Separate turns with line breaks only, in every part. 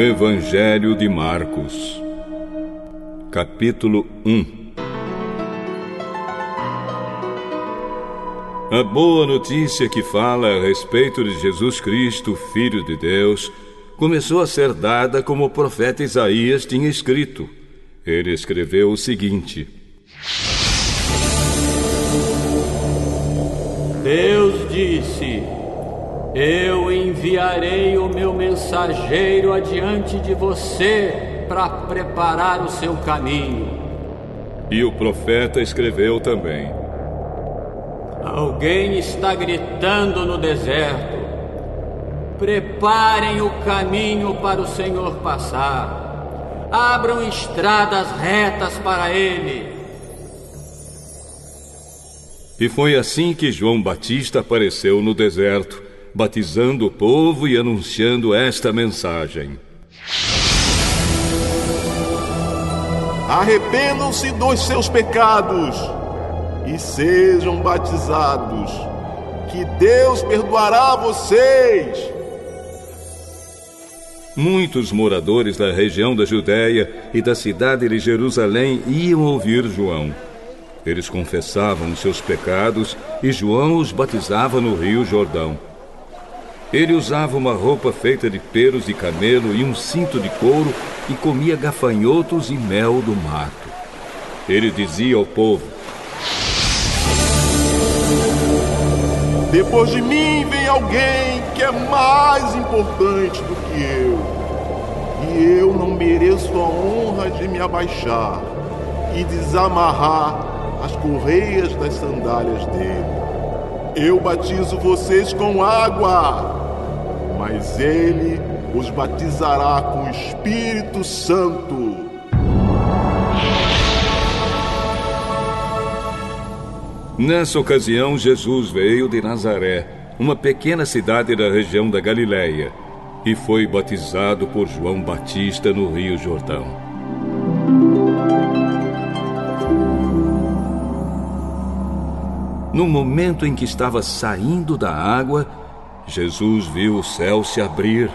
Evangelho de Marcos, capítulo 1 A boa notícia que fala a respeito de Jesus Cristo, Filho de Deus, começou a ser dada como o profeta Isaías tinha escrito. Ele escreveu o seguinte:
Deus disse: Eu enviarei o meu mensageiro adiante de você para preparar o seu caminho.
E o profeta escreveu também:
Alguém está gritando no deserto: Preparem o caminho para o Senhor passar. Abram estradas retas para ele.
E foi assim que João Batista apareceu no deserto, batizando o povo e anunciando esta mensagem:
Arrependam-se dos seus pecados e sejam batizados, que Deus perdoará vocês.
Muitos moradores da região da Judéia e da cidade de Jerusalém iam ouvir João. Eles confessavam os seus pecados e João os batizava no rio Jordão. Ele usava uma roupa feita de pelos de camelo e um cinto de couro e comia gafanhotos e mel do mato. Ele dizia ao povo:
Depois de mim vem alguém que é mais importante do que eu. E eu não mereço a honra de me abaixar e desamarrar as correias das sandálias dele. Eu batizo vocês com água, mas ele os batizará com o Espírito Santo.
Nessa ocasião, Jesus veio de Nazaré, uma pequena cidade da região da Galiléia, e foi batizado por João Batista no Rio Jordão. No momento em que estava saindo da água, Jesus viu o céu se abrir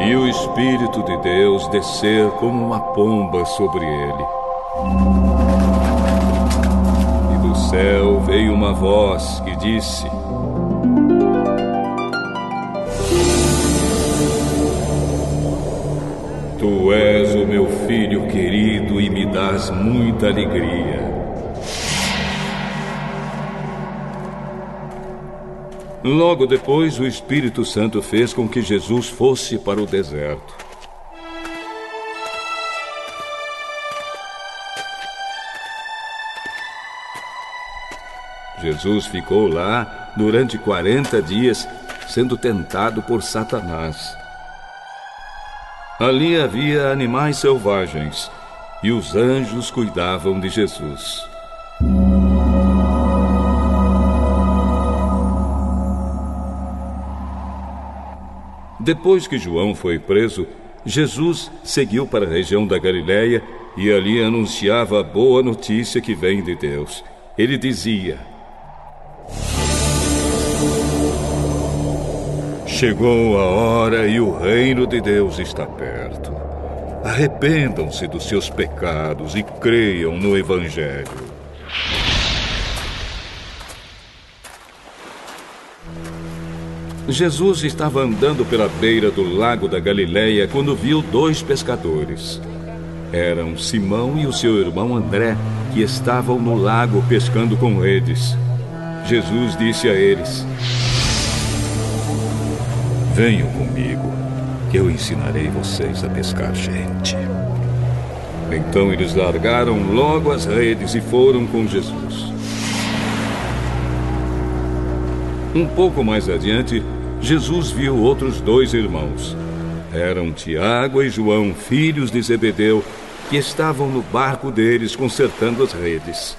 e o Espírito de Deus descer como uma pomba sobre ele. E do céu veio uma voz que disse: Tu és o meu filho querido e me dás muita alegria. Logo depois, o Espírito Santo fez com que Jesus fosse para o deserto. Jesus ficou lá durante 40 dias, sendo tentado por Satanás. Ali havia animais selvagens e os anjos cuidavam de Jesus. Depois que João foi preso, Jesus seguiu para a região da Galiléia e ali anunciava a boa notícia que vem de Deus. Ele dizia: Chegou a hora e o reino de Deus está perto. Arrependam-se dos seus pecados e creiam no Evangelho. Jesus estava andando pela beira do lago da Galileia quando viu dois pescadores. Eram Simão e o seu irmão André, que estavam no lago pescando com redes. Jesus disse a eles: Venham comigo, que eu ensinarei vocês a pescar gente. Então eles largaram logo as redes e foram com Jesus. Um pouco mais adiante, Jesus viu outros dois irmãos. Eram Tiago e João, filhos de Zebedeu, que estavam no barco deles consertando as redes.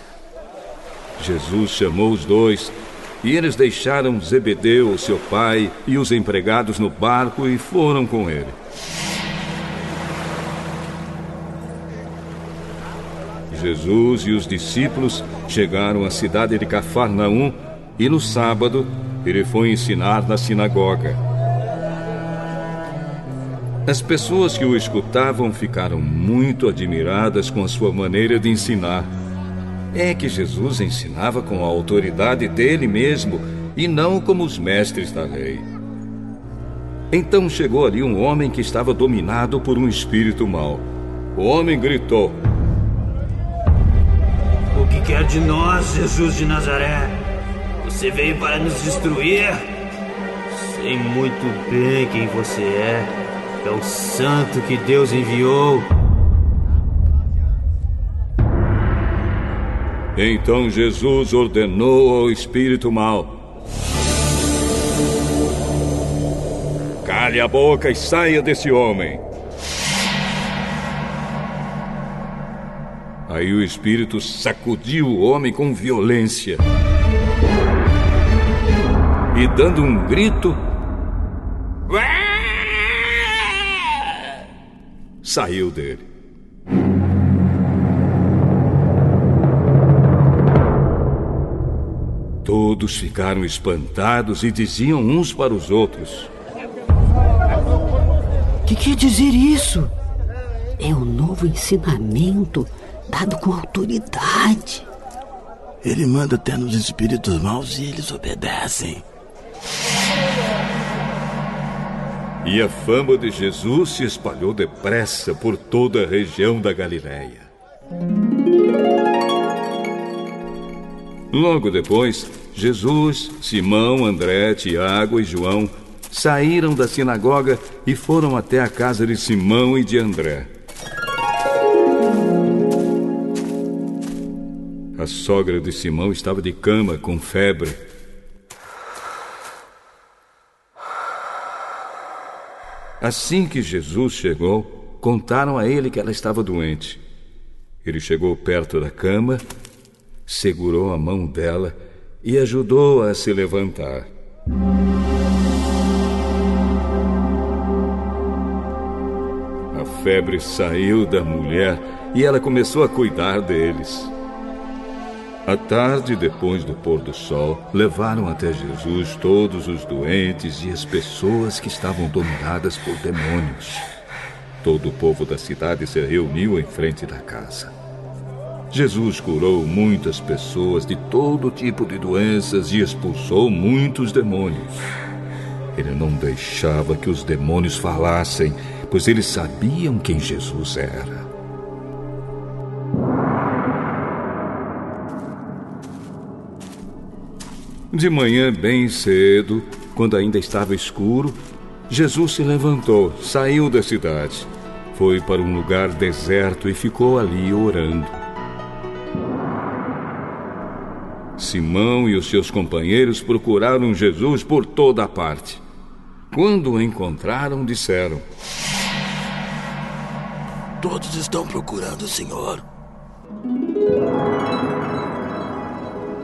Jesus chamou os dois e eles deixaram Zebedeu, seu pai, e os empregados no barco e foram com ele. Jesus e os discípulos chegaram à cidade de Cafarnaum e no sábado ele foi ensinar na sinagoga. As pessoas que o escutavam ficaram muito admiradas com a sua maneira de ensinar. É que Jesus ensinava com a autoridade dele mesmo e não como os mestres da lei. Então chegou ali um homem que estava dominado por um espírito mau. O homem gritou:
O que quer de nós, Jesus de Nazaré? Você veio para nos destruir? Sei muito bem quem você é. É o santo que Deus enviou.
Então Jesus ordenou ao espírito mau: Cale a boca e saia desse homem. Aí o espírito sacudiu o homem com violência. E dando um grito, saiu dele. Todos ficaram espantados e diziam uns para os outros:
Que quer dizer isso? É um novo ensinamento dado com autoridade.
Ele manda até nos espíritos maus e eles obedecem.
E a fama de Jesus se espalhou depressa por toda a região da Galiléia. Logo depois, Jesus, Simão, André, Tiago e João saíram da sinagoga e foram até a casa de Simão e de André. A sogra de Simão estava de cama com febre. Assim que Jesus chegou, contaram a ele que ela estava doente. Ele chegou perto da cama, segurou a mão dela e ajudou-a a se levantar. A febre saiu da mulher e ela começou a cuidar deles. À tarde, depois do pôr do sol, levaram até Jesus todos os doentes e as pessoas que estavam dominadas por demônios. Todo o povo da cidade se reuniu em frente da casa. Jesus curou muitas pessoas de todo tipo de doenças e expulsou muitos demônios. Ele não deixava que os demônios falassem, pois eles sabiam quem Jesus era. De manhã, bem cedo, quando ainda estava escuro, Jesus se levantou, saiu da cidade, foi para um lugar deserto e ficou ali orando. Simão e os seus companheiros procuraram Jesus por toda a parte. Quando o encontraram, disseram:
Todos estão procurando o Senhor.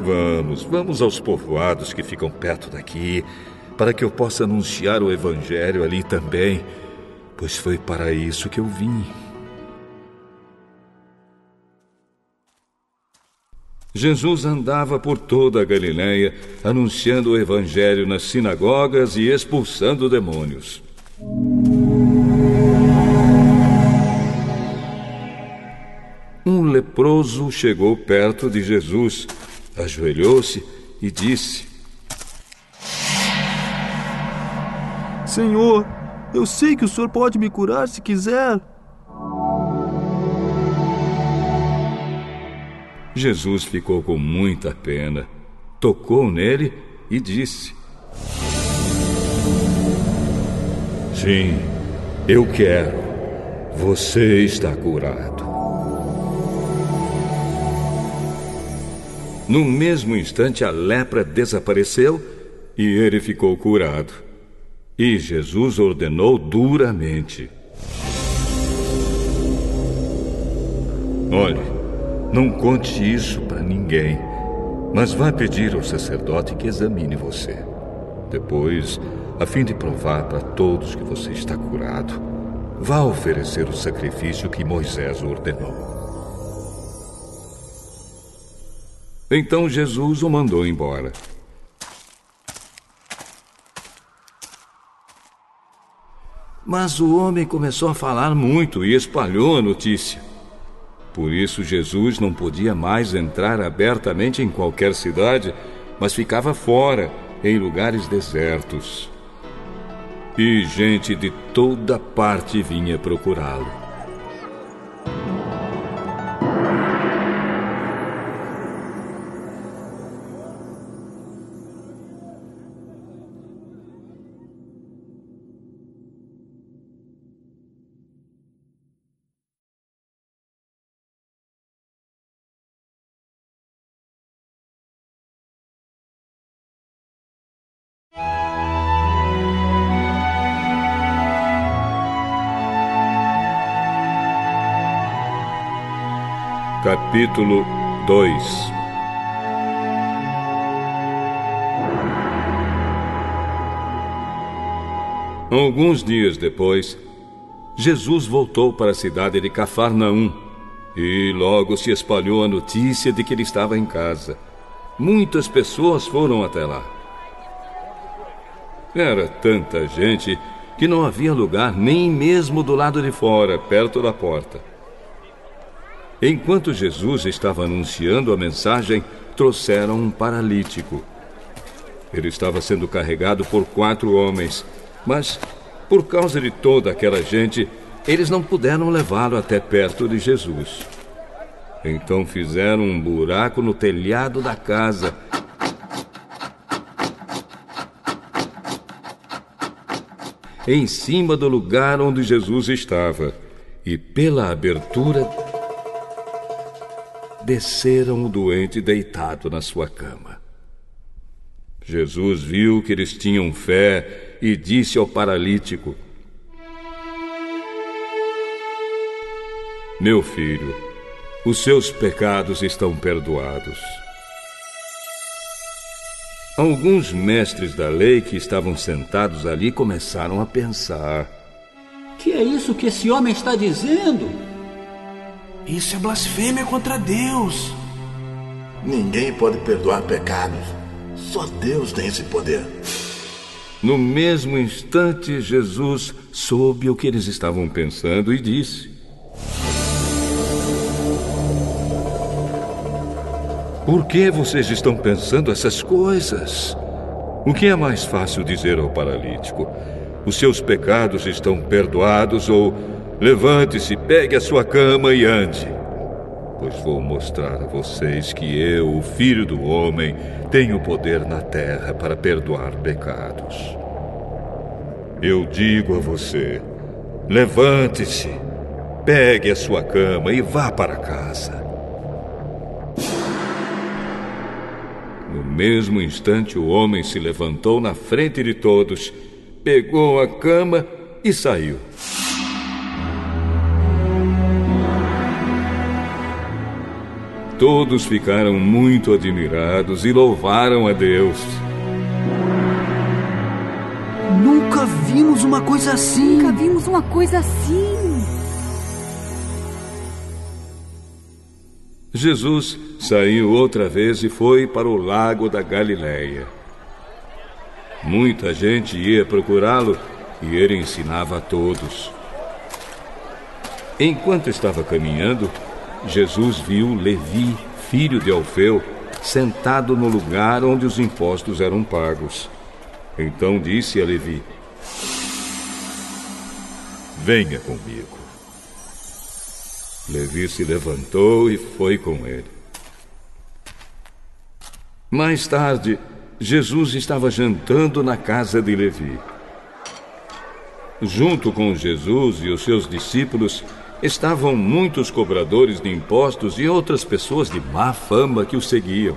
Vamos, vamos aos povoados que ficam perto daqui, para que eu possa anunciar o Evangelho ali também, pois foi para isso que eu vim. Jesus andava por toda a Galiléia, anunciando o Evangelho nas sinagogas e expulsando demônios. Um leproso chegou perto de Jesus ajoelhou-se e disse:
Senhor, eu sei que o senhor pode me curar se quiser.
Jesus ficou com muita pena, tocou nele e disse: Sim, eu quero. Você está curado. No mesmo instante, a lepra desapareceu e ele ficou curado. E Jesus ordenou duramente: Olhe, não conte isso para ninguém, mas vá pedir ao sacerdote que examine você. Depois, a fim de provar para todos que você está curado, vá oferecer o sacrifício que Moisés ordenou. Então Jesus o mandou embora. Mas o homem começou a falar muito e espalhou a notícia. Por isso, Jesus não podia mais entrar abertamente em qualquer cidade, mas ficava fora, em lugares desertos. E gente de toda parte vinha procurá-lo. Capítulo 2 Alguns dias depois, Jesus voltou para a cidade de Cafarnaum e logo se espalhou a notícia de que ele estava em casa. Muitas pessoas foram até lá. Era tanta gente que não havia lugar nem mesmo do lado de fora, perto da porta. Enquanto Jesus estava anunciando a mensagem, trouxeram um paralítico. Ele estava sendo carregado por quatro homens, mas, por causa de toda aquela gente, eles não puderam levá-lo até perto de Jesus. Então fizeram um buraco no telhado da casa. Em cima do lugar onde Jesus estava, e pela abertura desceram o doente deitado na sua cama. Jesus viu que eles tinham fé e disse ao paralítico: Meu filho, os seus pecados estão perdoados. Alguns mestres da lei que estavam sentados ali começaram a pensar:
Que é isso que esse homem está dizendo?
Isso é blasfêmia contra Deus. Ninguém pode perdoar pecados. Só Deus tem esse poder.
No mesmo instante, Jesus soube o que eles estavam pensando e disse: Por que vocês estão pensando essas coisas? O que é mais fácil dizer ao paralítico? Os seus pecados estão perdoados ou Levante-se, pegue a sua cama e ande. Pois vou mostrar a vocês que eu, o filho do homem, tenho poder na terra para perdoar pecados. Eu digo a você: levante-se, pegue a sua cama e vá para casa. No mesmo instante, o homem se levantou na frente de todos, pegou a cama e saiu. Todos ficaram muito admirados e louvaram a Deus.
Nunca vimos uma coisa assim.
Nunca vimos uma coisa assim.
Jesus saiu outra vez e foi para o lago da Galileia. Muita gente ia procurá-lo e ele ensinava a todos. Enquanto estava caminhando, Jesus viu Levi, filho de Alfeu, sentado no lugar onde os impostos eram pagos. Então disse a Levi: Venha comigo. Levi se levantou e foi com ele. Mais tarde, Jesus estava jantando na casa de Levi. Junto com Jesus e os seus discípulos, estavam muitos cobradores de impostos e outras pessoas de má fama que o seguiam.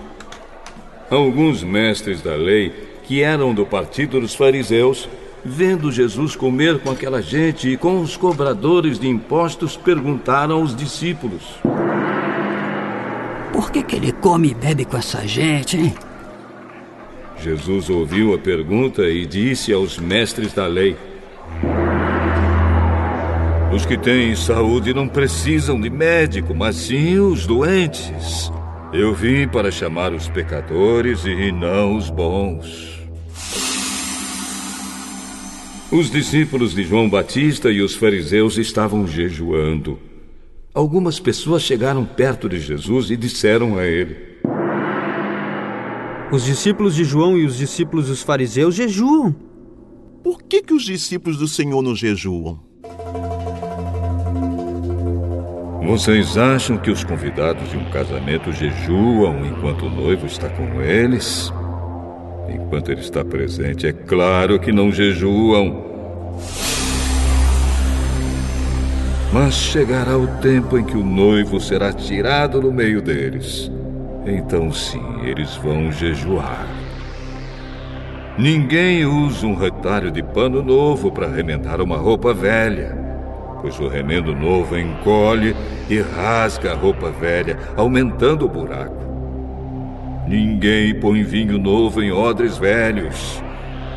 Alguns mestres da lei, que eram do partido dos fariseus, vendo Jesus comer com aquela gente e com os cobradores de impostos, perguntaram aos discípulos:
Por que, que ele come e bebe com essa gente, hein?
Jesus ouviu a pergunta e disse aos mestres da lei: os que têm saúde não precisam de médico, mas sim os doentes. Eu vim para chamar os pecadores e não os bons. Os discípulos de João Batista e os fariseus estavam jejuando. Algumas pessoas chegaram perto de Jesus e disseram a ele:
Os discípulos de João e os discípulos dos fariseus jejuam.
Por que, que os discípulos do Senhor não jejuam?
Vocês acham que os convidados de um casamento jejuam enquanto o noivo está com eles? Enquanto ele está presente, é claro que não jejuam. Mas chegará o tempo em que o noivo será tirado do meio deles. Então, sim, eles vão jejuar. Ninguém usa um retalho de pano novo para remendar uma roupa velha, pois o remendo novo encolhe e rasga a roupa velha, aumentando o buraco. Ninguém põe vinho novo em odres velhos.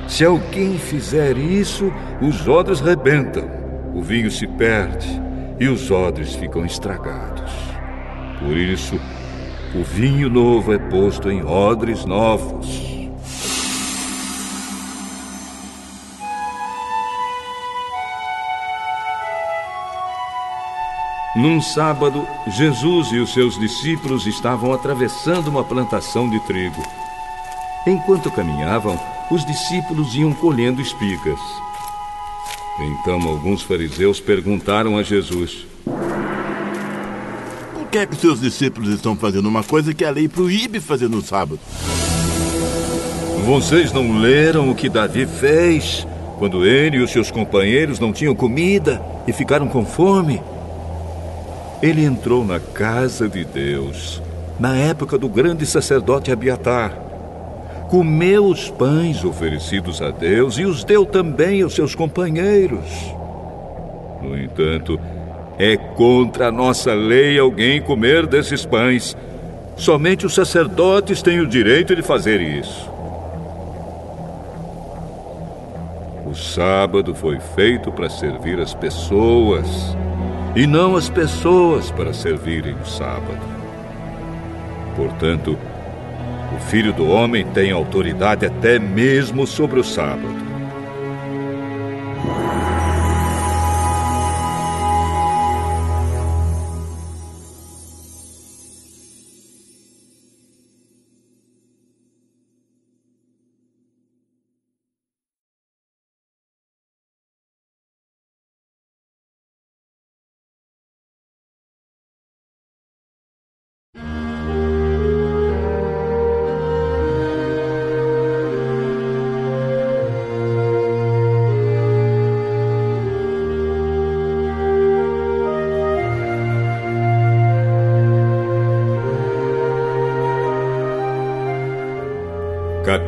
Se alguém fizer isso, os odres rebentam, o vinho se perde e os odres ficam estragados. Por isso, o vinho novo é posto em odres novos. Num sábado, Jesus e os seus discípulos estavam atravessando uma plantação de trigo. Enquanto caminhavam, os discípulos iam colhendo espigas. Então alguns fariseus perguntaram a Jesus:
Por que é que seus discípulos estão fazendo uma coisa que a lei proíbe fazer no sábado?
Vocês não leram o que Davi fez quando ele e os seus companheiros não tinham comida e ficaram com fome? Ele entrou na casa de Deus na época do grande sacerdote Abiatar. Comeu os pães oferecidos a Deus e os deu também aos seus companheiros. No entanto, é contra a nossa lei alguém comer desses pães. Somente os sacerdotes têm o direito de fazer isso. O sábado foi feito para servir as pessoas e não as pessoas para servirem o sábado. Portanto, o Filho do Homem tem autoridade até mesmo sobre o sábado.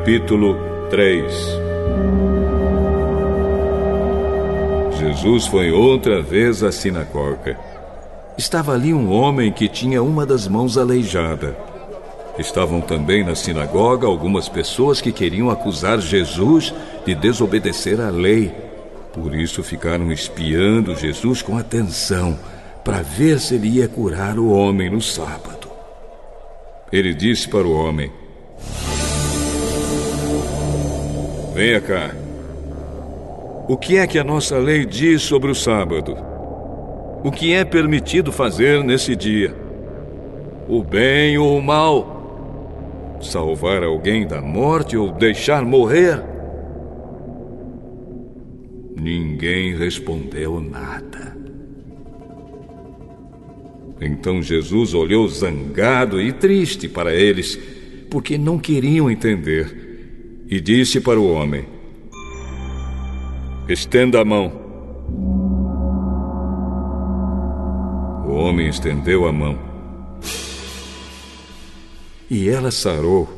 Capítulo 3 Jesus foi outra vez à sinagoga. Estava ali um homem que tinha uma das mãos aleijada. Estavam também na sinagoga algumas pessoas que queriam acusar Jesus de desobedecer à lei. Por isso ficaram espiando Jesus com atenção para ver se ele ia curar o homem no sábado. Ele disse para o homem: Venha cá. O que é que a nossa lei diz sobre o sábado? O que é permitido fazer nesse dia? O bem ou o mal? Salvar alguém da morte ou deixar morrer? Ninguém respondeu nada. Então Jesus olhou zangado e triste para eles, porque não queriam entender e disse para o homem: Estenda a mão. O homem estendeu a mão. E ela sarou.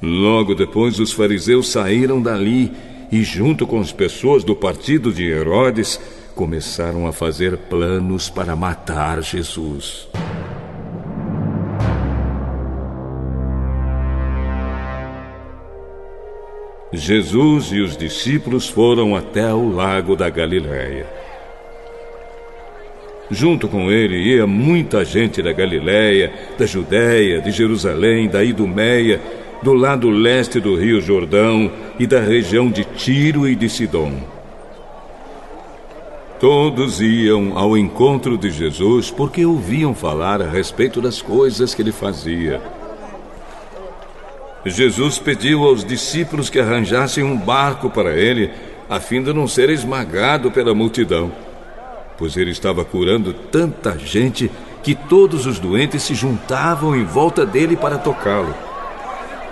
Logo depois, os fariseus saíram dali e, junto com as pessoas do partido de Herodes, começaram a fazer planos para matar Jesus. Jesus e os discípulos foram até o lago da Galiléia. Junto com ele ia muita gente da Galiléia, da Judéia, de Jerusalém, da Idumeia do lado leste do rio Jordão e da região de Tiro e de Sidom. Todos iam ao encontro de Jesus porque ouviam falar a respeito das coisas que ele fazia. Jesus pediu aos discípulos que arranjassem um barco para ele, a fim de não ser esmagado pela multidão, pois ele estava curando tanta gente que todos os doentes se juntavam em volta dele para tocá-lo.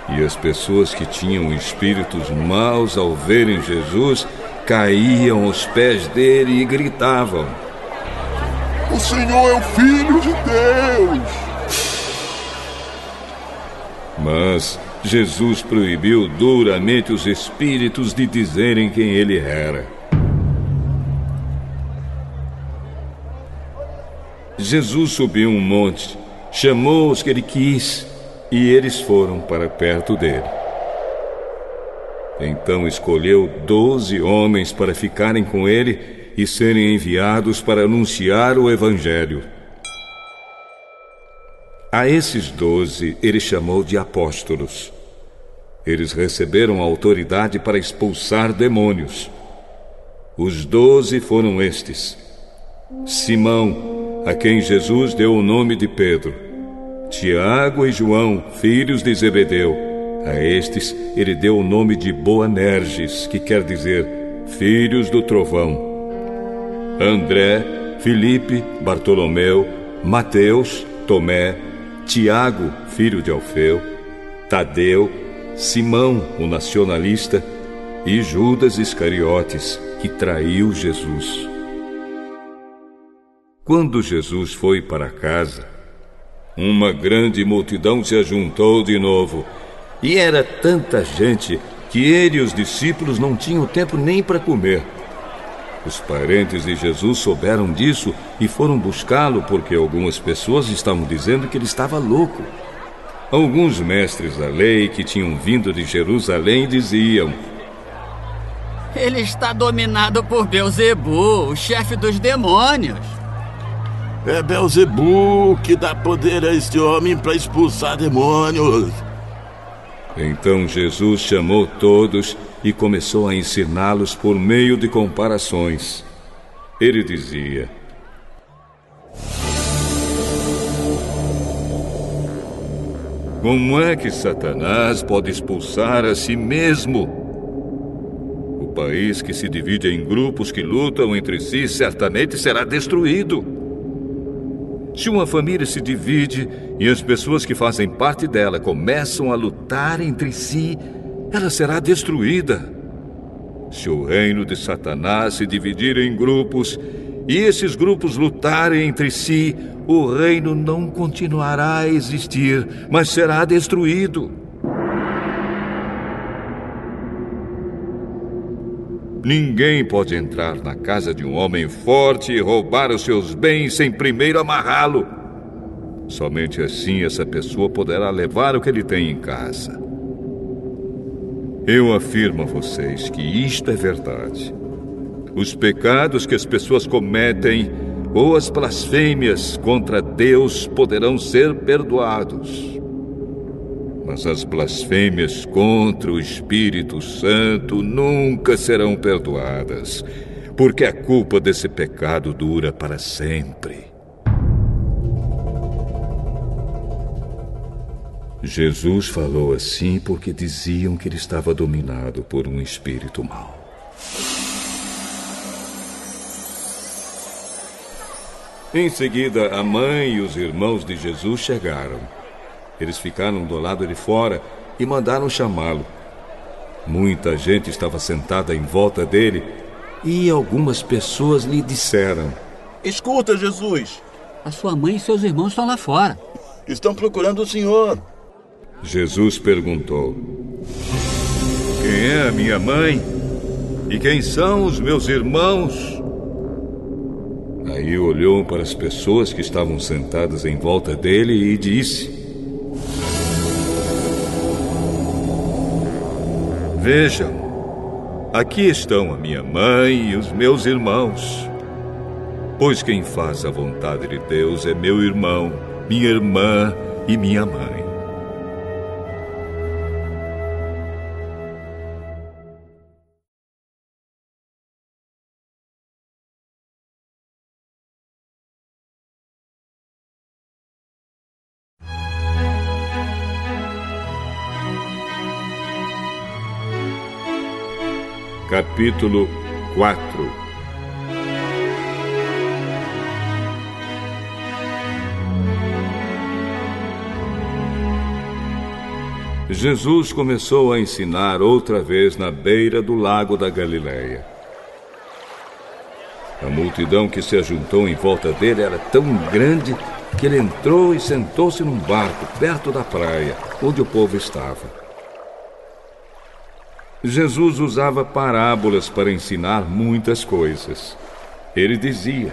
E as pessoas que tinham espíritos maus, ao verem Jesus, caíam aos pés dele e gritavam:
O Senhor é o Filho de Deus!
Mas Jesus proibiu duramente os espíritos de dizerem quem ele era. Jesus subiu um monte, chamou os que ele quis e eles foram para perto dele. Então escolheu doze homens para ficarem com ele e serem enviados para anunciar o Evangelho. A esses doze ele chamou de apóstolos. Eles receberam autoridade para expulsar demônios. Os doze foram estes: Simão, a quem Jesus deu o nome de Pedro, Tiago e João, filhos de Zebedeu. A estes ele deu o nome de Boanerges, que quer dizer filhos do trovão. André, Filipe, Bartolomeu, Mateus, Tomé, Tiago, filho de Alfeu, Tadeu, Simão, o nacionalista, e Judas Iscariotes, que traiu Jesus. Quando Jesus foi para casa, uma grande multidão se ajuntou de novo, e era tanta gente que ele e os discípulos não tinham tempo nem para comer. Os parentes de Jesus souberam disso e foram buscá-lo porque algumas pessoas estavam dizendo que ele estava louco. Alguns mestres da lei que tinham vindo de Jerusalém diziam:
Ele está dominado por Beuzebu, o chefe dos demônios.
É Beuzebu que dá poder a este homem para expulsar demônios.
Então Jesus chamou todos e começou a ensiná-los por meio de comparações. Ele dizia: Como é que Satanás pode expulsar a si mesmo? O país que se divide em grupos que lutam entre si certamente será destruído. Se uma família se divide e as pessoas que fazem parte dela começam a lutar entre si, ela será destruída. Se o reino de Satanás se dividir em grupos e esses grupos lutarem entre si, o reino não continuará a existir, mas será destruído. Ninguém pode entrar na casa de um homem forte e roubar os seus bens sem primeiro amarrá-lo. Somente assim essa pessoa poderá levar o que ele tem em casa. Eu afirmo a vocês que isto é verdade. Os pecados que as pessoas cometem ou as blasfêmias contra Deus poderão ser perdoados. Mas as blasfêmias contra o Espírito Santo nunca serão perdoadas, porque a culpa desse pecado dura para sempre. Jesus falou assim porque diziam que ele estava dominado por um espírito mau. Em seguida, a mãe e os irmãos de Jesus chegaram. Eles ficaram do lado de fora e mandaram chamá-lo. Muita gente estava sentada em volta dele e algumas pessoas lhe disseram:
Escuta, Jesus.
A sua mãe e seus irmãos estão lá fora.
Estão procurando o Senhor.
Jesus perguntou: Quem é a minha mãe? E quem são os meus irmãos? Aí olhou para as pessoas que estavam sentadas em volta dele e disse: Vejam, aqui estão a minha mãe e os meus irmãos. Pois quem faz a vontade de Deus é meu irmão, minha irmã e minha mãe. Capítulo 4 Jesus começou a ensinar outra vez na beira do lago da Galileia. A multidão que se ajuntou em volta dele era tão grande que ele entrou e sentou-se num barco perto da praia, onde o povo estava. Jesus usava parábolas para ensinar muitas coisas. Ele dizia: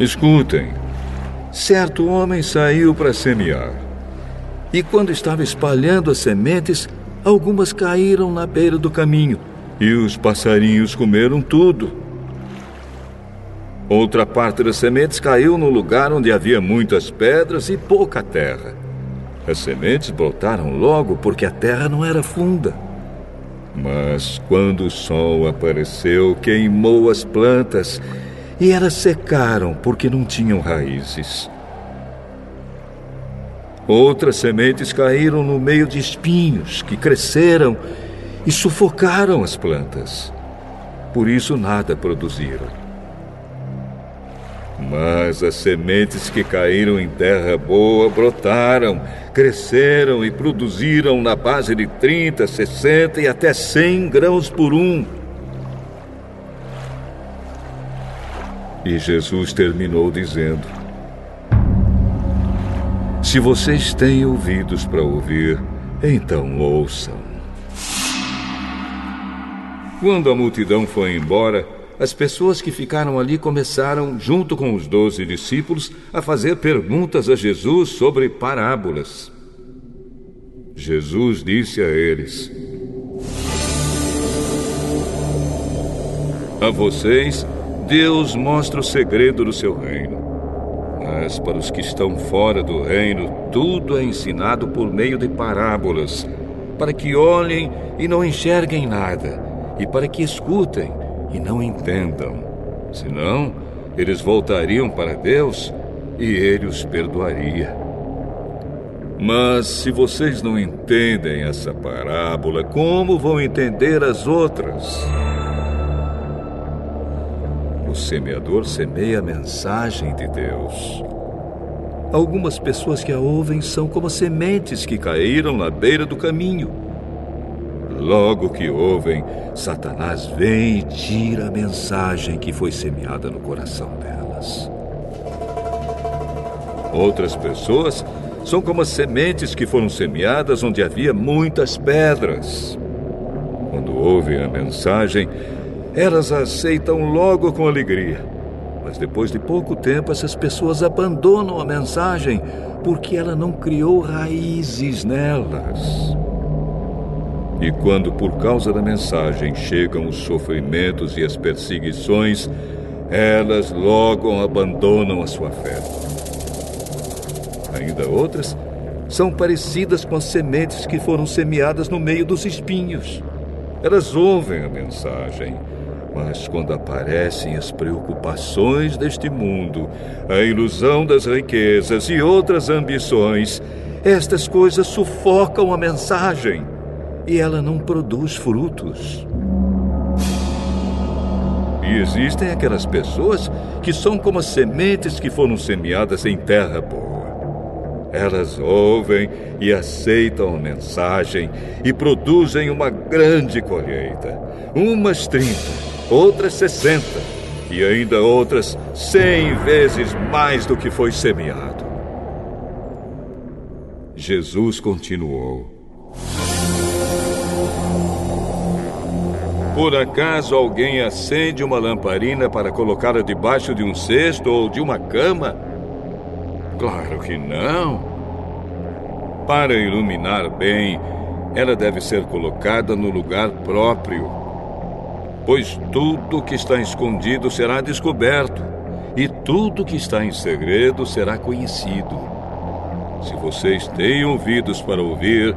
Escutem, certo homem saiu para semear. E quando estava espalhando as sementes, algumas caíram na beira do caminho, e os passarinhos comeram tudo. Outra parte das sementes caiu no lugar onde havia muitas pedras e pouca terra. As sementes brotaram logo porque a terra não era funda. Mas quando o sol apareceu, queimou as plantas e elas secaram porque não tinham raízes. Outras sementes caíram no meio de espinhos que cresceram e sufocaram as plantas. Por isso nada produziram. Mas as sementes que caíram em terra boa brotaram, cresceram e produziram na base de 30, 60 e até 100 grãos por um. E Jesus terminou dizendo: Se vocês têm ouvidos para ouvir, então ouçam. Quando a multidão foi embora, as pessoas que ficaram ali começaram, junto com os doze discípulos, a fazer perguntas a Jesus sobre parábolas. Jesus disse a eles: A vocês, Deus mostra o segredo do seu reino. Mas para os que estão fora do reino, tudo é ensinado por meio de parábolas, para que olhem e não enxerguem nada, e para que escutem e não entendam. Senão, eles voltariam para Deus e ele os perdoaria. Mas se vocês não entendem essa parábola, como vão entender as outras? O semeador semeia a mensagem de Deus. Algumas pessoas que a ouvem são como sementes que caíram na beira do caminho. Logo que ouvem, Satanás vem e tira a mensagem que foi semeada no coração delas. Outras pessoas são como as sementes que foram semeadas onde havia muitas pedras. Quando ouvem a mensagem, elas a aceitam logo com alegria. Mas depois de pouco tempo, essas pessoas abandonam a mensagem porque ela não criou raízes nelas. E quando, por causa da mensagem, chegam os sofrimentos e as perseguições, elas logo abandonam a sua fé. Ainda outras são parecidas com as sementes que foram semeadas no meio dos espinhos. Elas ouvem a mensagem, mas quando aparecem as preocupações deste mundo, a ilusão das riquezas e outras ambições, estas coisas sufocam a mensagem e ela não produz frutos. E existem aquelas pessoas que são como as sementes que foram semeadas em terra boa. Elas ouvem e aceitam a mensagem e produzem uma grande colheita. Umas 30, outras 60 e ainda outras 100 vezes mais do que foi semeado. Jesus continuou. Por acaso alguém acende uma lamparina para colocá-la debaixo de um cesto ou de uma cama? Claro que não. Para iluminar bem, ela deve ser colocada no lugar próprio. Pois tudo que está escondido será descoberto, e tudo que está em segredo será conhecido. Se vocês têm ouvidos para ouvir,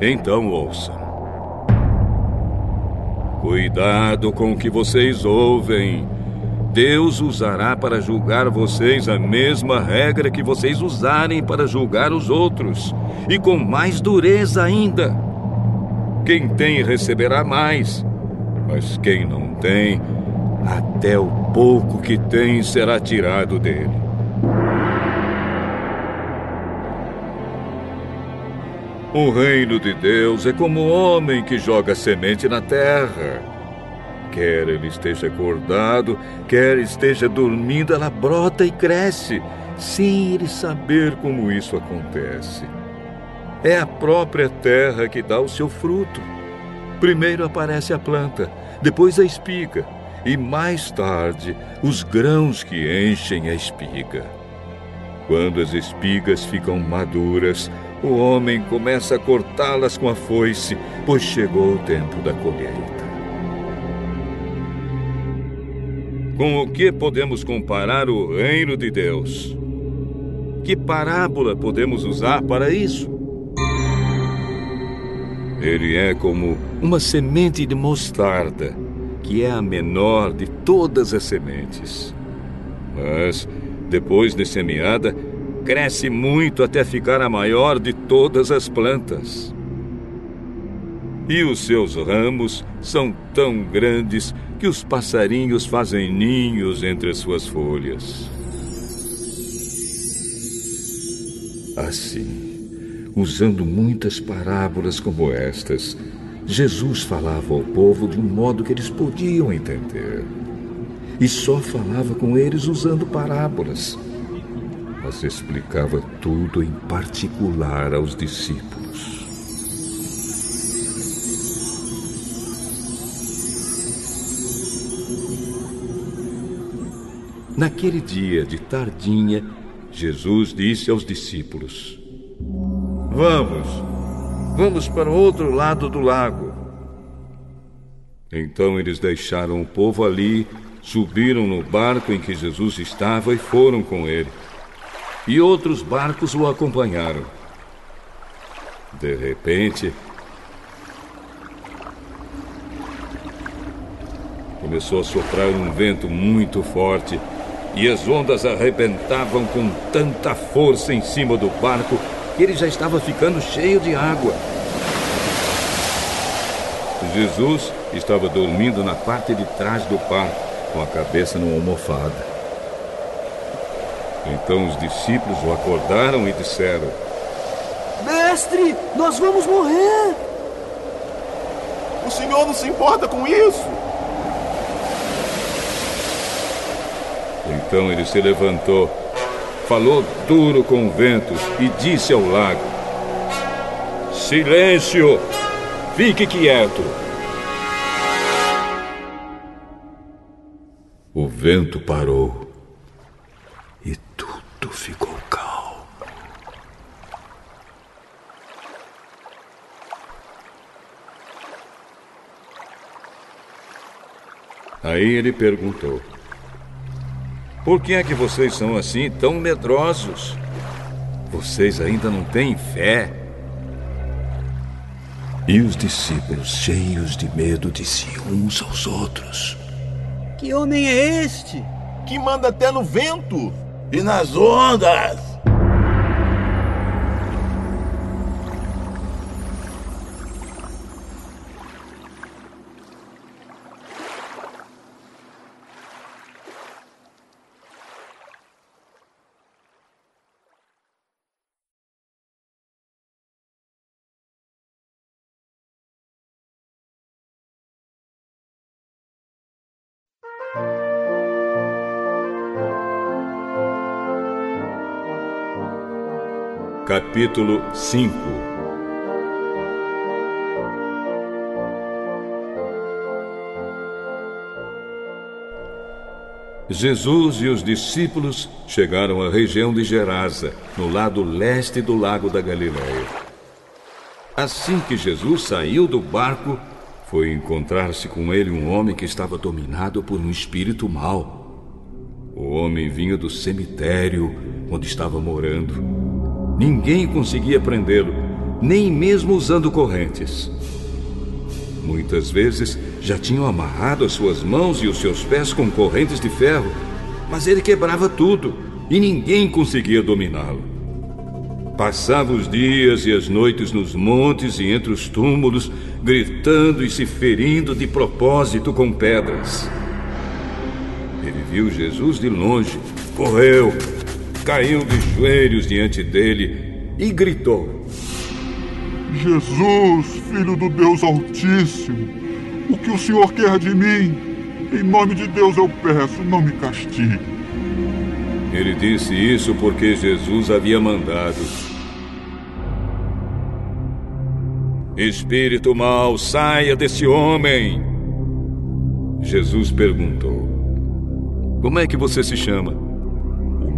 então ouçam. Cuidado com o que vocês ouvem. Deus usará para julgar vocês a mesma regra que vocês usarem para julgar os outros, e com mais dureza ainda. Quem tem receberá mais, mas quem não tem, até o pouco que tem será tirado dele. O reino de Deus é como o homem que joga semente na terra. Quer ele esteja acordado, quer esteja dormindo, ela brota e cresce, sem ele saber como isso acontece. É a própria terra que dá o seu fruto. Primeiro aparece a planta, depois a espiga, e mais tarde os grãos que enchem a espiga. Quando as espigas ficam maduras, o homem começa a cortá-las com a foice, pois chegou o tempo da colheita. Com o que podemos comparar o reino de Deus? Que parábola podemos usar para isso? Ele é como uma semente de mostarda, que é a menor de todas as sementes. Mas, depois de semeada, cresce muito até ficar a maior de todas as plantas. E os seus ramos são tão grandes que os passarinhos fazem ninhos entre as suas folhas. Assim, usando muitas parábolas como estas, Jesus falava ao povo de um modo que eles podiam entender. E só falava com eles usando parábolas mas explicava tudo em particular aos discípulos. Naquele dia de tardinha, Jesus disse aos discípulos: Vamos, vamos para o outro lado do lago. Então eles deixaram o povo ali, subiram no barco em que Jesus estava e foram com ele e outros barcos o acompanharam. De repente, começou a soprar um vento muito forte e as ondas arrebentavam com tanta força em cima do barco que ele já estava ficando cheio de água. Jesus estava dormindo na parte de trás do barco, com a cabeça numa almofada. Então os discípulos o acordaram e disseram:
Mestre, nós vamos morrer!
O senhor não se importa com isso?
Então ele se levantou, falou duro com o vento e disse ao lago: Silêncio! Fique quieto! O vento parou tudo ficou calmo. Aí ele perguntou: Por que é que vocês são assim tão medrosos? Vocês ainda não têm fé? E os discípulos, cheios de medo, diziam uns aos outros:
Que homem é este?
Que manda até no vento
e nas ondas.
Capítulo 5 Jesus e os discípulos chegaram à região de Gerasa, no lado leste do lago da Galileia. Assim que Jesus saiu do barco, foi encontrar-se com ele um homem que estava dominado por um espírito mau. O homem vinha do cemitério onde estava morando Ninguém conseguia prendê-lo, nem mesmo usando correntes. Muitas vezes já tinham amarrado as suas mãos e os seus pés com correntes de ferro, mas ele quebrava tudo e ninguém conseguia dominá-lo. Passava os dias e as noites nos montes e entre os túmulos, gritando e se ferindo de propósito com pedras. Ele viu Jesus de longe, correu, caiu de joelhos diante dele e gritou:
Jesus, filho do Deus Altíssimo, o que o Senhor quer de mim? Em nome de Deus eu peço, não me castigue.
Ele disse isso porque Jesus havia mandado. Espírito mau, saia desse homem. Jesus perguntou: Como é que você se chama?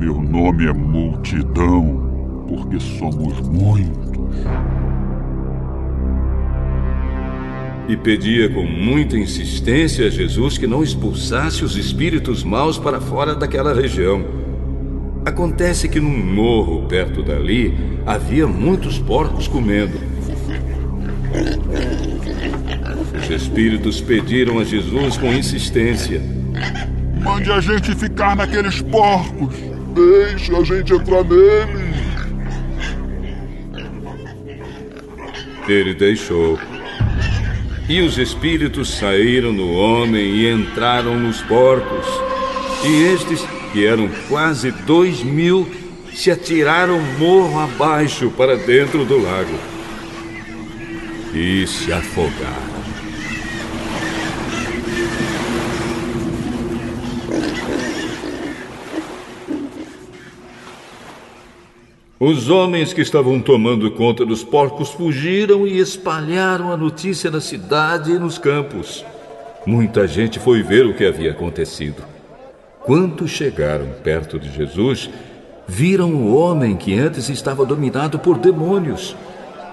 Meu nome é Multidão, porque somos muitos.
E pedia com muita insistência a Jesus que não expulsasse os espíritos maus para fora daquela região. Acontece que num morro perto dali havia muitos porcos comendo. Os espíritos pediram a Jesus com insistência:
Mande a gente ficar naqueles porcos. Deixe a gente entrar neles.
Ele deixou. E os espíritos saíram no homem e entraram nos porcos. E estes, que eram quase dois mil, se atiraram morro abaixo para dentro do lago e se afogaram. Os homens que estavam tomando conta dos porcos fugiram e espalharam a notícia na cidade e nos campos. Muita gente foi ver o que havia acontecido. Quando chegaram perto de Jesus, viram o homem que antes estava dominado por demônios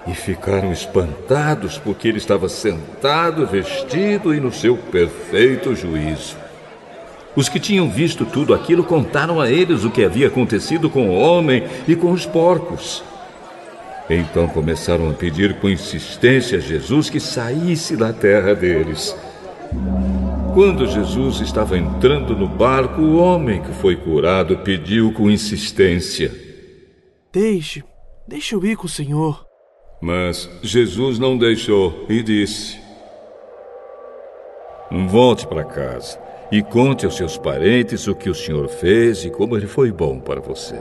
e ficaram espantados porque ele estava sentado, vestido e no seu perfeito juízo. Os que tinham visto tudo aquilo contaram a eles o que havia acontecido com o homem e com os porcos. Então começaram a pedir com insistência a Jesus que saísse da terra deles. Quando Jesus estava entrando no barco, o homem que foi curado pediu com insistência:
Deixe, deixe eu ir com o Senhor.
Mas Jesus não deixou e disse: Volte para casa e conte aos seus parentes o que o Senhor fez e como ele foi bom para você.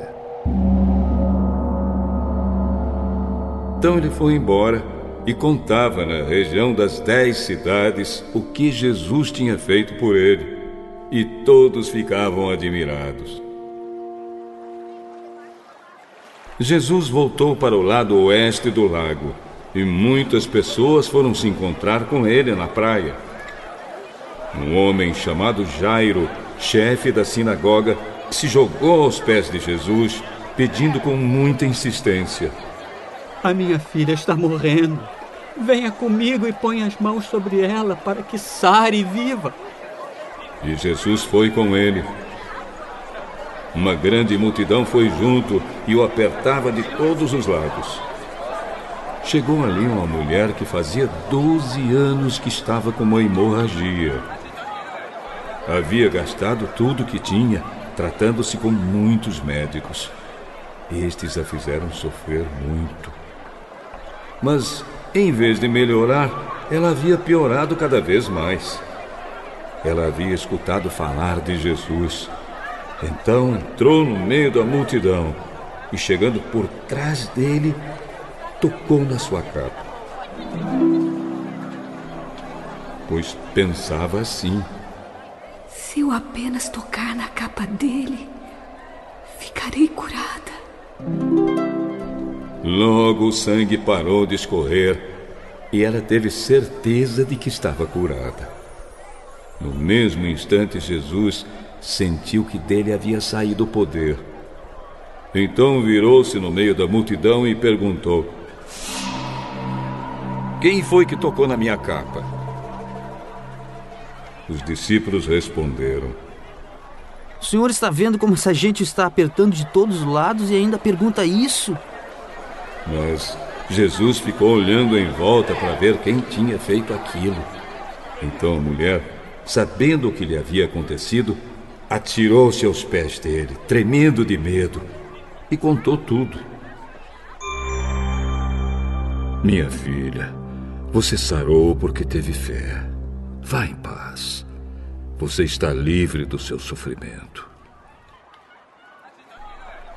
Então ele foi embora e contava na região das dez cidades o que Jesus tinha feito por ele, e todos ficavam admirados. Jesus voltou para o lado oeste do lago e muitas pessoas foram se encontrar com ele na praia. Um homem chamado Jairo, chefe da sinagoga, se jogou aos pés de Jesus, pedindo com muita insistência:
A minha filha está morrendo. Venha comigo e ponha as mãos sobre ela para que sare e viva.
E Jesus foi com ele. Uma grande multidão foi junto e o apertava de todos os lados. Chegou ali uma mulher que fazia 12 anos que estava com uma hemorragia. Havia gastado tudo que tinha, tratando-se com muitos médicos. Estes a fizeram sofrer muito. Mas, em vez de melhorar, ela havia piorado cada vez mais. Ela havia escutado falar de Jesus então entrou no meio da multidão e, chegando por trás dele, tocou na sua capa. Pois pensava assim:
Se eu apenas tocar na capa dele, ficarei curada.
Logo o sangue parou de escorrer e ela teve certeza de que estava curada. No mesmo instante, Jesus sentiu que dele havia saído o poder. Então virou-se no meio da multidão e perguntou: Quem foi que tocou na minha capa? Os discípulos responderam:
O senhor está vendo como essa gente está apertando de todos os lados e ainda pergunta isso?
Mas Jesus ficou olhando em volta para ver quem tinha feito aquilo. Então a mulher, sabendo o que lhe havia acontecido, atirou-se aos pés dele, tremendo de medo, e contou tudo. Minha filha, Você sarou porque teve fé. Vá em paz. Você está livre do seu sofrimento.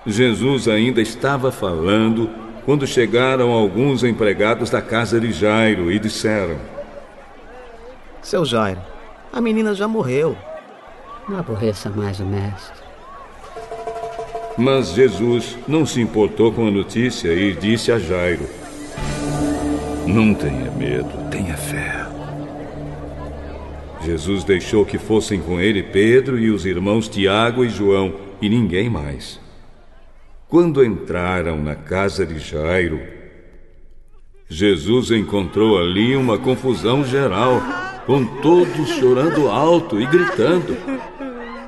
Jesus ainda estava falando quando chegaram alguns empregados da casa de Jairo e disseram:
Seu Jairo, a menina já morreu.
Não aborreça mais o mestre.
Mas Jesus não se importou com a notícia e disse a Jairo: Não tenha medo, tenha fé. Jesus deixou que fossem com ele Pedro e os irmãos Tiago e João e ninguém mais. Quando entraram na casa de Jairo, Jesus encontrou ali uma confusão geral, com todos chorando alto e gritando.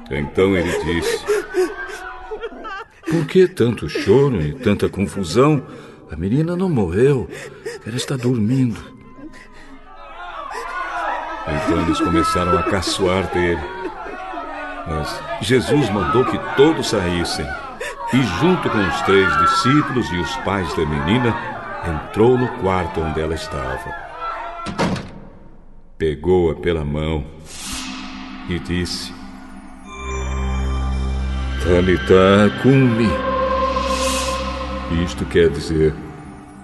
Então ele disse: Por que tanto choro e tanta confusão? A menina não morreu, ela está dormindo. Então eles começaram a caçoar dele. Mas Jesus mandou que todos saíssem e, junto com os três discípulos e os pais da menina, entrou no quarto onde ela estava. Pegou-a pela mão e disse: Talita cumi. Isto quer dizer,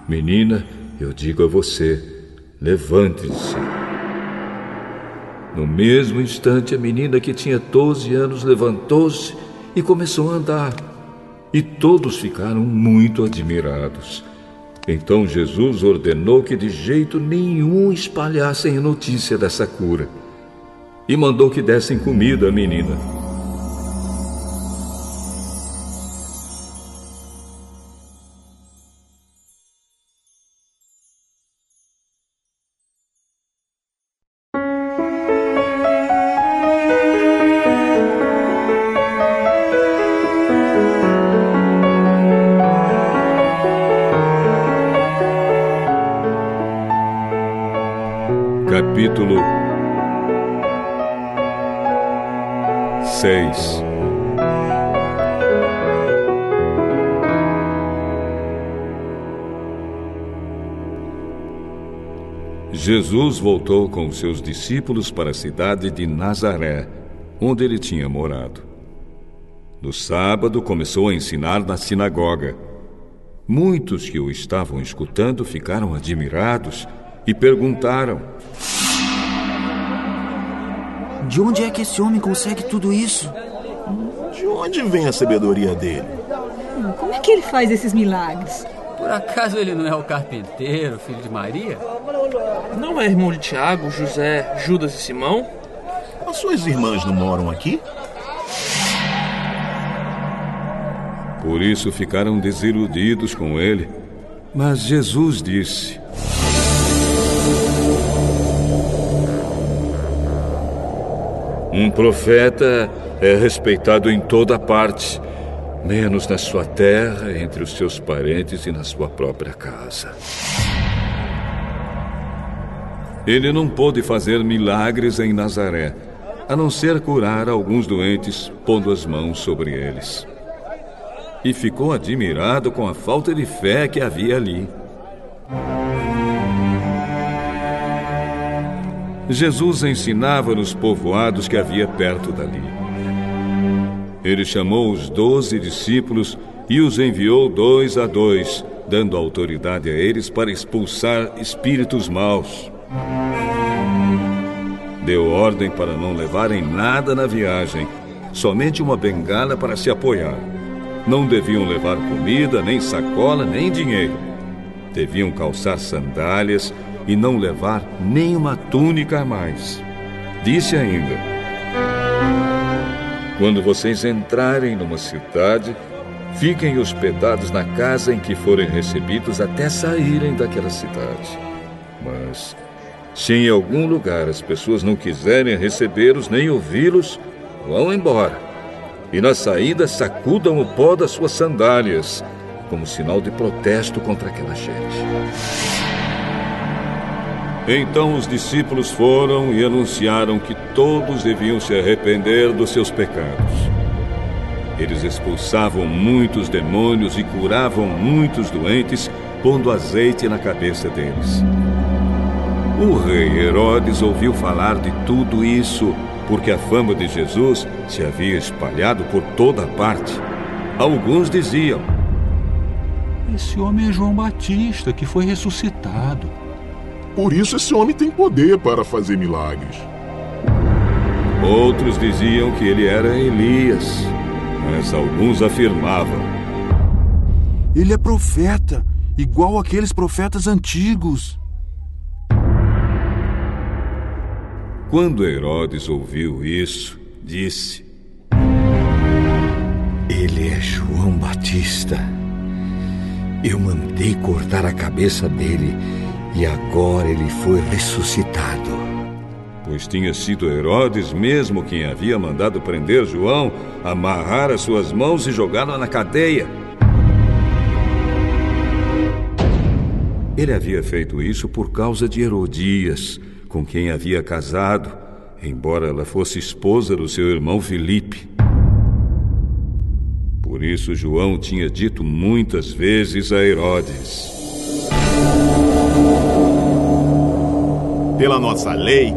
menina, eu digo a você, levante-se. No mesmo instante, a menina que tinha 12 anos levantou-se e começou a andar e todos ficaram muito admirados. Então Jesus ordenou que de jeito nenhum espalhassem a notícia dessa cura e mandou que dessem comida à menina. Jesus voltou com os seus discípulos para a cidade de Nazaré, onde ele tinha morado. No sábado, começou a ensinar na sinagoga. Muitos que o estavam escutando ficaram admirados e perguntaram:
De onde é que esse homem consegue tudo isso?
De onde vem a sabedoria dele?
Como é que ele faz esses milagres?
Por acaso ele não é o carpinteiro, filho de Maria?
Não é irmão de Tiago, José, Judas e Simão?
As suas irmãs não moram aqui?
Por isso ficaram desiludidos com ele. Mas Jesus disse: Um profeta é respeitado em toda parte, menos na sua terra, entre os seus parentes e na sua própria casa. Ele não pôde fazer milagres em Nazaré, a não ser curar alguns doentes, pondo as mãos sobre eles. E ficou admirado com a falta de fé que havia ali. Jesus ensinava nos povoados que havia perto dali. Ele chamou os doze discípulos e os enviou dois a dois, dando autoridade a eles para expulsar espíritos maus. Deu ordem para não levarem nada na viagem, somente uma bengala para se apoiar. Não deviam levar comida, nem sacola, nem dinheiro. Deviam calçar sandálias e não levar nem uma túnica a mais. Disse ainda: Quando vocês entrarem numa cidade, fiquem hospedados na casa em que forem recebidos até saírem daquela cidade. Mas, se em algum lugar as pessoas não quiserem recebê-los nem ouvi-los, vão embora. E na saída sacudam o pó das suas sandálias, como sinal de protesto contra aquela gente. Então os discípulos foram e anunciaram que todos deviam se arrepender dos seus pecados. Eles expulsavam muitos demônios e curavam muitos doentes, pondo azeite na cabeça deles. O rei Herodes ouviu falar de tudo isso porque a fama de Jesus se havia espalhado por toda parte. Alguns diziam:
Esse homem é João Batista que foi ressuscitado.
Por isso esse homem tem poder para fazer milagres.
Outros diziam que ele era Elias, mas alguns afirmavam:
Ele é profeta, igual aqueles profetas antigos.
Quando Herodes ouviu isso, disse:
Ele é João Batista. Eu mandei cortar a cabeça dele e agora ele foi ressuscitado.
Pois tinha sido Herodes mesmo quem havia mandado prender João, amarrar as suas mãos e jogá-lo na cadeia. Ele havia feito isso por causa de Herodias com quem havia casado, embora ela fosse esposa do seu irmão Filipe. Por isso, João tinha dito muitas vezes a Herodes:
Pela nossa lei,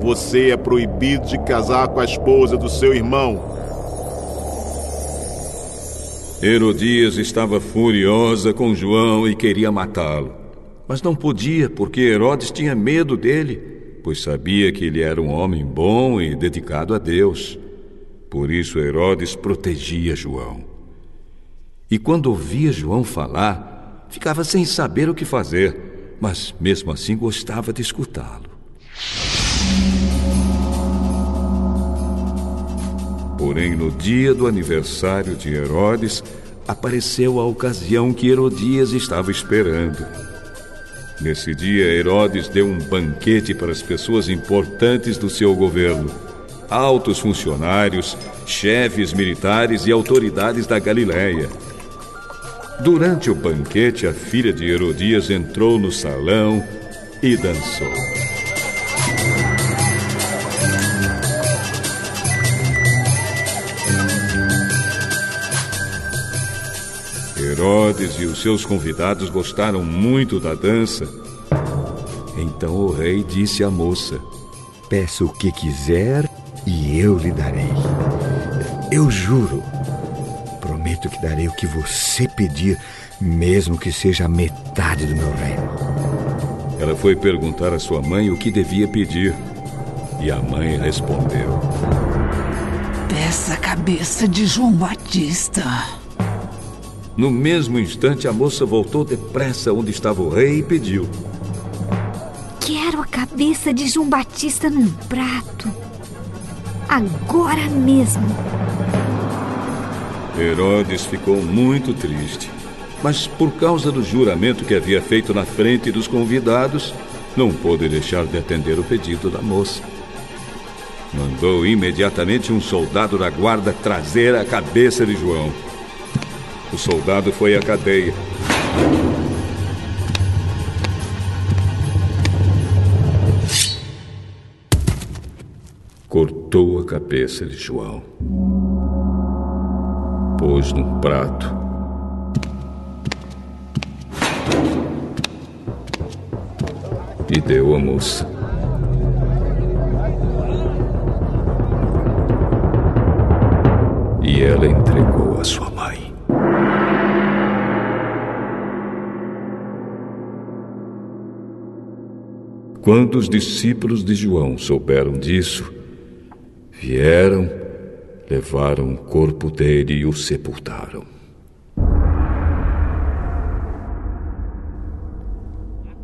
você é proibido de casar com a esposa do seu irmão.
Herodias estava furiosa com João e queria matá-lo. Mas não podia, porque Herodes tinha medo dele, pois sabia que ele era um homem bom e dedicado a Deus. Por isso Herodes protegia João. E quando ouvia João falar, ficava sem saber o que fazer, mas mesmo assim gostava de escutá-lo. Porém, no dia do aniversário de Herodes, apareceu a ocasião que Herodias estava esperando. Nesse dia, Herodes deu um banquete para as pessoas importantes do seu governo. Altos funcionários, chefes militares e autoridades da Galiléia. Durante o banquete, a filha de Herodias entrou no salão e dançou. Herodes e os seus convidados gostaram muito da dança. Então o rei disse à moça:
Peça o que quiser e eu lhe darei. Eu juro, prometo que darei o que você pedir, mesmo que seja a metade do meu reino.
Ela foi perguntar à sua mãe o que devia pedir. E a mãe respondeu:
Peça a cabeça de João Batista.
No mesmo instante, a moça voltou depressa onde estava o rei e pediu:
Quero a cabeça de João Batista num prato. Agora mesmo.
Herodes ficou muito triste, mas por causa do juramento que havia feito na frente dos convidados, não pôde deixar de atender o pedido da moça. Mandou imediatamente um soldado da guarda trazer a cabeça de João. O soldado foi à cadeia. Cortou a cabeça de João. Pôs num prato. E deu à moça. E ela entregou a sua mãe. Quando os discípulos de João souberam disso, vieram, levaram o corpo dele e o sepultaram.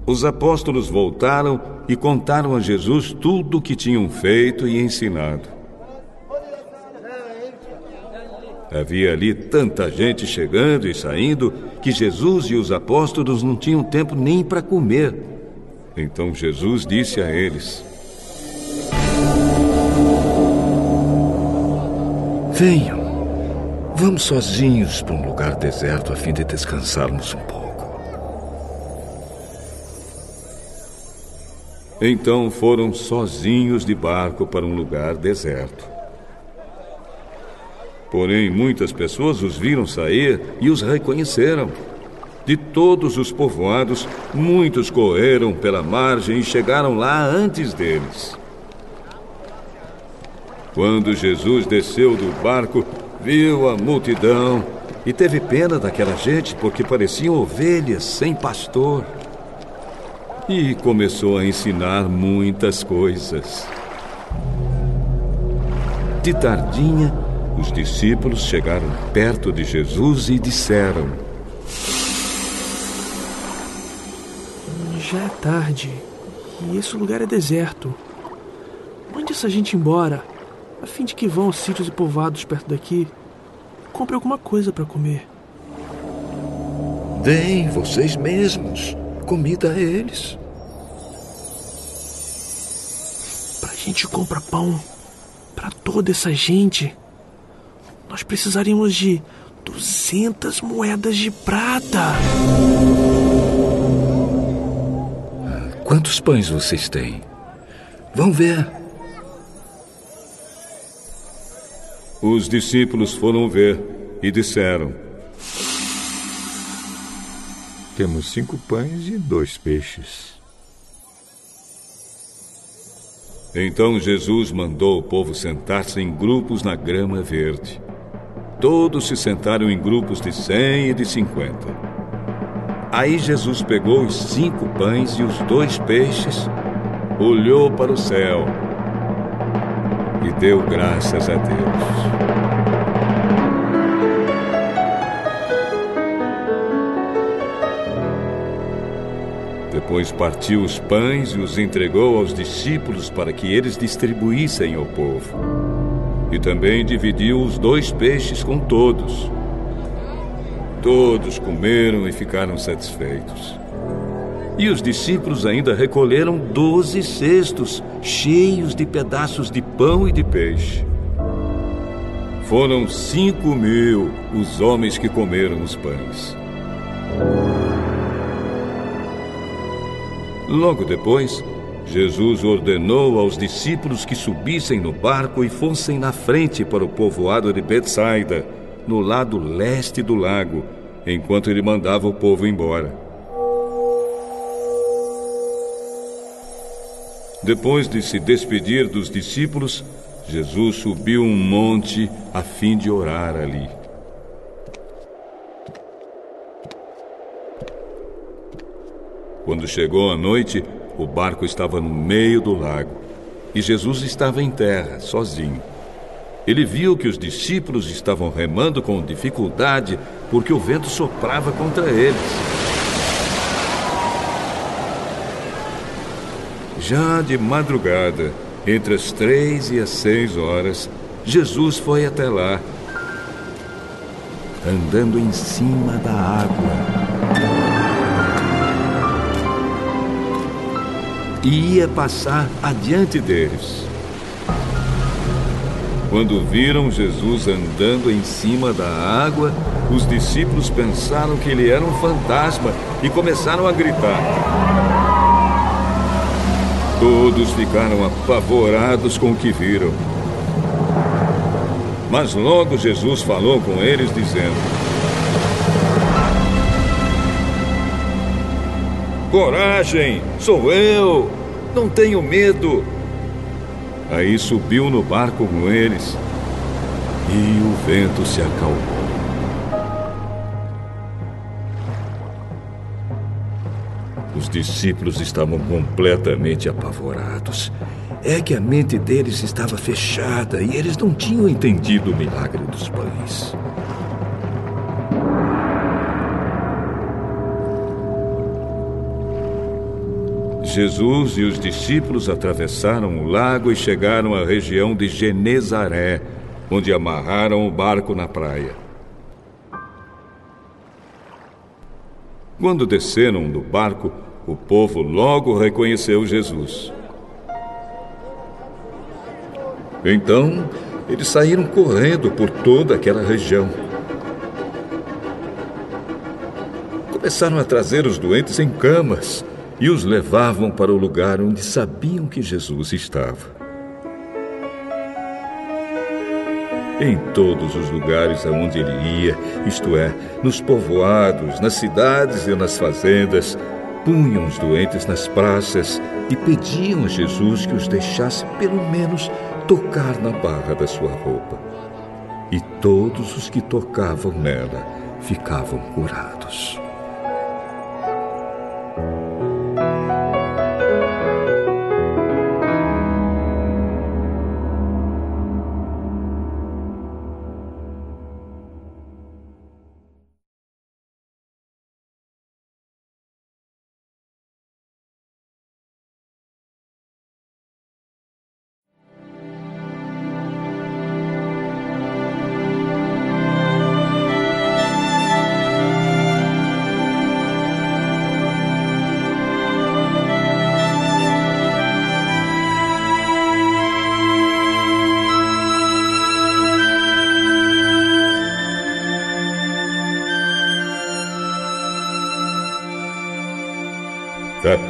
Os apóstolos voltaram e contaram a Jesus tudo o que tinham feito e ensinado. Havia ali tanta gente chegando e saindo que Jesus e os apóstolos não tinham tempo nem para comer. Então Jesus disse a eles:
Venham, vamos sozinhos para um lugar deserto a fim de descansarmos um pouco.
Então foram sozinhos de barco para um lugar deserto. Porém, muitas pessoas os viram sair e os reconheceram. De todos os povoados, muitos correram pela margem e chegaram lá antes deles. Quando Jesus desceu do barco, viu a multidão e teve pena daquela gente porque pareciam ovelhas sem pastor. E começou a ensinar muitas coisas. De tardinha, os discípulos chegaram perto de Jesus e disseram:
Já é tarde e esse lugar é deserto. Mande essa gente embora, a fim de que vão aos sítios e povoados perto daqui. Compre alguma coisa para comer.
Deem vocês mesmos comida a eles.
Pra gente comprar pão para toda essa gente, nós precisaríamos de 200 moedas de prata.
Quantos pães vocês têm? Vão ver.
Os discípulos foram ver e disseram:
Temos cinco pães e dois peixes.
Então Jesus mandou o povo sentar-se em grupos na grama verde. Todos se sentaram em grupos de cem e de cinquenta. Aí Jesus pegou os cinco pães e os dois peixes, olhou para o céu e deu graças a Deus. Depois partiu os pães e os entregou aos discípulos para que eles distribuíssem ao povo. E também dividiu os dois peixes com todos. Todos comeram e ficaram satisfeitos. E os discípulos ainda recolheram doze cestos cheios de pedaços de pão e de peixe. Foram cinco mil os homens que comeram os pães. Logo depois, Jesus ordenou aos discípulos que subissem no barco e fossem na frente para o povoado de Betsaida no lado leste do lago, enquanto ele mandava o povo embora. Depois de se despedir dos discípulos, Jesus subiu um monte a fim de orar ali. Quando chegou a noite, o barco estava no meio do lago e Jesus estava em terra, sozinho. Ele viu que os discípulos estavam remando com dificuldade porque o vento soprava contra eles. Já de madrugada, entre as três e as seis horas, Jesus foi até lá, andando em cima da água. E ia passar adiante deles. Quando viram Jesus andando em cima da água, os discípulos pensaram que ele era um fantasma e começaram a gritar. Todos ficaram apavorados com o que viram. Mas logo Jesus falou com eles, dizendo: Coragem, sou eu, não tenho medo. Aí subiu no barco com eles e o vento se acalmou. Os discípulos estavam completamente apavorados. É que a mente deles estava fechada e eles não tinham entendido o milagre dos pães. Jesus e os discípulos atravessaram o lago e chegaram à região de Genezaré, onde amarraram o barco na praia. Quando desceram do barco, o povo logo reconheceu Jesus. Então, eles saíram correndo por toda aquela região. Começaram a trazer os doentes em camas e os levavam para o lugar onde sabiam que Jesus estava. em todos os lugares aonde ele ia, isto é, nos povoados, nas cidades e nas fazendas, punham os doentes nas praças e pediam a Jesus que os deixasse pelo menos tocar na barra da sua roupa. E todos os que tocavam nela ficavam curados.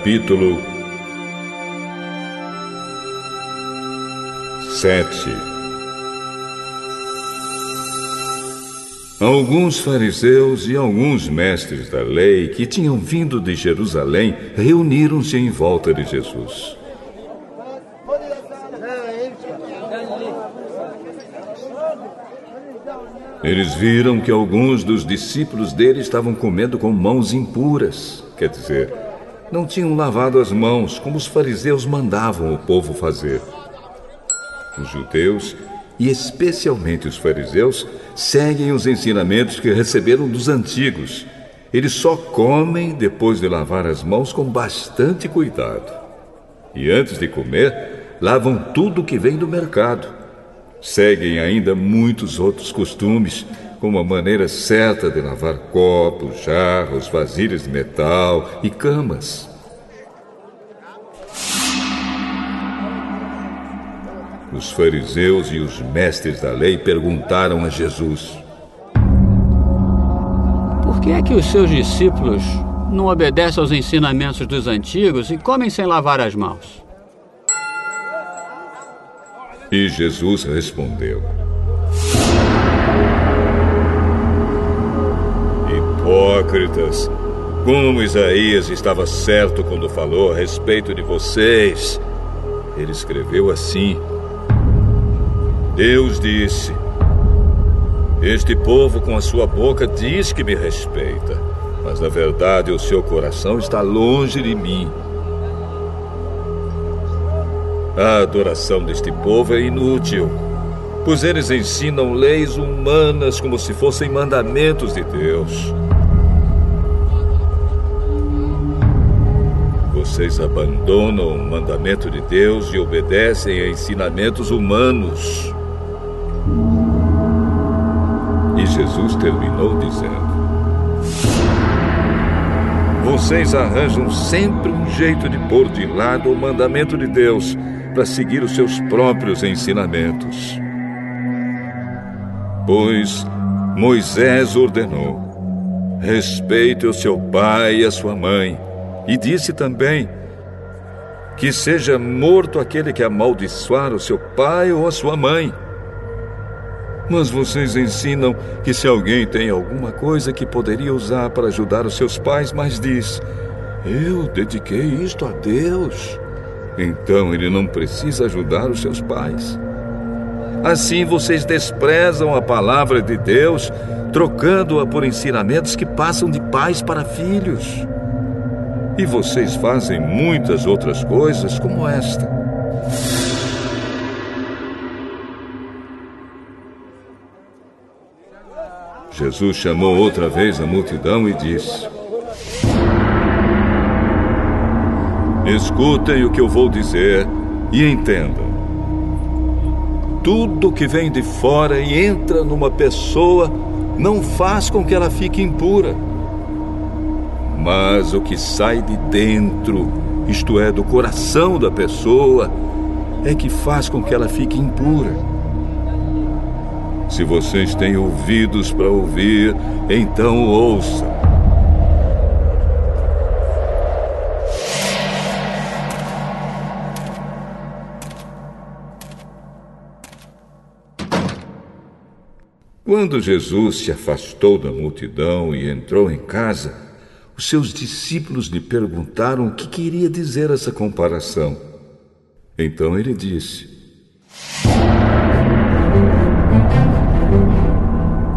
Capítulo 7 Alguns fariseus e alguns mestres da lei que tinham vindo de Jerusalém reuniram-se em volta de Jesus. Eles viram que alguns dos discípulos dele estavam comendo com mãos impuras, quer dizer, não tinham lavado as mãos como os fariseus mandavam o povo fazer. Os judeus, e especialmente os fariseus, seguem os ensinamentos que receberam dos antigos. Eles só comem depois de lavar as mãos com bastante cuidado. E antes de comer, lavam tudo que vem do mercado. Seguem ainda muitos outros costumes, como a maneira certa de lavar copos, jarros, vasilhas de metal e camas. Os fariseus e os mestres da lei perguntaram a Jesus:
Por que é que os seus discípulos não obedecem aos ensinamentos dos antigos e comem sem lavar as mãos?
E Jesus respondeu: Hipócritas, como Isaías estava certo quando falou a respeito de vocês. Ele escreveu assim: Deus disse: Este povo com a sua boca diz que me respeita, mas na verdade o seu coração está longe de mim. A adoração deste povo é inútil, pois eles ensinam leis humanas como se fossem mandamentos de Deus. Vocês abandonam o mandamento de Deus e obedecem a ensinamentos humanos. E Jesus terminou dizendo: Vocês arranjam sempre um jeito de pôr de lado o mandamento de Deus para seguir os seus próprios ensinamentos. Pois Moisés ordenou: respeite o seu pai e a sua mãe, e disse também: que seja morto aquele que amaldiçoar o seu pai ou a sua mãe. Mas vocês ensinam que se alguém tem alguma coisa que poderia usar para ajudar os seus pais, mas diz: Eu dediquei isto a Deus. Então ele não precisa ajudar os seus pais. Assim vocês desprezam a palavra de Deus, trocando-a por ensinamentos que passam de pais para filhos. E vocês fazem muitas outras coisas como esta. Jesus chamou outra vez a multidão e disse: Escutem o que eu vou dizer e entendam. Tudo que vem de fora e entra numa pessoa não faz com que ela fique impura. Mas o que sai de dentro, isto é, do coração da pessoa, é que faz com que ela fique impura. Se vocês têm ouvidos para ouvir, então ouçam. Quando Jesus se afastou da multidão e entrou em casa, os seus discípulos lhe perguntaram o que queria dizer essa comparação. Então ele disse: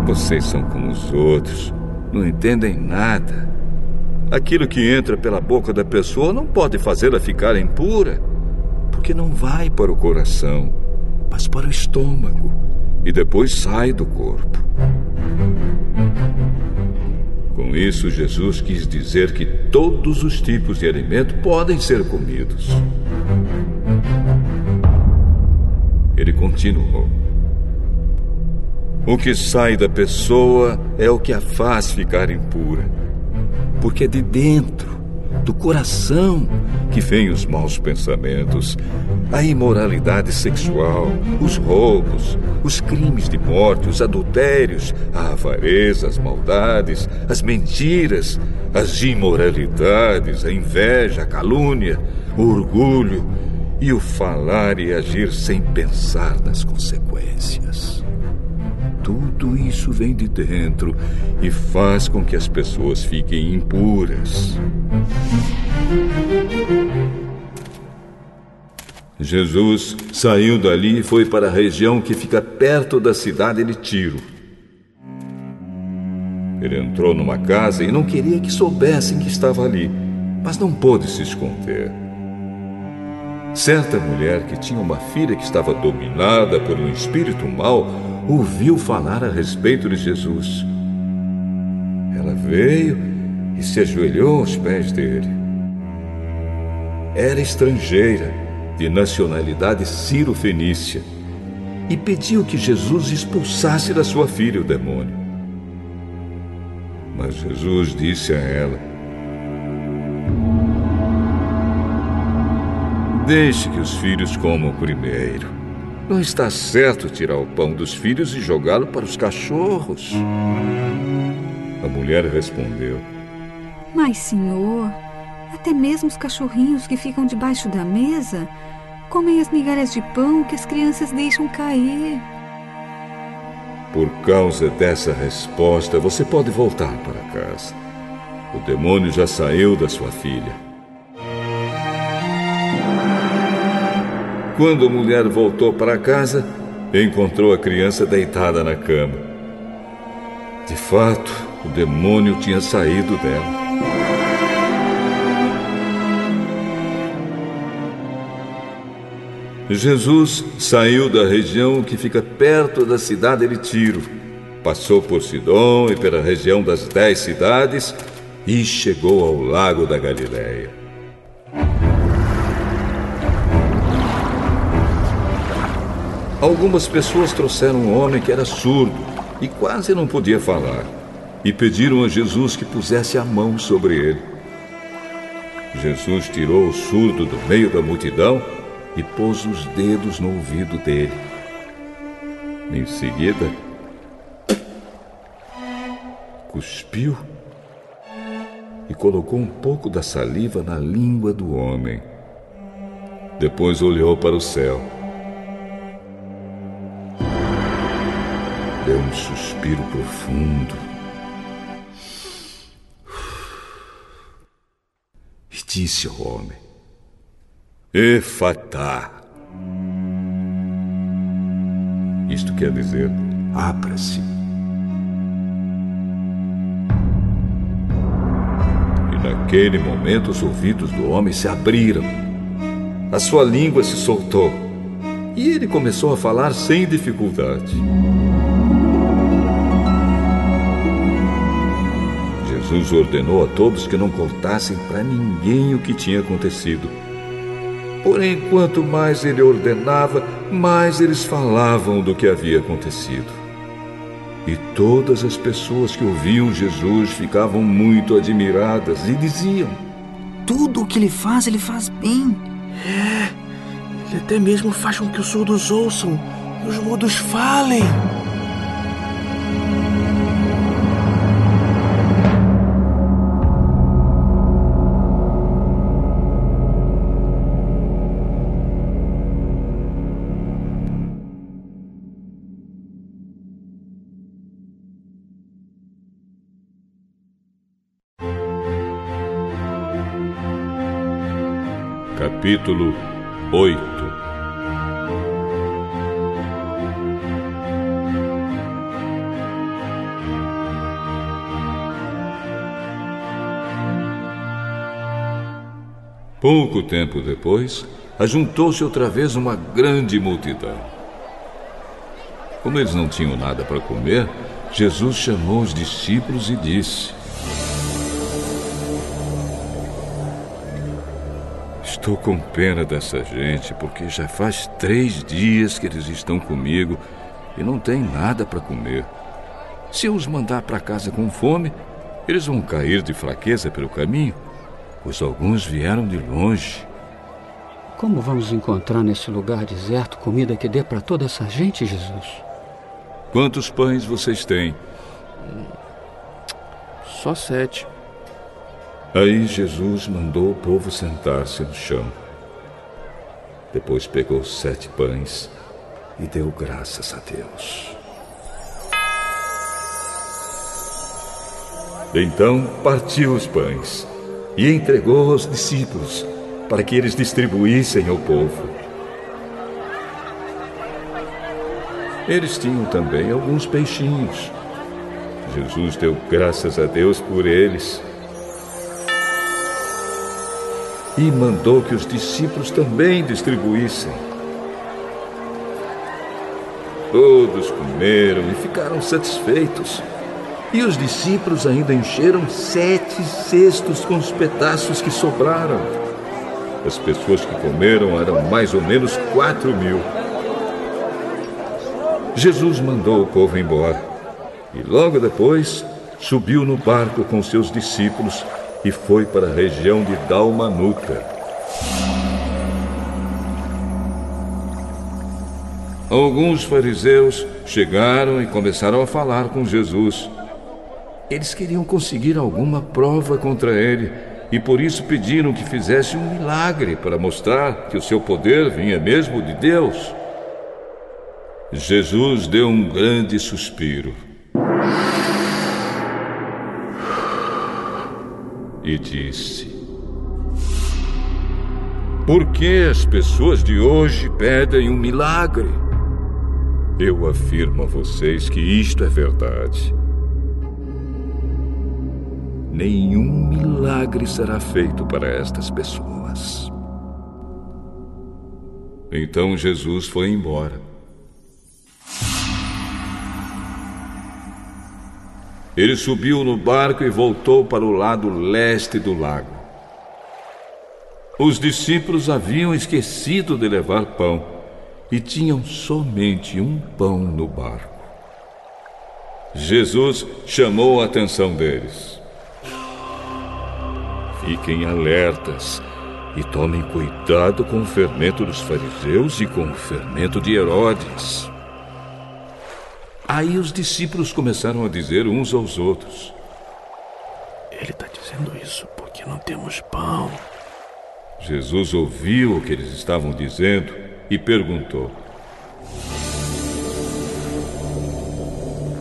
Vocês são como os outros, não entendem nada. Aquilo que entra pela boca da pessoa não pode fazê-la ficar impura, porque não vai para o coração, mas para o estômago e depois sai do corpo. Com isso, Jesus quis dizer que todos os tipos de alimento podem ser comidos. Ele continuou: O que sai da pessoa é o que a faz ficar impura. Porque é de dentro, do coração, que vêm os maus pensamentos, a imoralidade sexual, os roubos, os crimes de morte, os adultérios, a avareza, as maldades, as mentiras, as imoralidades, a inveja, a calúnia, o orgulho e o falar e agir sem pensar nas consequências. Tudo isso vem de dentro e faz com que as pessoas fiquem impuras. Jesus saiu dali e foi para a região que fica perto da cidade de Tiro. Ele entrou numa casa e não queria que soubessem que estava ali, mas não pôde se esconder. Certa mulher que tinha uma filha que estava dominada por um espírito mau ouviu falar a respeito de Jesus. Ela veio e se ajoelhou aos pés dele. Era estrangeira, de nacionalidade ciro-fenícia, e pediu que Jesus expulsasse da sua filha o demônio. Mas Jesus disse a ela: Deixe que os filhos comam primeiro. Não está certo tirar o pão dos filhos e jogá-lo para os cachorros. A mulher respondeu:
Mas, senhor, até mesmo os cachorrinhos que ficam debaixo da mesa comem as migalhas de pão que as crianças deixam cair.
Por causa dessa resposta, você pode voltar para casa. O demônio já saiu da sua filha. Quando a mulher voltou para casa, encontrou a criança deitada na cama. De fato, o demônio tinha saído dela. Jesus saiu da região que fica perto da cidade de Tiro, passou por Sidom e pela região das dez cidades e chegou ao lago da Galileia. Algumas pessoas trouxeram um homem que era surdo e quase não podia falar, e pediram a Jesus que pusesse a mão sobre ele. Jesus tirou o surdo do meio da multidão e pôs os dedos no ouvido dele. Em seguida, cuspiu e colocou um pouco da saliva na língua do homem. Depois olhou para o céu. Deu um suspiro profundo e disse ao homem: Efatá. Isto quer dizer, abra-se. E naquele momento os ouvidos do homem se abriram. A sua língua se soltou. E ele começou a falar sem dificuldade. Jesus ordenou a todos que não contassem para ninguém o que tinha acontecido. Porém, quanto mais ele ordenava, mais eles falavam do que havia acontecido. E todas as pessoas que ouviam Jesus ficavam muito admiradas e diziam:
Tudo o que ele faz, ele faz bem.
É, ele até mesmo faz com que os surdos ouçam e os mudos falem.
Capítulo 8 Pouco tempo depois, ajuntou-se outra vez uma grande multidão. Como eles não tinham nada para comer, Jesus chamou os discípulos e disse: Estou com pena dessa gente, porque já faz três dias que eles estão comigo e não têm nada para comer. Se eu os mandar para casa com fome, eles vão cair de fraqueza pelo caminho, pois alguns vieram de longe.
Como vamos encontrar nesse lugar deserto comida que dê para toda essa gente, Jesus?
Quantos pães vocês têm?
Só sete.
Aí Jesus mandou o povo sentar-se no chão. Depois pegou sete pães e deu graças a Deus. Então partiu os pães e entregou aos discípulos para que eles distribuíssem ao povo. Eles tinham também alguns peixinhos. Jesus deu graças a Deus por eles e mandou que os discípulos também distribuíssem. Todos comeram e ficaram satisfeitos. E os discípulos ainda encheram sete cestos com os pedaços que sobraram. As pessoas que comeram eram mais ou menos quatro mil. Jesus mandou o povo embora e logo depois subiu no barco com seus discípulos e foi para a região de Dalmanuta. Alguns fariseus chegaram e começaram a falar com Jesus. Eles queriam conseguir alguma prova contra ele e por isso pediram que fizesse um milagre para mostrar que o seu poder vinha mesmo de Deus. Jesus deu um grande suspiro. E disse: Por que as pessoas de hoje pedem um milagre? Eu afirmo a vocês que isto é verdade. Nenhum milagre será feito para estas pessoas. Então Jesus foi embora. Ele subiu no barco e voltou para o lado leste do lago. Os discípulos haviam esquecido de levar pão e tinham somente um pão no barco. Jesus chamou a atenção deles. Fiquem alertas e tomem cuidado com o fermento dos fariseus e com o fermento de Herodes. Aí os discípulos começaram a dizer uns aos outros:
Ele está dizendo isso porque não temos pão.
Jesus ouviu o que eles estavam dizendo e perguntou: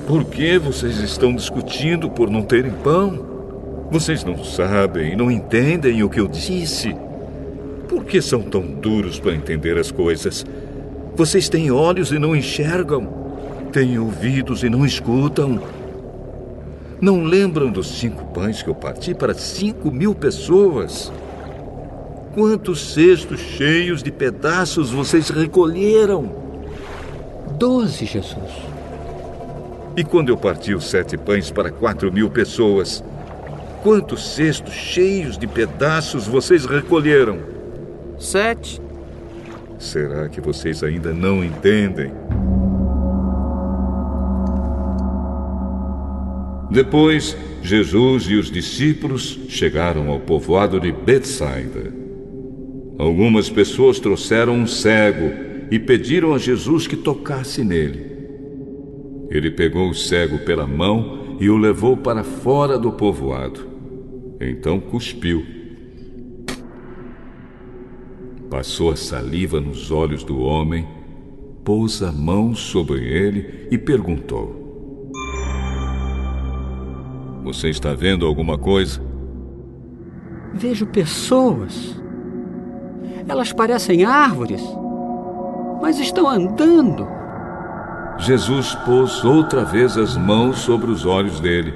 Por que vocês estão discutindo por não terem pão? Vocês não sabem, não entendem o que eu disse. Por que são tão duros para entender as coisas? Vocês têm olhos e não enxergam Têm ouvidos e não escutam. Não lembram dos cinco pães que eu parti para cinco mil pessoas? Quantos cestos cheios de pedaços vocês recolheram?
Doze, Jesus.
E quando eu parti os sete pães para quatro mil pessoas, quantos cestos cheios de pedaços vocês recolheram?
Sete.
Será que vocês ainda não entendem? Depois, Jesus e os discípulos chegaram ao povoado de Betsaida. Algumas pessoas trouxeram um cego e pediram a Jesus que tocasse nele. Ele pegou o cego pela mão e o levou para fora do povoado. Então cuspiu. Passou a saliva nos olhos do homem, pôs a mão sobre ele e perguntou: você está vendo alguma coisa?
Vejo pessoas. Elas parecem árvores, mas estão andando.
Jesus pôs outra vez as mãos sobre os olhos dele.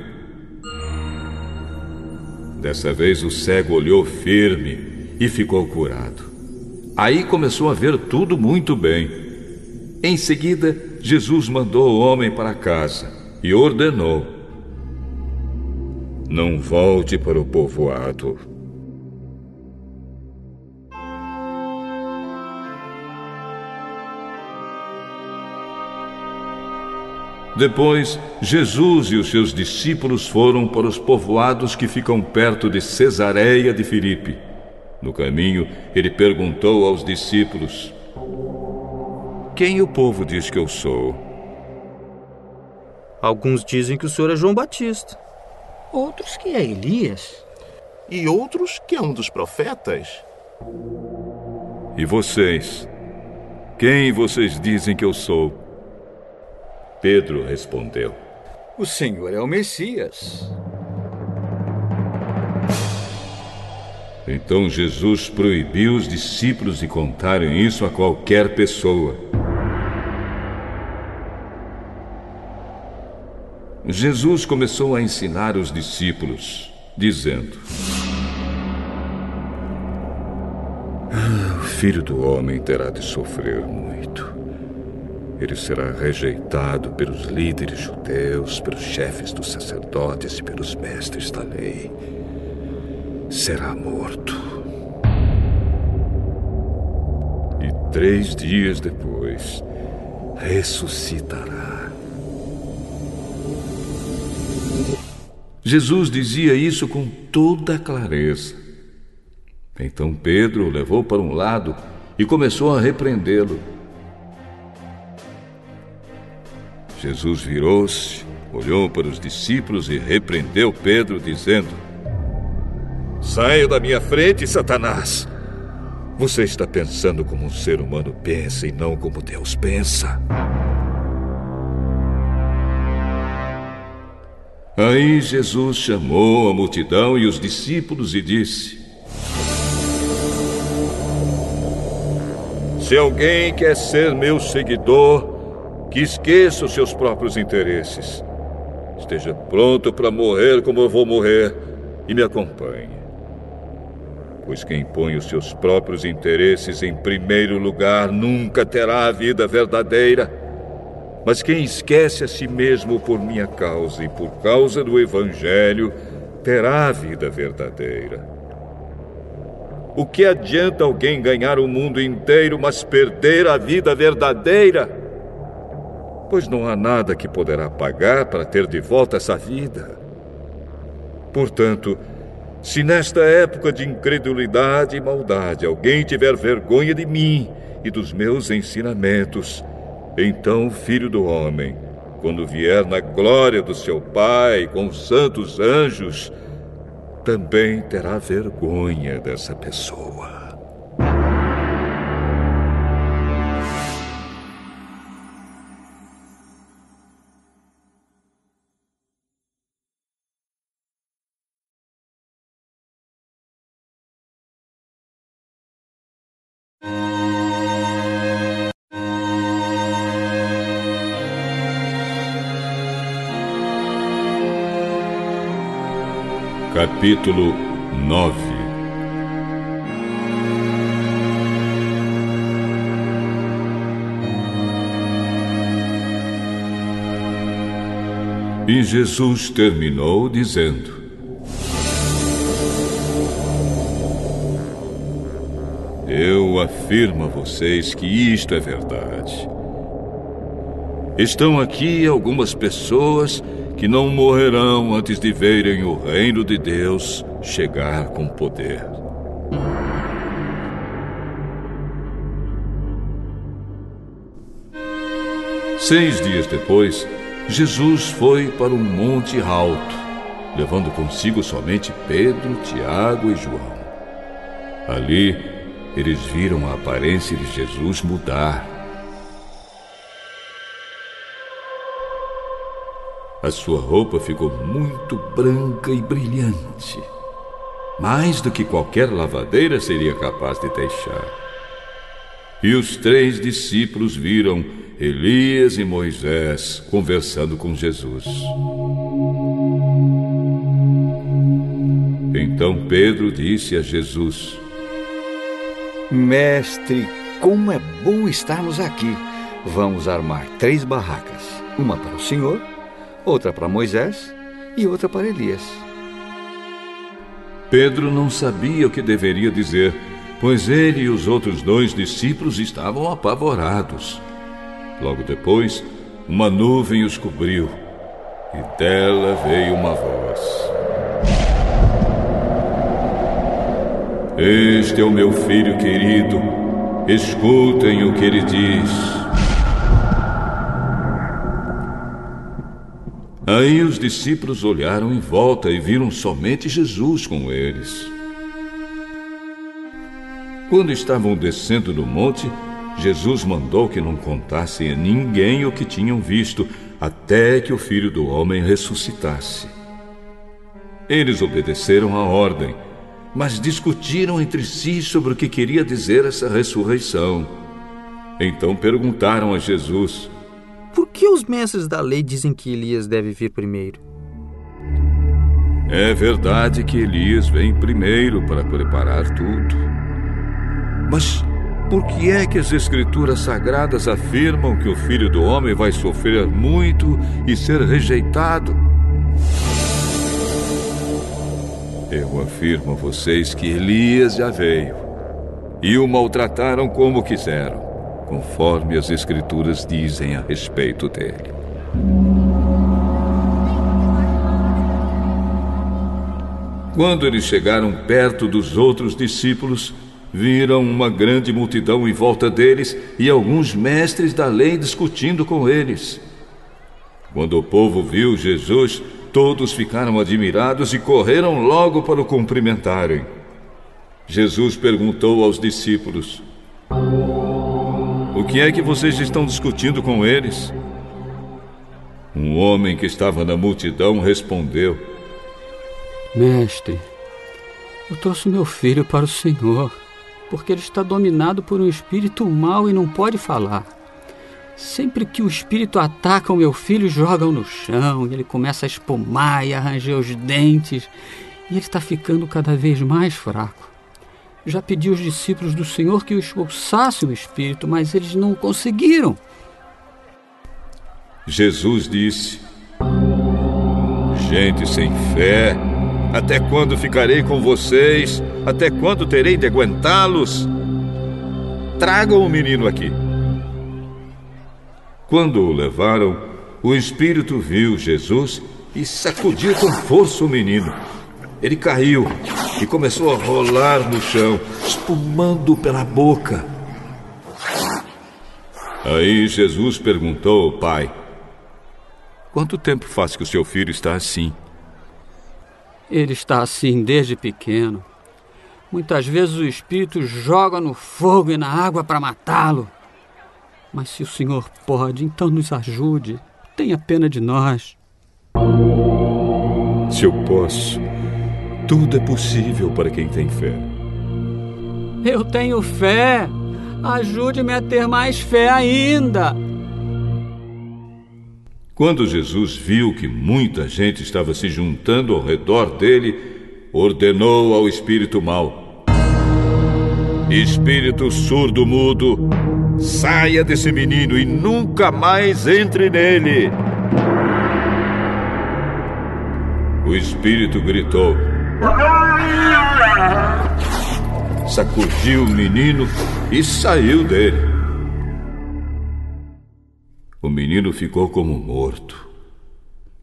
Dessa vez o cego olhou firme e ficou curado. Aí começou a ver tudo muito bem. Em seguida, Jesus mandou o homem para casa e ordenou: Não volte para o povoado. Depois, Jesus e os seus discípulos foram para os povoados que ficam perto de Cesareia de Filipe. No caminho, ele perguntou aos discípulos: Quem o povo diz que eu sou?
Alguns dizem que o senhor é João Batista.
Outros que é Elias.
E outros que é um dos profetas.
E vocês? Quem vocês dizem que eu sou? Pedro respondeu:
O Senhor é o Messias.
Então Jesus proibiu os discípulos de contarem isso a qualquer pessoa. Jesus começou a ensinar os discípulos, dizendo: ah, O filho do homem terá de sofrer muito. Ele será rejeitado pelos líderes judeus, pelos chefes dos sacerdotes e pelos mestres da lei será morto. E três dias depois ressuscitará. Jesus dizia isso com toda clareza. Então Pedro o levou para um lado e começou a repreendê-lo. Jesus virou-se, olhou para os discípulos e repreendeu Pedro, dizendo: Saia da minha frente, Satanás! Você está pensando como um ser humano pensa e não como Deus pensa. Aí Jesus chamou a multidão e os discípulos e disse: Se alguém quer ser meu seguidor, que esqueça os seus próprios interesses. Esteja pronto para morrer como eu vou morrer e me acompanhe pois quem põe os seus próprios interesses em primeiro lugar nunca terá a vida verdadeira. Mas quem esquece a si mesmo por minha causa e por causa do Evangelho, terá a vida verdadeira. O que adianta alguém ganhar o mundo inteiro, mas perder a vida verdadeira? Pois não há nada que poderá pagar para ter de volta essa vida. Portanto, se nesta época de incredulidade e maldade alguém tiver vergonha de mim e dos meus ensinamentos, então o filho do homem, quando vier na glória do seu Pai com os santos anjos, também terá vergonha dessa pessoa. Capítulo 9 E Jesus terminou dizendo: Eu afirmo a vocês que isto é verdade. Estão aqui algumas pessoas que não morrerão antes de verem o reino de Deus chegar com poder. Seis dias depois, Jesus foi para um monte alto, levando consigo somente Pedro, Tiago e João. Ali, eles viram a aparência de Jesus mudar A sua roupa ficou muito branca e brilhante, mais do que qualquer lavadeira seria capaz de deixar. E os três discípulos viram Elias e Moisés conversando com Jesus. Então Pedro disse a Jesus:
Mestre, como é bom estarmos aqui. Vamos armar três barracas: uma para o Senhor, outra para Moisés e outra para Elias.
Pedro não sabia o que deveria dizer, pois ele e os outros dois discípulos estavam apavorados. Logo depois, uma nuvem os cobriu e dela veio uma voz: Este é o meu filho querido, escutem o que ele diz. Aí os discípulos olharam em volta e viram somente Jesus com eles. Quando estavam descendo do monte, Jesus mandou que não contassem a ninguém o que tinham visto, até que o filho do homem ressuscitasse. Eles obedeceram à ordem, mas discutiram entre si sobre o que queria dizer essa ressurreição. Então perguntaram a Jesus:
Por que os mestres da lei dizem que Elias deve vir primeiro?
É verdade que Elias vem primeiro para preparar tudo. Mas por que é que as Escrituras Sagradas afirmam que o filho do homem vai sofrer muito e ser rejeitado? Eu afirmo a vocês que Elias já veio e o maltrataram como quiseram, conforme as Escrituras dizem a respeito dele. Quando eles chegaram perto dos outros discípulos, viram uma grande multidão em volta deles e alguns mestres da lei discutindo com eles. Quando o povo viu Jesus, todos ficaram admirados e correram logo para o cumprimentarem. Jesus perguntou aos discípulos: O que é que vocês estão discutindo com eles? Um homem que estava na multidão respondeu:
Mestre, eu trouxe meu filho para o Senhor, porque ele está dominado por um espírito mau e não pode falar. Sempre que o espírito ataca o meu filho, joga-o no chão, e ele começa a espumar e a ranger os dentes, e ele está ficando cada vez mais fraco. Já pedi aos discípulos do Senhor que o expulsassem o espírito, mas eles não conseguiram.
Jesus disse: Gente sem fé, até quando ficarei com vocês? Até quando terei de aguentá-los? Tragam o menino aqui. Quando o levaram, o espírito viu Jesus e sacudiu com força o menino. Ele caiu e começou a rolar no chão, espumando pela boca. Aí Jesus perguntou ao pai: Quanto tempo faz que o seu filho está assim?
Ele está assim desde pequeno. Muitas vezes o espírito joga no fogo e na água para matá-lo. Mas se o Senhor pode, então nos ajude. Tenha pena de nós.
Se eu posso, tudo é possível para quem tem fé.
Eu tenho fé. Ajude-me a ter mais fé ainda.
Quando Jesus viu que muita gente estava se juntando ao redor dele, ordenou ao espírito mau: Espírito surdo-mudo, saia desse menino e nunca mais entre nele. O espírito gritou, sacudiu o menino e saiu dele. O menino ficou como morto.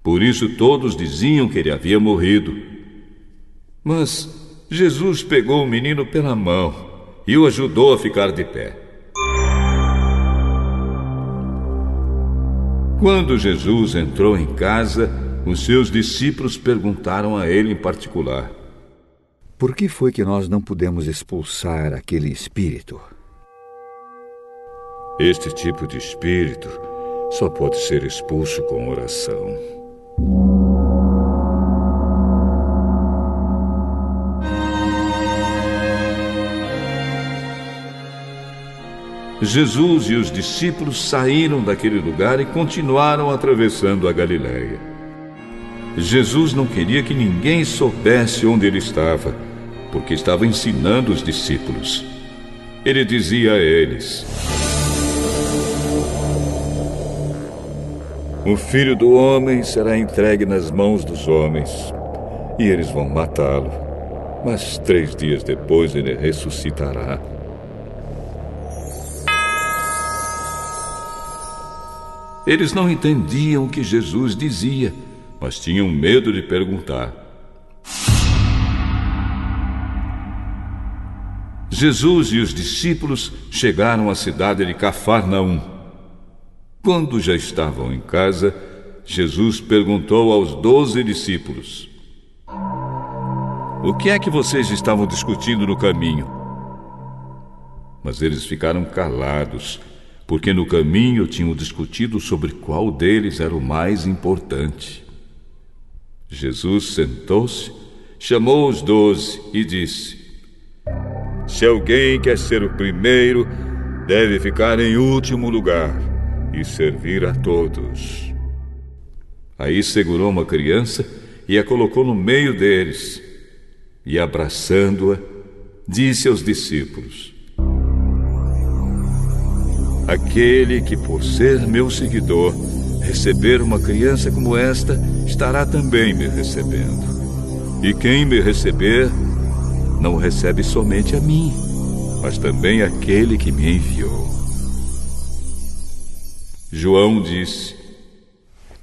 Por isso todos diziam que ele havia morrido. Mas Jesus pegou o menino pela mão e o ajudou a ficar de pé. Quando Jesus entrou em casa, os seus discípulos perguntaram a ele em particular:
Por que foi que nós não pudemos expulsar aquele espírito?
Este tipo de espírito só pode ser expulso com oração. Jesus e os discípulos saíram daquele lugar e continuaram atravessando a Galiléia. Jesus não queria que ninguém soubesse onde ele estava, porque estava ensinando os discípulos. Ele dizia a eles: O filho do homem será entregue nas mãos dos homens, e eles vão matá-lo. Mas três dias depois ele ressuscitará. Eles não entendiam o que Jesus dizia, mas tinham medo de perguntar. Jesus e os discípulos chegaram à cidade de Cafarnaum. Quando já estavam em casa, Jesus perguntou aos doze discípulos: O que é que vocês estavam discutindo no caminho? Mas eles ficaram calados porque no caminho tinham discutido sobre qual deles era o mais importante. Jesus sentou-se, chamou os doze e disse: Se alguém quer ser o primeiro, deve ficar em último lugar e servir a todos. Aí segurou uma criança e a colocou no meio deles, e abraçando-a, disse aos discípulos: Aquele que, por ser meu seguidor, receber uma criança como esta, estará também me recebendo. E quem me receber, não recebe somente a mim, mas também aquele que me enviou. João disse: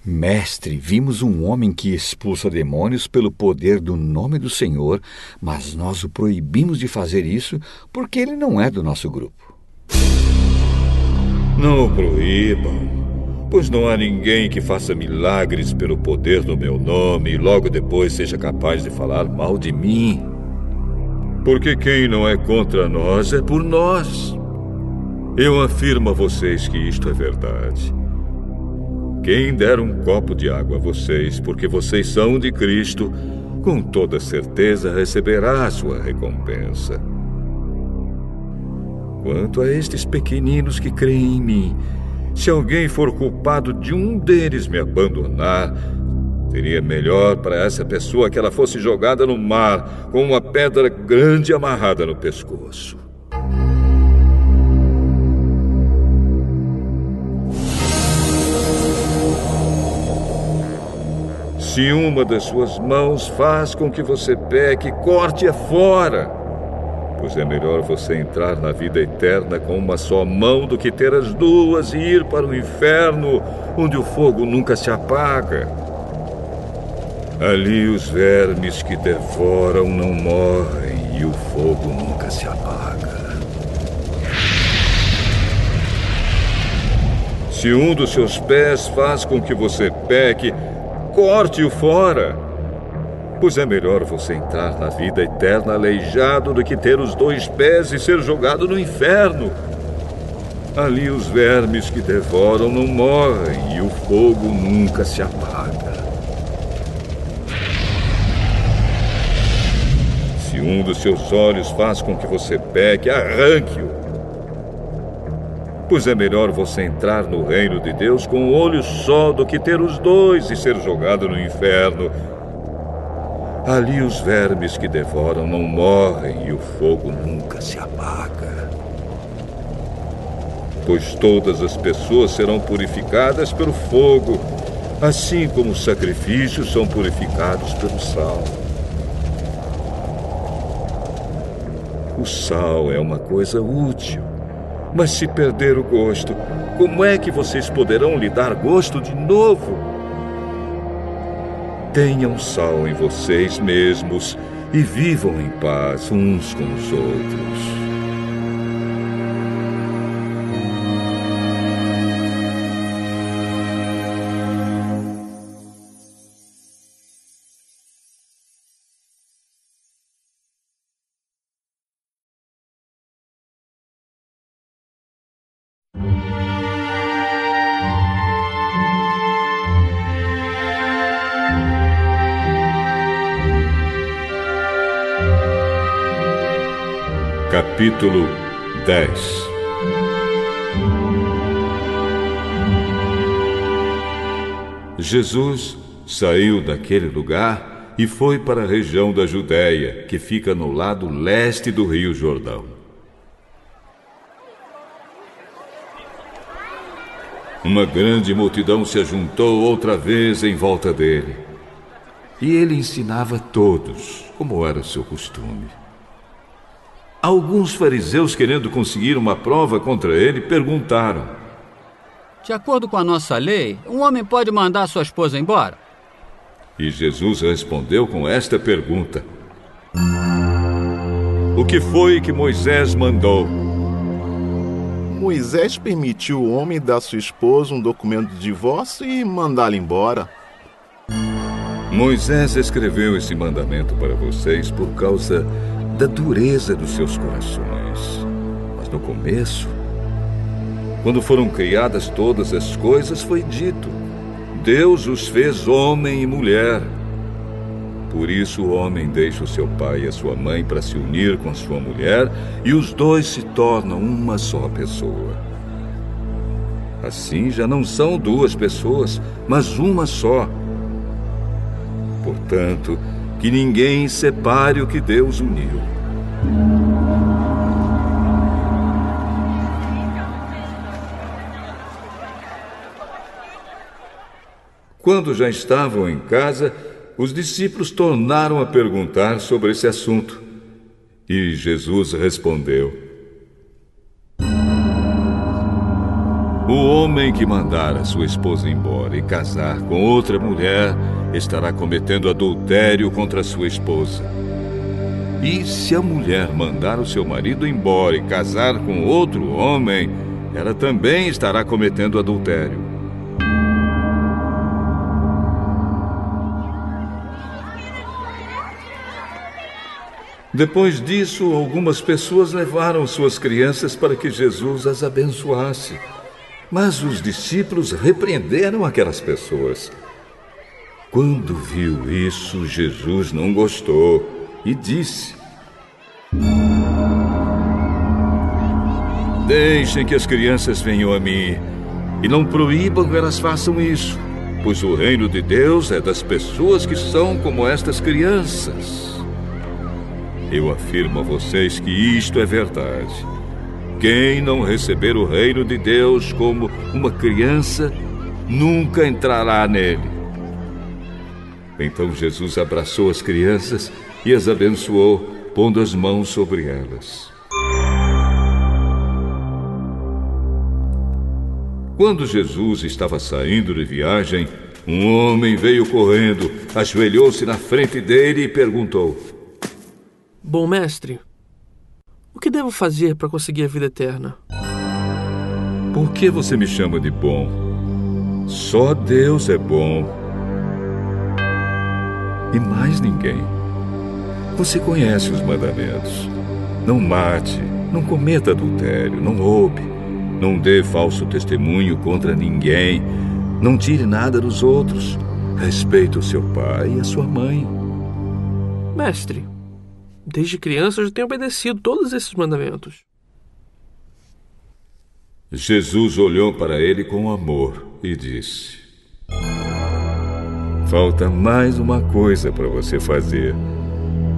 Mestre, vimos um homem que expulsa demônios pelo poder do nome do Senhor, mas nós o proibimos de fazer isso porque ele não é do nosso grupo.
Não o proíbam, pois não há ninguém que faça milagres pelo poder do meu nome e logo depois seja capaz de falar mal de mim. Porque quem não é contra nós é por nós. Eu afirmo a vocês que isto é verdade. Quem der um copo de água a vocês, porque vocês são de Cristo, com toda certeza receberá a sua recompensa. Quanto a estes pequeninos que creem em mim, se alguém for culpado de um deles me abandonar, seria melhor para essa pessoa que ela fosse jogada no mar com uma pedra grande amarrada no pescoço. Se uma das suas mãos faz com que você peque, corte-a fora pois é melhor você entrar na vida eterna com uma só mão do que ter as duas e ir para o inferno, onde o fogo nunca se apaga. Ali os vermes que devoram não morrem e o fogo nunca se apaga. Se um dos seus pés faz com que você peque, corte-o fora pois é melhor você entrar na vida eterna aleijado do que ter os dois pés e ser jogado no inferno. Ali os vermes que devoram não morrem e o fogo nunca se apaga. Se um dos seus olhos faz com que você peque, arranque-o. Pois é melhor você entrar no reino de Deus com um olho só do que ter os dois e ser jogado no inferno Ali os vermes que devoram não morrem e o fogo nunca se apaga. Pois todas as pessoas serão purificadas pelo fogo, assim como os sacrifícios são purificados pelo sal. O sal é uma coisa útil, mas se perder o gosto, como é que vocês poderão lhe dar gosto de novo? Tenham sal em vocês mesmos e vivam em paz uns com os outros. capítulo 10 Jesus saiu daquele lugar e foi para a região da Judéia, que fica no lado leste do Rio Jordão. Uma grande multidão se ajuntou outra vez em volta dele. E ele ensinava todos, como era seu costume. Alguns fariseus, querendo conseguir uma prova contra ele, perguntaram:
De acordo com a nossa lei, um homem pode mandar sua esposa embora?
E Jesus respondeu com esta pergunta: O que foi que Moisés mandou?
Moisés permitiu o homem dar à sua esposa um documento de divórcio e mandá-la embora.
Moisés escreveu esse mandamento para vocês por causa da dureza dos seus corações. Mas no começo, quando foram criadas todas as coisas, foi dito: Deus os fez homem e mulher. Por isso o homem deixa o seu pai e a sua mãe para se unir com a sua mulher, e os dois se tornam uma só pessoa. Assim já não são duas pessoas, mas uma só. Portanto, que ninguém separe o que Deus uniu. Quando já estavam em casa, os discípulos tornaram a perguntar sobre esse assunto. E Jesus respondeu: O homem que mandar a sua esposa embora e casar com outra mulher estará cometendo adultério contra sua esposa. E se a mulher mandar o seu marido embora e casar com outro homem, ela também estará cometendo adultério. Depois disso, algumas pessoas levaram suas crianças para que Jesus as abençoasse. Mas os discípulos repreenderam aquelas pessoas. Quando viu isso, Jesus não gostou e disse: Deixem que as crianças venham a mim e não proíbam que elas façam isso, pois o reino de Deus é das pessoas que são como estas crianças. Eu afirmo a vocês que isto é verdade. Quem não receber o reino de Deus como uma criança, nunca entrará nele. Então Jesus abraçou as crianças e as abençoou, pondo as mãos sobre elas. Quando Jesus estava saindo de viagem, um homem veio correndo, ajoelhou-se na frente dele e perguntou:
Bom mestre, o que devo fazer para conseguir a vida eterna?
Por que você me chama de bom? Só Deus é bom. E mais ninguém. Você conhece os mandamentos. Não mate, não cometa adultério, não roube, não dê falso testemunho contra ninguém, não tire nada dos outros, respeite o seu pai e a sua mãe.
Mestre, Desde criança eu já tenho obedecido todos esses mandamentos.
Jesus olhou para ele com amor e disse: Falta mais uma coisa para você fazer.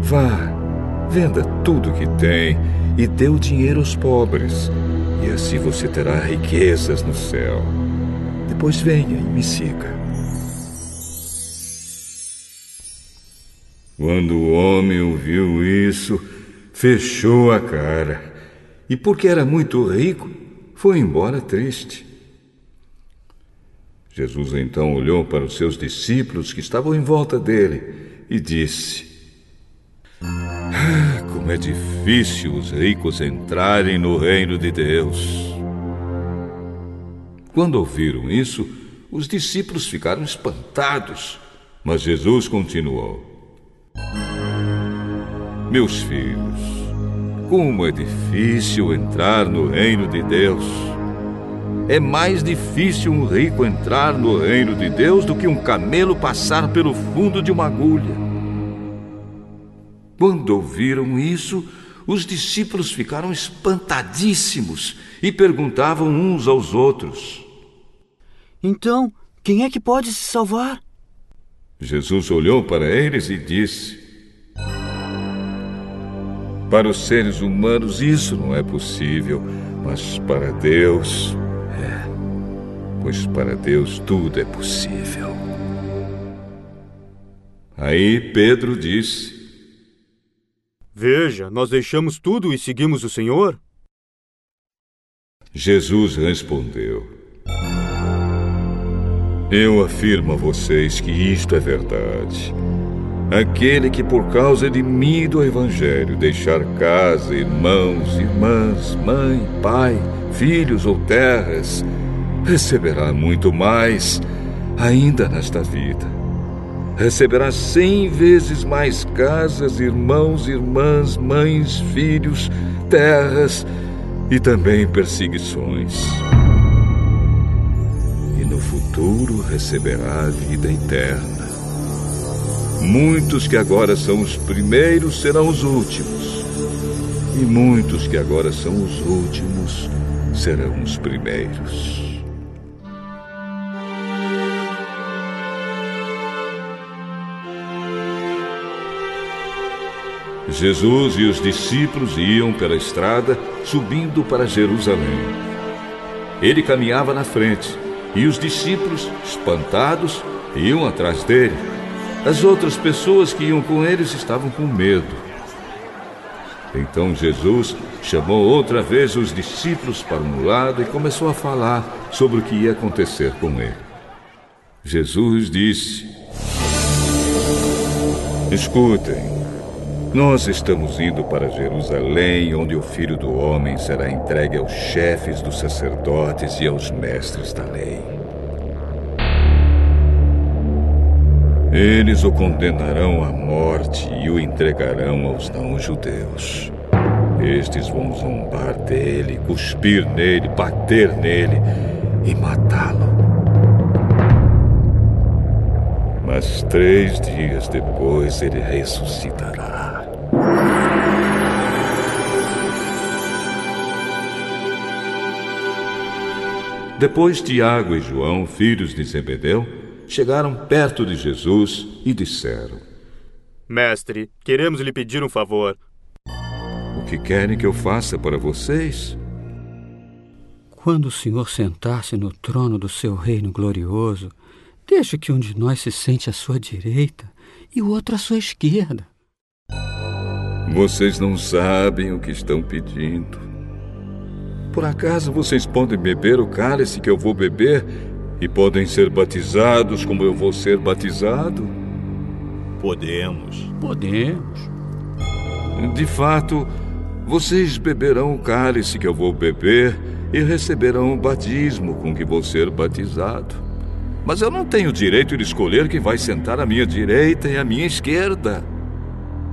Vá, venda tudo que tem e dê o dinheiro aos pobres, e assim você terá riquezas no céu. Depois venha e me siga. Quando o homem ouviu isso, fechou a cara e, porque era muito rico, foi embora triste. Jesus então olhou para os seus discípulos que estavam em volta dele e disse: ah, Como é difícil os ricos entrarem no reino de Deus. Quando ouviram isso, os discípulos ficaram espantados, mas Jesus continuou: meus filhos, como é difícil entrar no reino de Deus. É mais difícil um rico entrar no reino de Deus do que um camelo passar pelo fundo de uma agulha. Quando ouviram isso, os discípulos ficaram espantadíssimos e perguntavam uns aos outros:
Então, Quem é que pode se salvar?
Jesus olhou para eles e disse: Para os seres humanos isso não é possível, mas para Deus. Pois para Deus tudo é possível. Aí Pedro disse:
Veja, nós deixamos tudo e seguimos o Senhor?
Jesus respondeu: Eu afirmo a vocês que isto é verdade. Aquele que, por causa de mim e do Evangelho, deixar casa, irmãos, irmãs, mãe, pai, filhos ou terras, receberá muito mais ainda nesta vida receberá cem vezes mais casas, irmãos, irmãs, mães, filhos, terras e também perseguições. E no futuro receberá a vida eterna. Muitos que agora são os primeiros serão os últimos, e muitos que agora são os últimos serão os primeiros. Jesus e os discípulos iam pela estrada subindo para Jerusalém. Ele caminhava na frente e os discípulos, espantados, iam atrás dele. As outras pessoas que iam com eles estavam com medo. Então Jesus chamou outra vez os discípulos para um lado e começou a falar sobre o que ia acontecer com ele. Jesus disse: Escutem. Nós estamos indo para Jerusalém, onde o filho do homem será entregue aos chefes dos sacerdotes e aos mestres da lei. Eles o condenarão à morte e o entregarão aos não-judeus. Estes vão zombar dele, cuspir nele, bater nele e matá-lo. Mas três dias depois ele ressuscitará. Depois Tiago e João, filhos de Zebedeu, chegaram perto de Jesus e disseram:
Mestre, queremos lhe pedir um favor.
O que querem que eu faça para vocês?
Quando o Senhor sentar-se no trono do seu reino glorioso, deixe que um de nós se sente à sua direita e o outro à sua esquerda.
Vocês não sabem o que estão pedindo. Por acaso vocês podem beber o cálice que eu vou beber e podem ser batizados como eu vou ser batizado?
Podemos.
Podemos.
De fato, vocês beberão o cálice que eu vou beber e receberão o batismo com que vou ser batizado. Mas eu não tenho direito de escolher quem vai sentar à minha direita e à minha esquerda.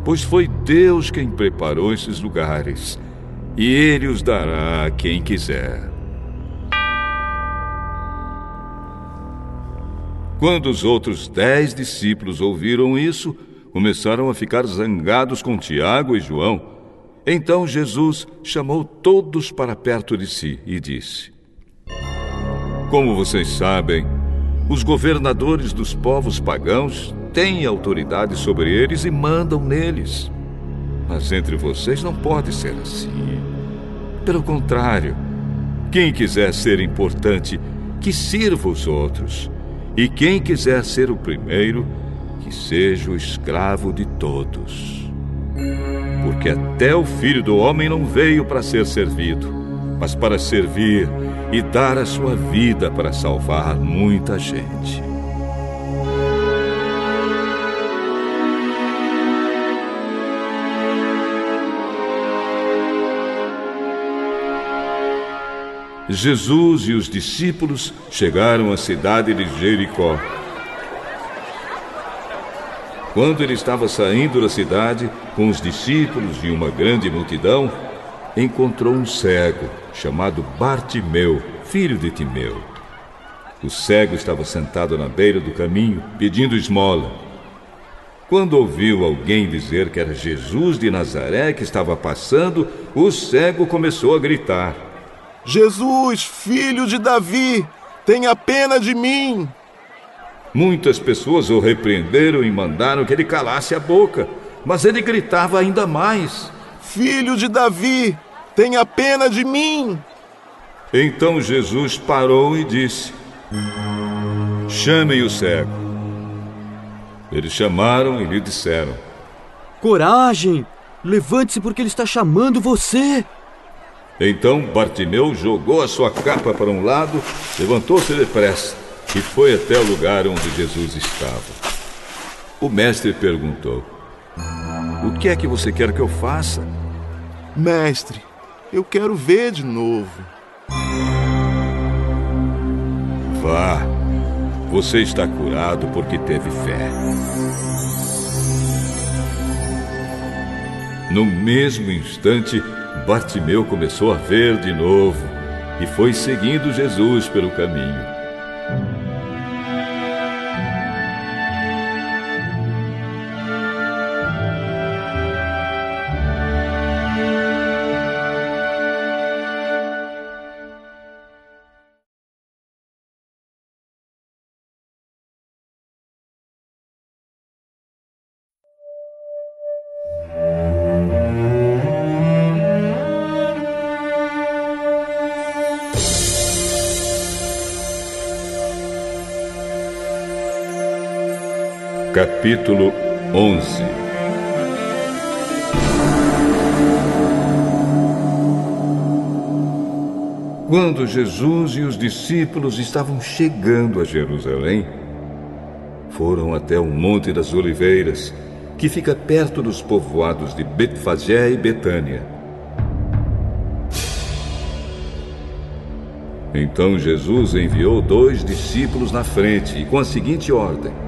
Pois foi Deus quem preparou esses lugares e ele os dará a quem quiser. Quando os outros dez discípulos ouviram isso, começaram a ficar zangados com Tiago e João. Então Jesus chamou todos para perto de si e disse: Como vocês sabem, os governadores dos povos pagãos têm autoridade sobre eles e mandam neles. Mas entre vocês não pode ser assim. Pelo contrário, quem quiser ser importante, que sirva os outros. E quem quiser ser o primeiro, que seja o escravo de todos. Porque até o filho do homem não veio para ser servido, mas para servir e dar a sua vida para salvar muita gente. Jesus e os discípulos chegaram à cidade de Jericó. Quando ele estava saindo da cidade, com os discípulos e uma grande multidão, encontrou um cego chamado Bartimeu, filho de Timeu. O cego estava sentado na beira do caminho, pedindo esmola. Quando ouviu alguém dizer que era Jesus de Nazaré que estava passando, o cego começou a gritar:
Jesus, filho de Davi, tenha pena de mim.
Muitas pessoas o repreenderam e mandaram que ele calasse a boca, mas ele gritava ainda mais:
Filho de Davi, tenha pena de mim!
Então Jesus parou e disse: Chamem o cego. Eles chamaram e lhe disseram:
Coragem! Levante-se porque ele está chamando você!
Então Bartimeu jogou a sua capa para um lado, levantou-se depressa e foi até o lugar onde Jesus estava. O mestre perguntou: O que é que você quer que eu faça?
Mestre, eu quero ver de novo.
Vá, você está curado porque teve fé. No mesmo instante, Bartimeu começou a ver de novo e foi seguindo Jesus pelo caminho. Capítulo 11 Quando Jesus e os discípulos estavam chegando a Jerusalém, foram até o Monte das Oliveiras, que fica perto dos povoados de Betfagé e Betânia. Então Jesus enviou dois discípulos na frente e com a seguinte ordem: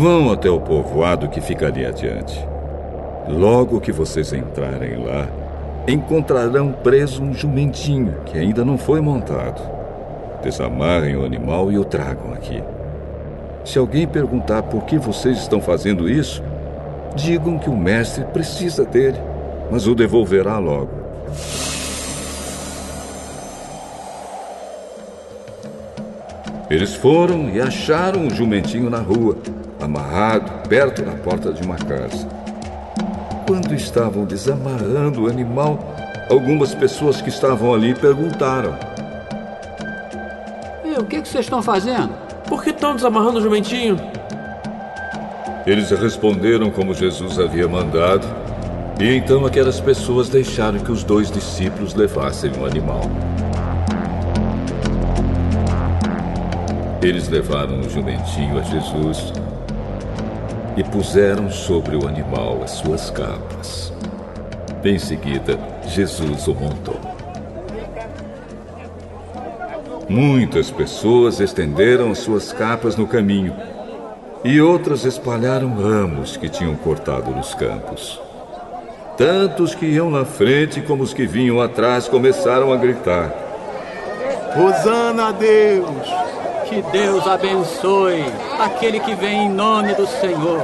Vão até o povoado que fica ali adiante. Logo que vocês entrarem lá, encontrarão preso um jumentinho que ainda não foi montado. Desamarrem o animal e o tragam aqui. Se alguém perguntar por que vocês estão fazendo isso, digam que o mestre precisa dele, mas o devolverá logo. Eles foram e acharam o jumentinho na rua, amarrado perto da porta de uma casa. Quando estavam desamarrando o animal, algumas pessoas que estavam ali perguntaram:
E o que, que vocês estão fazendo?
Por que estão desamarrando o jumentinho?
Eles responderam como Jesus havia mandado, e então aquelas pessoas deixaram que os dois discípulos levassem o animal. Eles levaram o jumentinho a Jesus e puseram sobre o animal as suas capas. Em seguida, Jesus o montou. Muitas pessoas estenderam suas capas no caminho e outras espalharam ramos que tinham cortado nos campos. Tanto os que iam na frente como os que vinham atrás começaram a gritar:
Hosana a Deus!
Que Deus abençoe aquele que vem em nome do Senhor.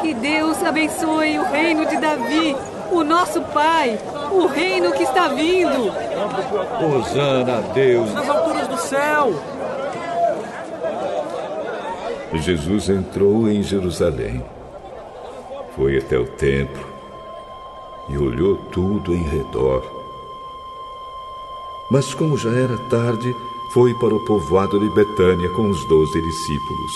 Que Deus abençoe o reino de Davi, o nosso Pai, o reino que está vindo.
Hosana a Deus!
Nas alturas do céu!
Jesus entrou em Jerusalém, foi até o templo e olhou tudo em redor. Mas, como já era tarde, foi para o povoado de Betânia com os doze discípulos.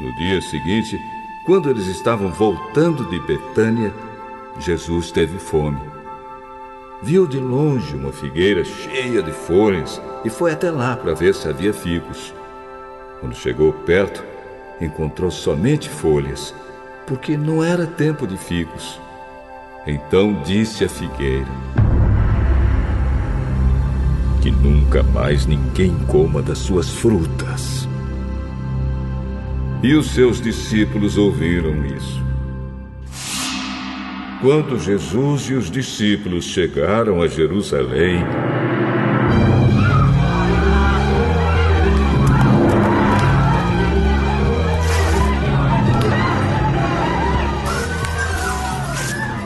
No dia seguinte, quando eles estavam voltando de Betânia, Jesus teve fome. Viu de longe uma figueira cheia de folhas e foi até lá para ver se havia figos. Quando chegou perto, encontrou somente folhas, porque não era tempo de figos. Então disse à figueira: nunca mais ninguém coma das suas frutas. E os seus discípulos ouviram isso. Quando Jesus e os discípulos chegaram a Jerusalém,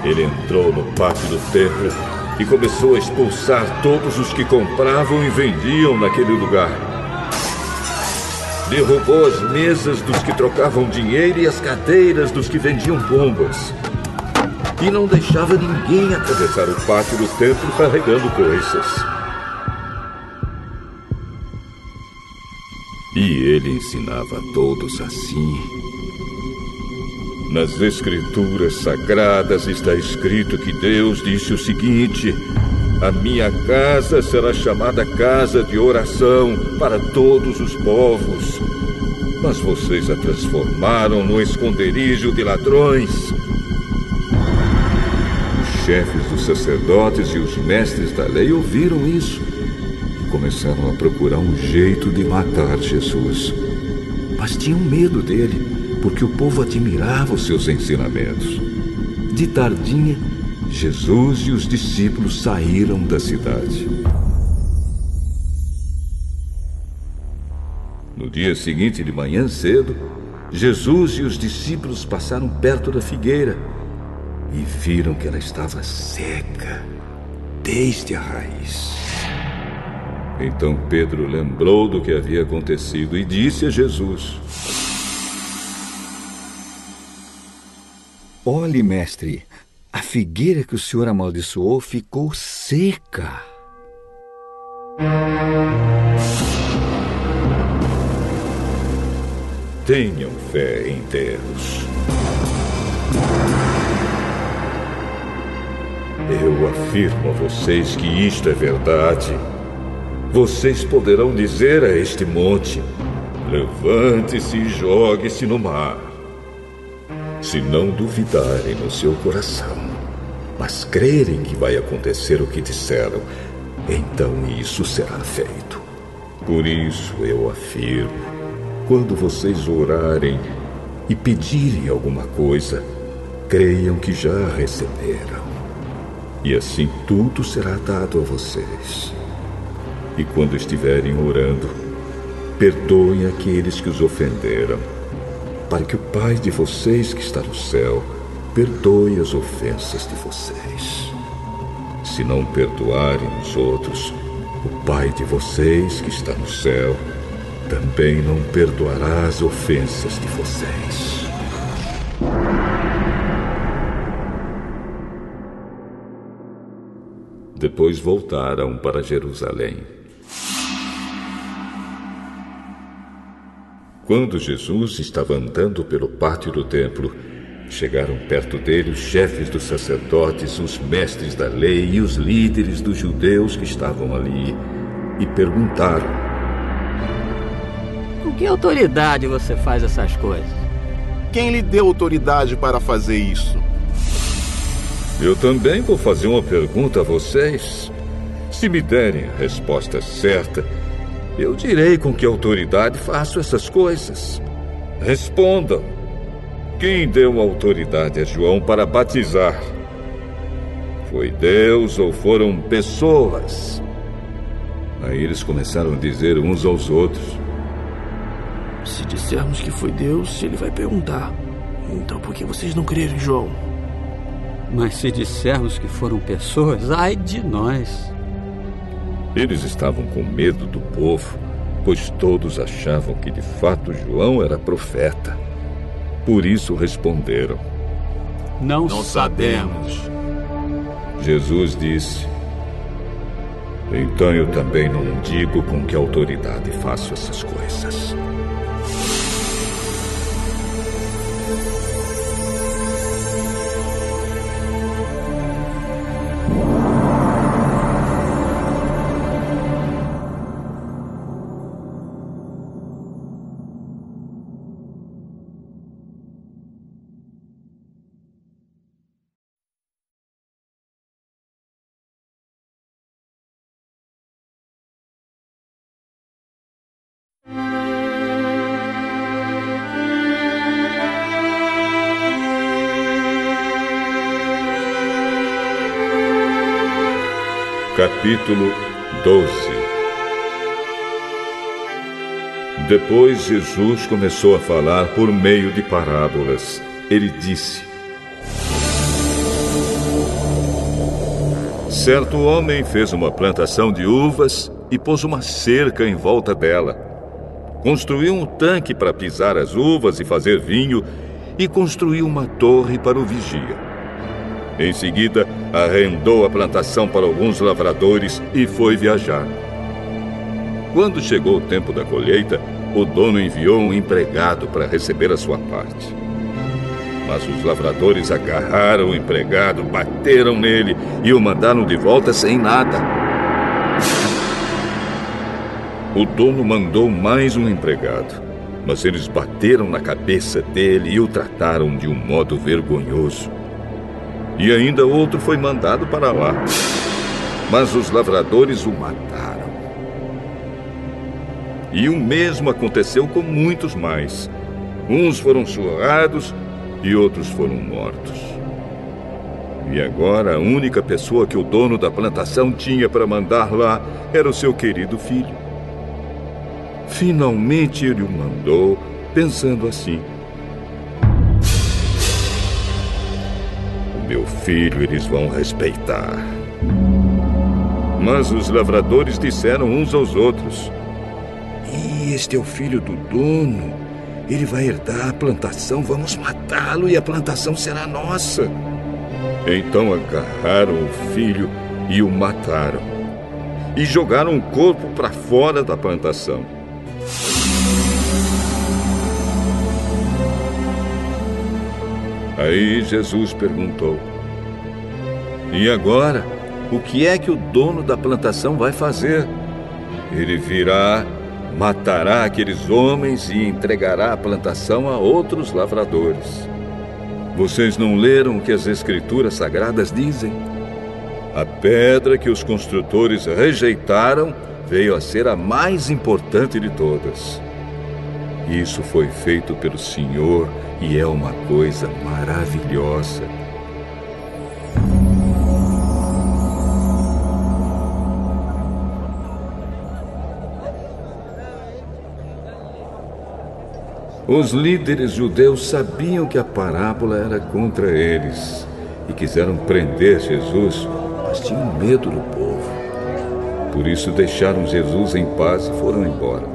Ele entrou no pátio do templo e começou a expulsar todos os que compravam e vendiam naquele lugar. Derrubou as mesas dos que trocavam dinheiro e as cadeiras dos que vendiam bombas. E não deixava ninguém atravessar o pátio do templo carregando coisas. E ele ensinava a todos assim. Nas Escrituras Sagradas está escrito que Deus disse o seguinte: A minha casa será chamada casa de oração para todos os povos. Mas vocês a transformaram no esconderijo de ladrões. Os chefes dos sacerdotes e os mestres da lei ouviram isso e começaram a procurar um jeito de matar Jesus. Mas tinham medo dele porque o povo admirava os seus ensinamentos. De tardinha, Jesus e os discípulos saíram da cidade. No dia seguinte, de manhã cedo, Jesus e os discípulos passaram perto da figueira e viram que ela estava seca desde a raiz. Então Pedro lembrou do que havia acontecido e disse a Jesus:
Olhe, mestre, a figueira que o senhor amaldiçoou ficou seca.
Tenham fé em Deus. Eu afirmo a vocês que isto é verdade. Vocês poderão dizer a este monte: levante-se e jogue-se no mar se não duvidarem no seu coração, mas crerem que vai acontecer o que disseram, então isso será feito. Por isso eu afirmo: quando vocês orarem e pedirem alguma coisa, creiam que já receberam. E assim tudo será dado a vocês. E quando estiverem orando, perdoem aqueles que os ofenderam para que o Pai de vocês que está no céu perdoe as ofensas de vocês. Se não perdoarem os outros, o Pai de vocês que está no céu também não perdoará as ofensas de vocês. Depois voltaram para Jerusalém. Quando Jesus estava andando pelo pátio do templo, chegaram perto dele os chefes dos sacerdotes, os mestres da lei e os líderes dos judeus que estavam ali e perguntaram:
Com que autoridade você faz essas coisas?
Quem lhe deu autoridade para fazer isso?
Eu também vou fazer uma pergunta a vocês. Se me derem a resposta certa, eu direi com que autoridade faço essas coisas. Respondam. Quem deu autoridade a João para batizar? Foi Deus ou foram pessoas? Aí eles começaram a dizer uns aos outros:
Se dissermos que foi Deus, ele vai perguntar: Então por que vocês não creram em João?
Mas se dissermos que foram pessoas, ai de nós.
Eles estavam com medo do povo, pois todos achavam que de fato João era profeta. Por isso responderam:
Não, Não sabemos.
Jesus disse: Então eu também não digo com que autoridade faço essas coisas. Capítulo 12 Depois Jesus começou a falar por meio de parábolas. Ele disse: Certo homem fez uma plantação de uvas e pôs uma cerca em volta dela. Construiu um tanque para pisar as uvas e fazer vinho e construiu uma torre para o vigia. Em seguida, arrendou a plantação para alguns lavradores e foi viajar. Quando chegou o tempo da colheita, o dono enviou um empregado para receber a sua parte. Mas os lavradores agarraram o empregado, bateram nele e o mandaram de volta sem nada. O dono mandou mais um empregado, mas eles bateram na cabeça dele e o trataram de um modo vergonhoso. E ainda outro foi mandado para lá. Mas os lavradores o mataram. E o mesmo aconteceu com muitos mais. Uns foram surrados e outros foram mortos. E agora a única pessoa que o dono da plantação tinha para mandar lá era o seu querido filho. Finalmente ele o mandou, pensando assim: meu filho eles vão respeitar. Mas os lavradores disseram uns aos outros:
E este é o filho do dono. Ele vai herdar a plantação, vamos matá-lo e a plantação será nossa.
Então agarraram o filho e o mataram. E jogaram o corpo para fora da plantação. Aí Jesus perguntou: E agora? O que é que o dono da plantação vai fazer? Ele virá, matará aqueles homens e entregará a plantação a outros lavradores. Vocês não leram o que as Escrituras Sagradas dizem? A pedra que os construtores rejeitaram veio a ser a mais importante de todas. Isso foi feito pelo Senhor e é uma coisa maravilhosa. Os líderes judeus sabiam que a parábola era contra eles e quiseram prender Jesus, mas tinham medo do povo. Por isso deixaram Jesus em paz e foram embora.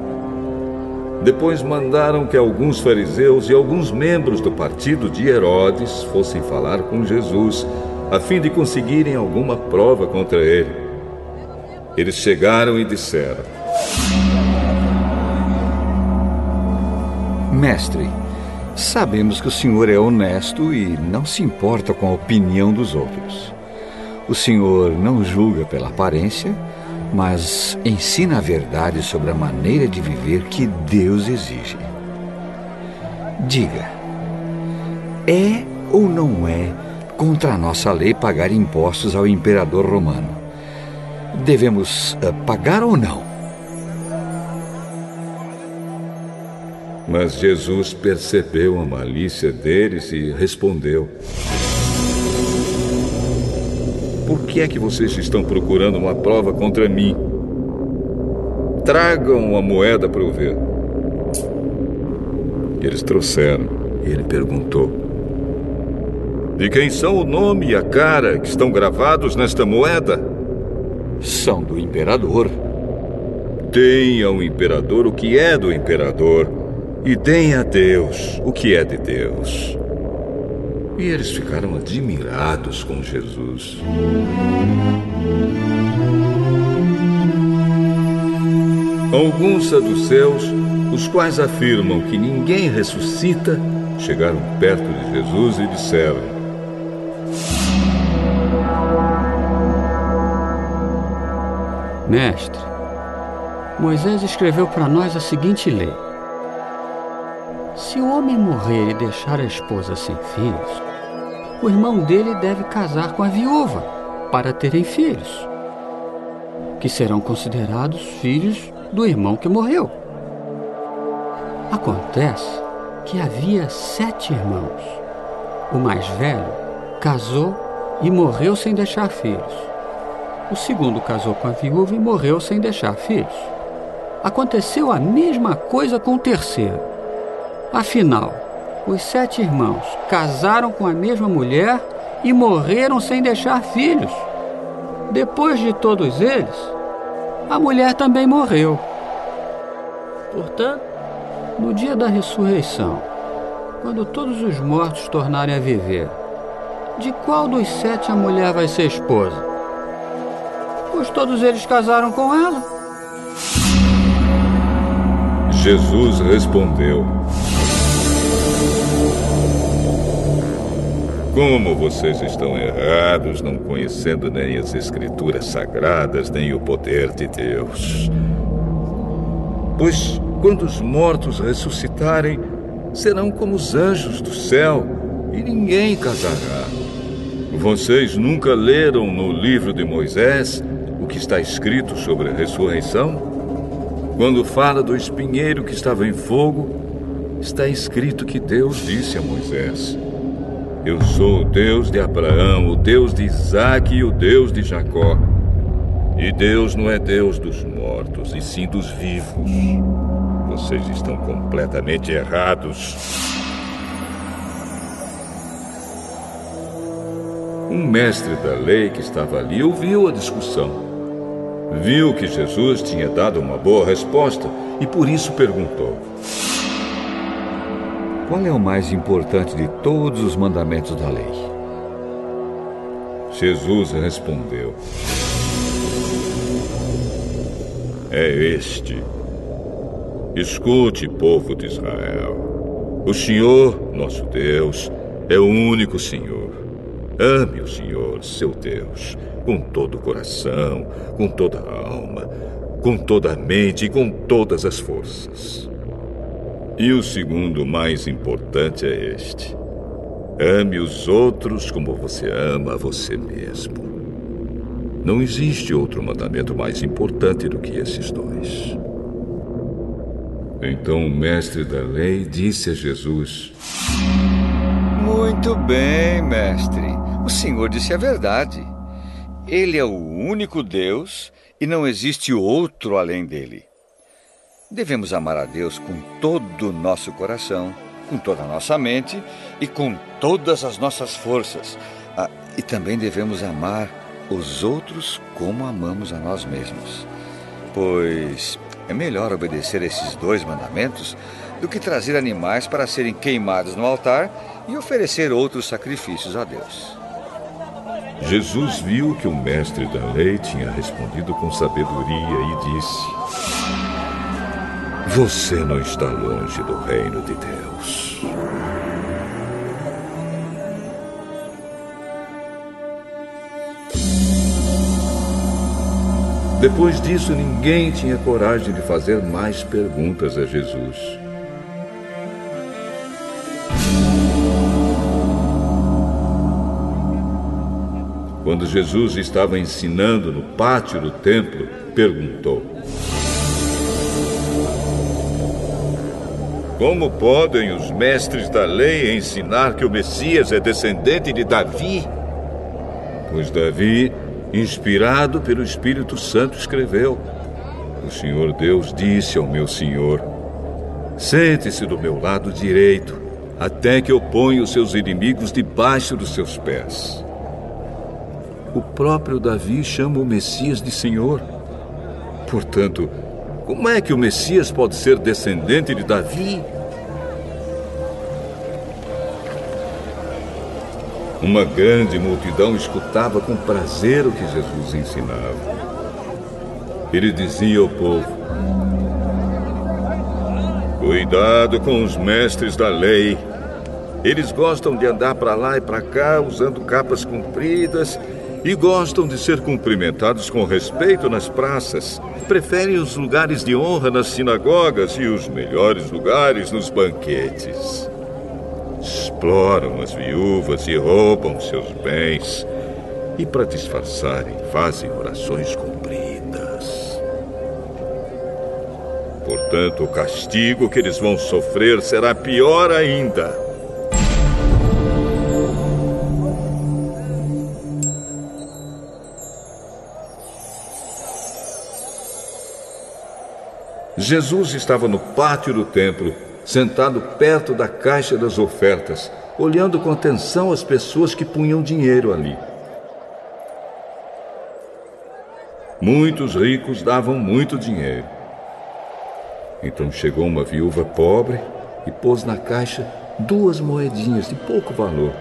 Depois mandaram que alguns fariseus e alguns membros do partido de Herodes fossem falar com Jesus, a fim de conseguirem alguma prova contra ele. Eles chegaram e disseram:
Mestre, sabemos que o senhor é honesto e não se importa com a opinião dos outros. O senhor não julga pela aparência, mas ensina a verdade sobre a maneira de viver que Deus exige. Diga, é ou não é contra a nossa lei pagar impostos ao imperador romano? Devemos uh, pagar ou não?
Mas Jesus percebeu a malícia deles e respondeu: Por que é que vocês estão procurando uma prova contra mim? Tragam uma moeda para eu ver. Eles trouxeram e ele perguntou: De quem são o nome e a cara que estão gravados nesta moeda?
São do imperador.
Deem ao imperador o que é do imperador e deem a Deus o que é de Deus. E eles ficaram admirados com Jesus. Alguns saduceus, os quais afirmam que ninguém ressuscita, chegaram perto de Jesus e disseram:
Mestre, Moisés escreveu para nós a seguinte lei se o homem morrer e deixar a esposa sem filhos, o irmão dele deve casar com a viúva para terem filhos, que serão considerados filhos do irmão que morreu. Acontece que havia sete irmãos. O mais velho casou e morreu sem deixar filhos. O segundo casou com a viúva e morreu sem deixar filhos. Aconteceu a mesma coisa com o terceiro. Afinal, os sete irmãos casaram com a mesma mulher e morreram sem deixar filhos. Depois de todos eles, a mulher também morreu. Portanto, no dia da ressurreição, quando todos os mortos tornarem a viver, de qual dos sete a mulher vai ser esposa? Pois todos eles casaram com ela.
Jesus respondeu: Como vocês estão errados, não conhecendo nem as Escrituras sagradas, nem o poder de Deus. Pois quando os mortos ressuscitarem, serão como os anjos do céu, e ninguém casará. Vocês nunca leram no livro de Moisés o que está escrito sobre a ressurreição? Quando fala do espinheiro que estava em fogo, está escrito que Deus disse a Moisés: Eu sou o Deus de Abraão, o Deus de Isaque e o Deus de Jacó. E Deus não é Deus dos mortos, e sim dos vivos. Vocês estão completamente errados. Um mestre da lei que estava ali ouviu a discussão. Viu que Jesus tinha dado uma boa resposta e por isso perguntou:
Qual é o mais importante de todos os mandamentos da lei?
Jesus respondeu: É este. Escute, povo de Israel. O Senhor, nosso Deus, é o único Senhor. Ame o Senhor, seu Deus, com todo o coração, com toda a alma, com toda a mente e com todas as forças. E o segundo mais importante é este: ame os outros como você ama você mesmo. Não existe outro mandamento mais importante do que esses dois. Então o mestre da lei disse a Jesus:
Muito bem, mestre. O senhor disse a verdade. Ele é o único Deus e não existe outro além dele. Devemos amar a Deus com todo o nosso coração, com toda a nossa mente e com todas as nossas forças. Ah, e também devemos amar os outros como amamos a nós mesmos. Pois é melhor obedecer esses dois mandamentos do que trazer animais para serem queimados no altar e oferecer outros sacrifícios a Deus.
Jesus viu que o mestre da lei tinha respondido com sabedoria e disse: Você não está longe do reino de Deus. Depois disso, ninguém tinha coragem de fazer mais perguntas a Jesus. Quando Jesus estava ensinando no pátio do templo, perguntou: Como podem os mestres da lei ensinar que o Messias é descendente de Davi? Pois Davi inspirado pelo Espírito Santo, escreveu: O Senhor Deus disse ao meu Senhor: Sente-se do meu lado direito, até que eu ponha os seus inimigos debaixo dos seus pés. O próprio Davi chama o Messias de Senhor. Portanto, como é que o Messias pode ser descendente de Davi? Uma grande multidão escutava com prazer o que Jesus ensinava. Ele dizia ao povo: Cuidado com os mestres da lei. Eles gostam de andar para lá e para cá usando capas compridas e gostam de ser cumprimentados com respeito nas praças. Preferem os lugares de honra nas sinagogas e os melhores lugares nos banquetes exploram as viúvas e roubam seus bens. E para disfarçarem, fazem orações compridas. Portanto, o castigo que eles vão sofrer será pior ainda. Jesus estava no pátio do templo sentado perto da caixa das ofertas, olhando com atenção as pessoas que punham dinheiro ali. Muitos ricos davam muito dinheiro. Então chegou uma viúva pobre e pôs na caixa duas moedinhas de pouco valor.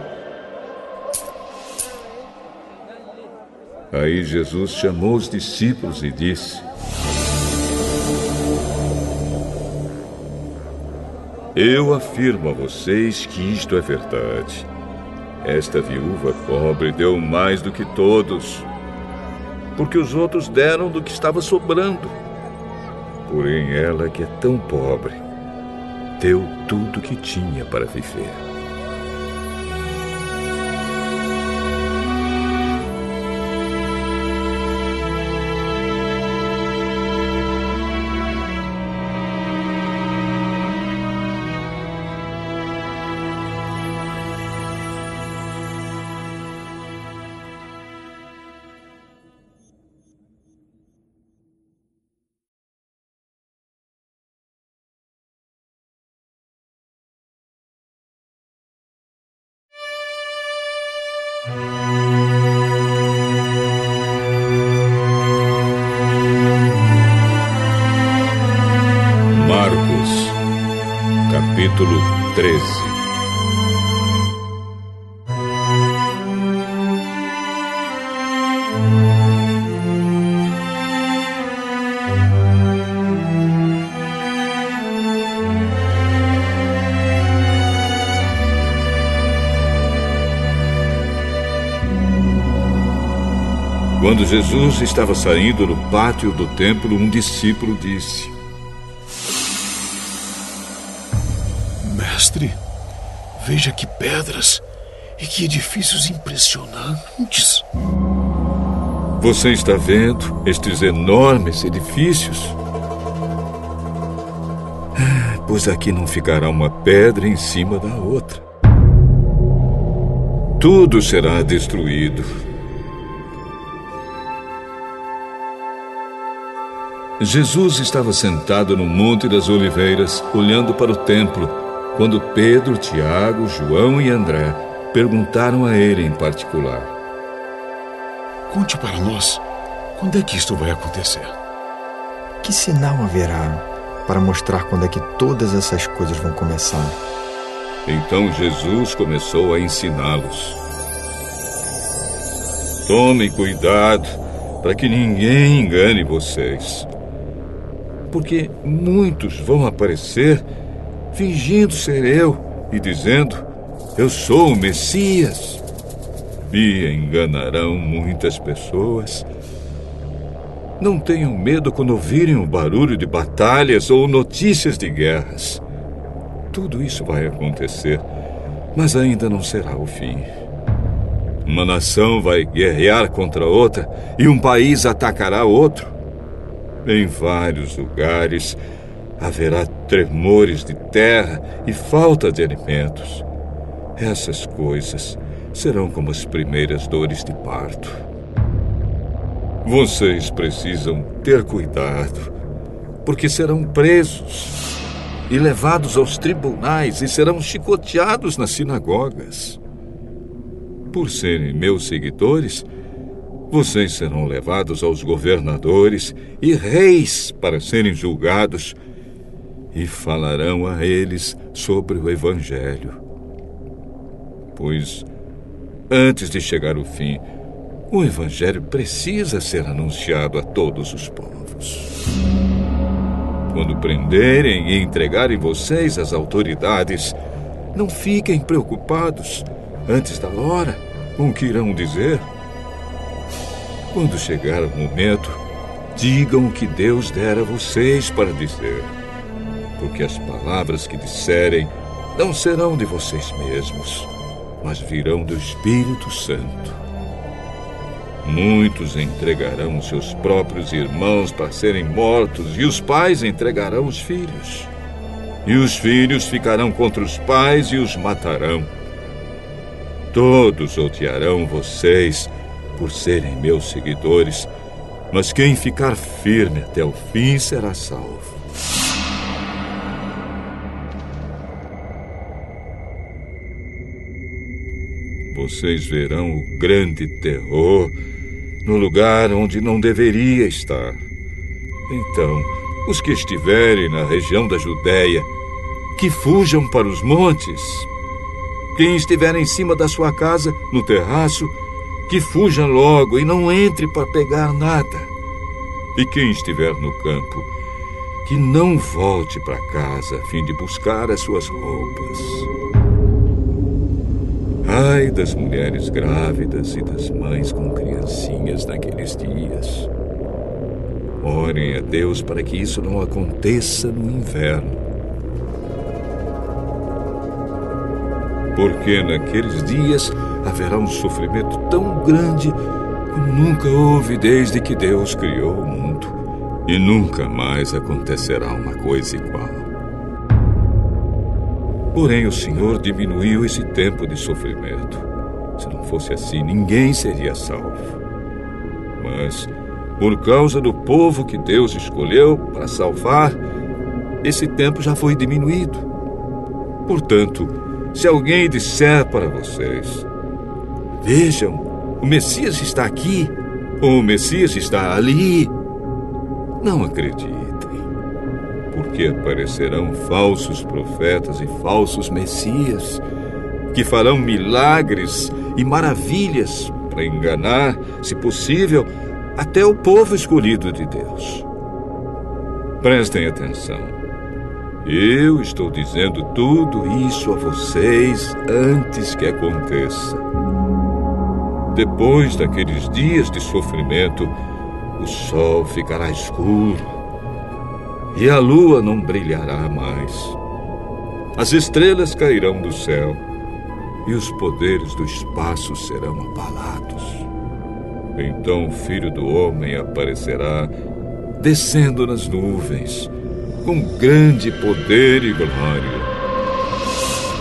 Aí Jesus chamou os discípulos e disse: Eu afirmo a vocês que isto é verdade. Esta viúva pobre deu mais do que todos, porque os outros deram do que estava sobrando. Porém, ela, que é tão pobre, deu tudo o que tinha para viver. Jesus estava saindo no pátio do templo, um discípulo disse:
Mestre, veja que pedras e que edifícios impressionantes.
Você está vendo estes enormes edifícios? Ah, Pois aqui não ficará uma pedra em cima da outra. Tudo será destruído. Jesus estava sentado no Monte das Oliveiras, olhando para o templo, quando Pedro, Tiago, João e André perguntaram a ele em particular:
Conte para nós, quando é que isto vai acontecer?
Que sinal haverá para mostrar quando é que todas essas coisas vão começar?
Então Jesus começou a ensiná-los. Tomem cuidado para que ninguém engane vocês. Porque muitos vão aparecer fingindo ser eu e dizendo: Eu sou o Messias. E enganarão muitas pessoas. Não tenham medo quando ouvirem o barulho de batalhas ou notícias de guerras. Tudo isso vai acontecer, mas ainda não será o fim. Uma nação vai guerrear contra outra e um país atacará outro. Em vários lugares haverá tremores de terra e falta de alimentos. Essas coisas serão como as primeiras dores de parto. Vocês precisam ter cuidado, porque serão presos e levados aos tribunais e serão chicoteados nas sinagogas. Por serem meus seguidores, vocês serão levados aos governadores e reis para serem julgados e falarão a eles sobre o Evangelho. Pois, antes de chegar o fim, o Evangelho precisa ser anunciado a todos os povos. Quando prenderem e entregarem vocês às autoridades, não fiquem preocupados antes da hora com o que irão dizer. Quando chegar o momento, digam o que Deus der a vocês para dizer. Porque as palavras que disserem não serão de vocês mesmos, mas virão do Espírito Santo. Muitos entregarão seus próprios irmãos para serem mortos, e os pais entregarão os filhos. E os filhos ficarão contra os pais e os matarão. Todos odiarão vocês por serem meus seguidores, mas quem ficar firme até o fim será salvo. Vocês verão o grande terror no lugar onde não deveria estar. Então, os que estiverem na região da Judéia, que fujam para os montes. Quem estiver em cima da sua casa, no terraço, que fuja logo e não entre para pegar nada. E quem estiver no campo, que não volte para casa a fim de buscar as suas roupas. Ai das mulheres grávidas e das mães com criancinhas naqueles dias. Orem a Deus para que isso não aconteça no inverno. Porque naqueles dias haverá um sofrimento tão grande como nunca houve desde que Deus criou o mundo. E nunca mais acontecerá uma coisa igual. Porém, o Senhor diminuiu esse tempo de sofrimento. Se não fosse assim, ninguém seria salvo. Mas, por causa do povo que Deus escolheu para salvar, esse tempo já foi diminuído. Portanto, se alguém disser para vocês: Vejam, o Messias está aqui, o Messias está ali, não acreditem porque aparecerão falsos profetas e falsos messias, que farão milagres e maravilhas para enganar, se possível, até o povo escolhido de Deus. Prestem atenção. Eu estou dizendo tudo isso a vocês antes que aconteça. Depois daqueles dias de sofrimento, o sol ficará escuro e a lua não brilhará mais. As estrelas cairão do céu e os poderes do espaço serão abalados. Então o filho do homem aparecerá descendo nas nuvens com grande poder e glória.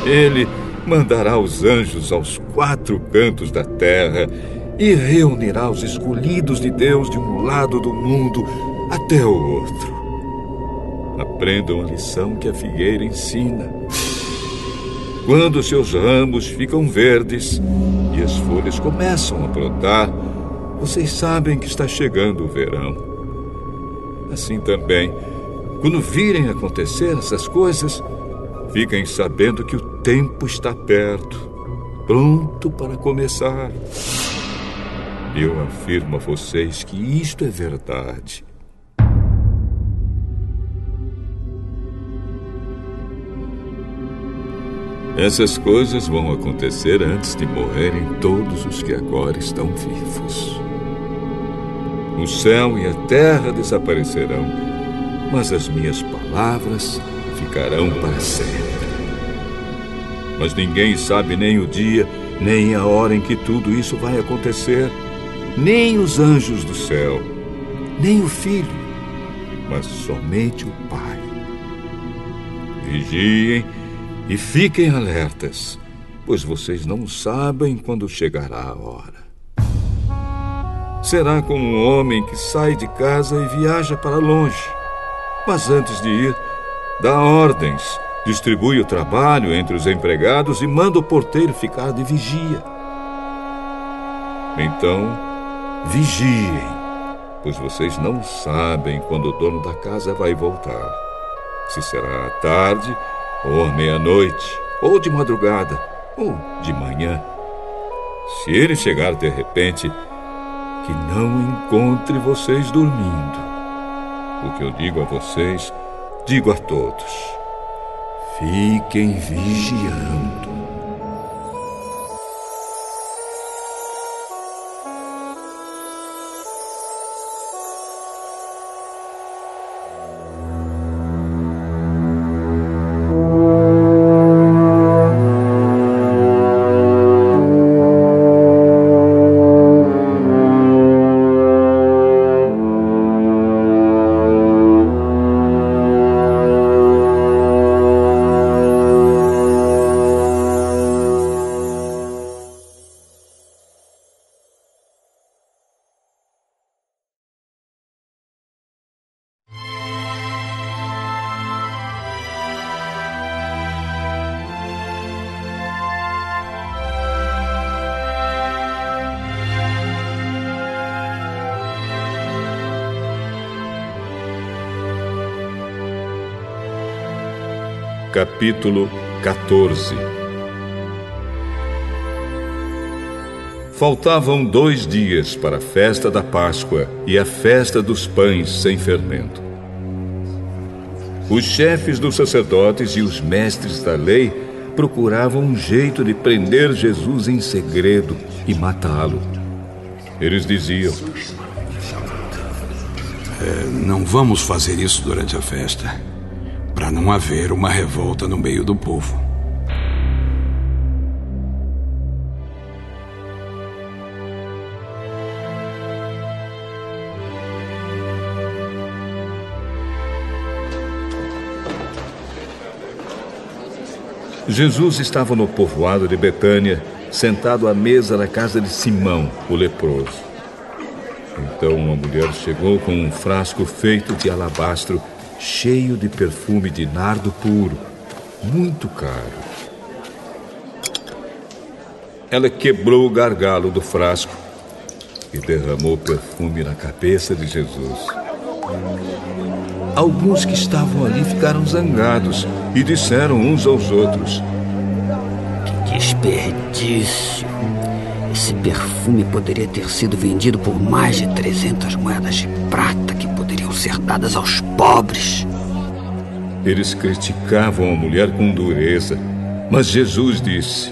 Ele mandará os anjos aos quatro cantos da terra e reunirá os escolhidos de Deus de um lado do mundo até o outro. Aprendam a lição que a figueira ensina. Quando seus ramos ficam verdes e as folhas começam a brotar, vocês sabem que está chegando o verão. Assim também, quando virem acontecer essas coisas, fiquem sabendo que o tempo está perto, pronto para começar. Eu afirmo a vocês que isto é verdade. Essas coisas vão acontecer antes de morrerem todos os que agora estão vivos. O céu e a terra desaparecerão, mas as minhas palavras ficarão para sempre. Mas ninguém sabe nem o dia, nem a hora em que tudo isso vai acontecer, nem os anjos do céu, nem o filho, mas somente o Pai. Vigiem e fiquem alertas, pois vocês não sabem quando chegará a hora. Será como um homem que sai de casa e viaja para longe, mas antes de ir, dá ordens, distribui o trabalho entre os empregados e manda o porteiro ficar de vigia. Então, vigiem, pois vocês não sabem quando o dono da casa vai voltar. Se será à tarde ou à meia-noite, ou de madrugada, ou de manhã. Se ele chegar de repente, que não encontre vocês dormindo. O que eu digo a vocês, digo a todos: fiquem vigiando. Capítulo 14 Faltavam dois dias para a festa da Páscoa e a festa dos pães sem fermento. Os chefes dos sacerdotes e os mestres da lei procuravam um jeito de prender Jesus em segredo e matá-lo. Eles diziam:
é, Não vamos fazer isso durante a festa, para não haver uma revolta no meio do povo.
Jesus estava no povoado de Betânia, sentado à mesa na casa de Simão, o leproso. Então uma mulher chegou com um frasco feito de alabastro, cheio de perfume de nardo puro, muito caro. Ela quebrou o gargalo do frasco e derramou perfume na cabeça de Jesus. Alguns que estavam ali ficaram zangados e disseram uns aos outros:
Que desperdício! Esse perfume poderia ter sido vendido por mais de 300 moedas de prata que poderiam ser dadas aos pobres.
Eles criticavam a mulher com dureza, mas Jesus disse: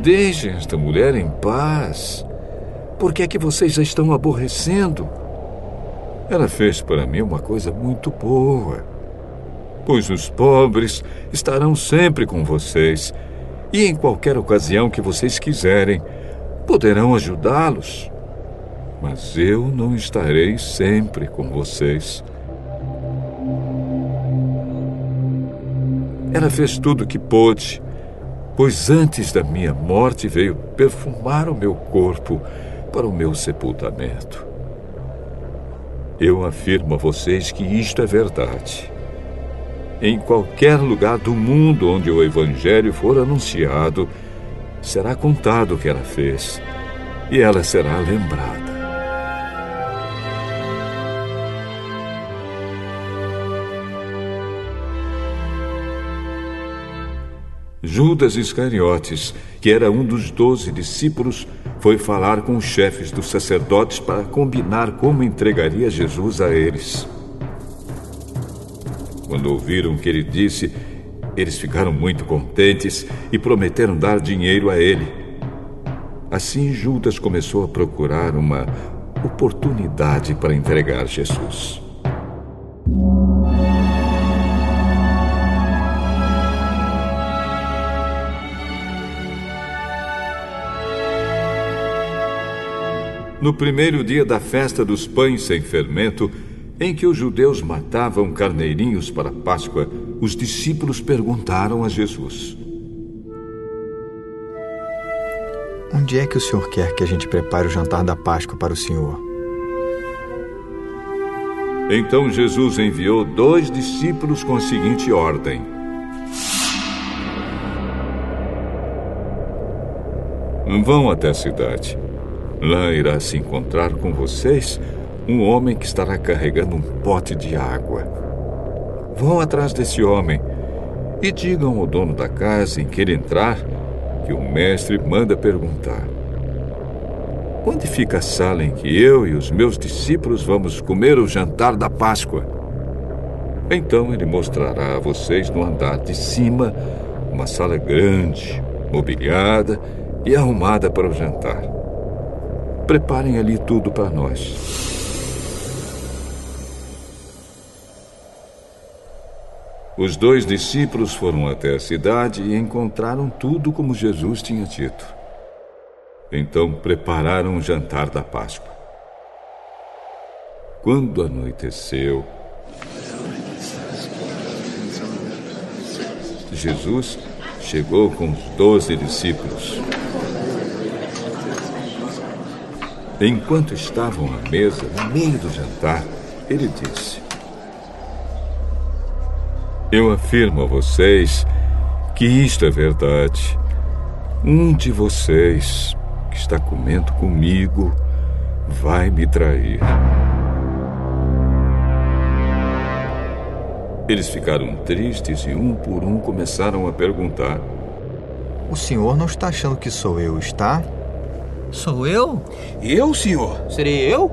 Deixem esta mulher em paz. Por que é que vocês a estão aborrecendo? Ela fez para mim uma coisa muito boa. Pois os pobres estarão sempre com vocês, e em qualquer ocasião que vocês quiserem, poderão ajudá-los. Mas eu não estarei sempre com vocês. Ela fez tudo o que pôde, pois antes da minha morte veio perfumar o meu corpo para o meu sepultamento. Eu afirmo a vocês que isto é verdade. Em qualquer lugar do mundo onde o Evangelho for anunciado, será contado o que ela fez e ela será lembrada. Judas Iscariotes, que era um dos doze discípulos, foi falar com os chefes dos sacerdotes para combinar como entregaria Jesus a eles. Quando ouviram o que ele disse, eles ficaram muito contentes e prometeram dar dinheiro a ele. Assim, Judas começou a procurar uma oportunidade para entregar Jesus. No primeiro dia da festa dos pães sem fermento, em que os judeus matavam carneirinhos para a Páscoa, os discípulos perguntaram a Jesus:
Onde é que o senhor quer que a gente prepare o jantar da Páscoa para o senhor?
Então Jesus enviou dois discípulos com a seguinte ordem: Vão até a cidade. Lá irá se encontrar com vocês um homem que estará carregando um pote de água. Vão atrás desse homem e digam ao dono da casa em que ele entrar que o mestre manda perguntar: Onde fica a sala em que eu e os meus discípulos vamos comer o jantar da Páscoa? Então ele mostrará a vocês no andar de cima uma sala grande, mobiliada e arrumada para o jantar. Preparem ali tudo para nós. Os dois discípulos foram até a cidade e encontraram tudo como Jesus tinha dito. Então prepararam o jantar da Páscoa. Quando anoiteceu, Jesus chegou com os doze discípulos. Enquanto estavam à mesa, no meio do jantar, ele disse: Eu afirmo a vocês que isto é verdade. Um de vocês que está comendo comigo vai me trair. Eles ficaram tristes e um por um começaram a perguntar:
O senhor não está achando que sou eu, está?
Sou eu?
Eu, senhor?
Serei eu?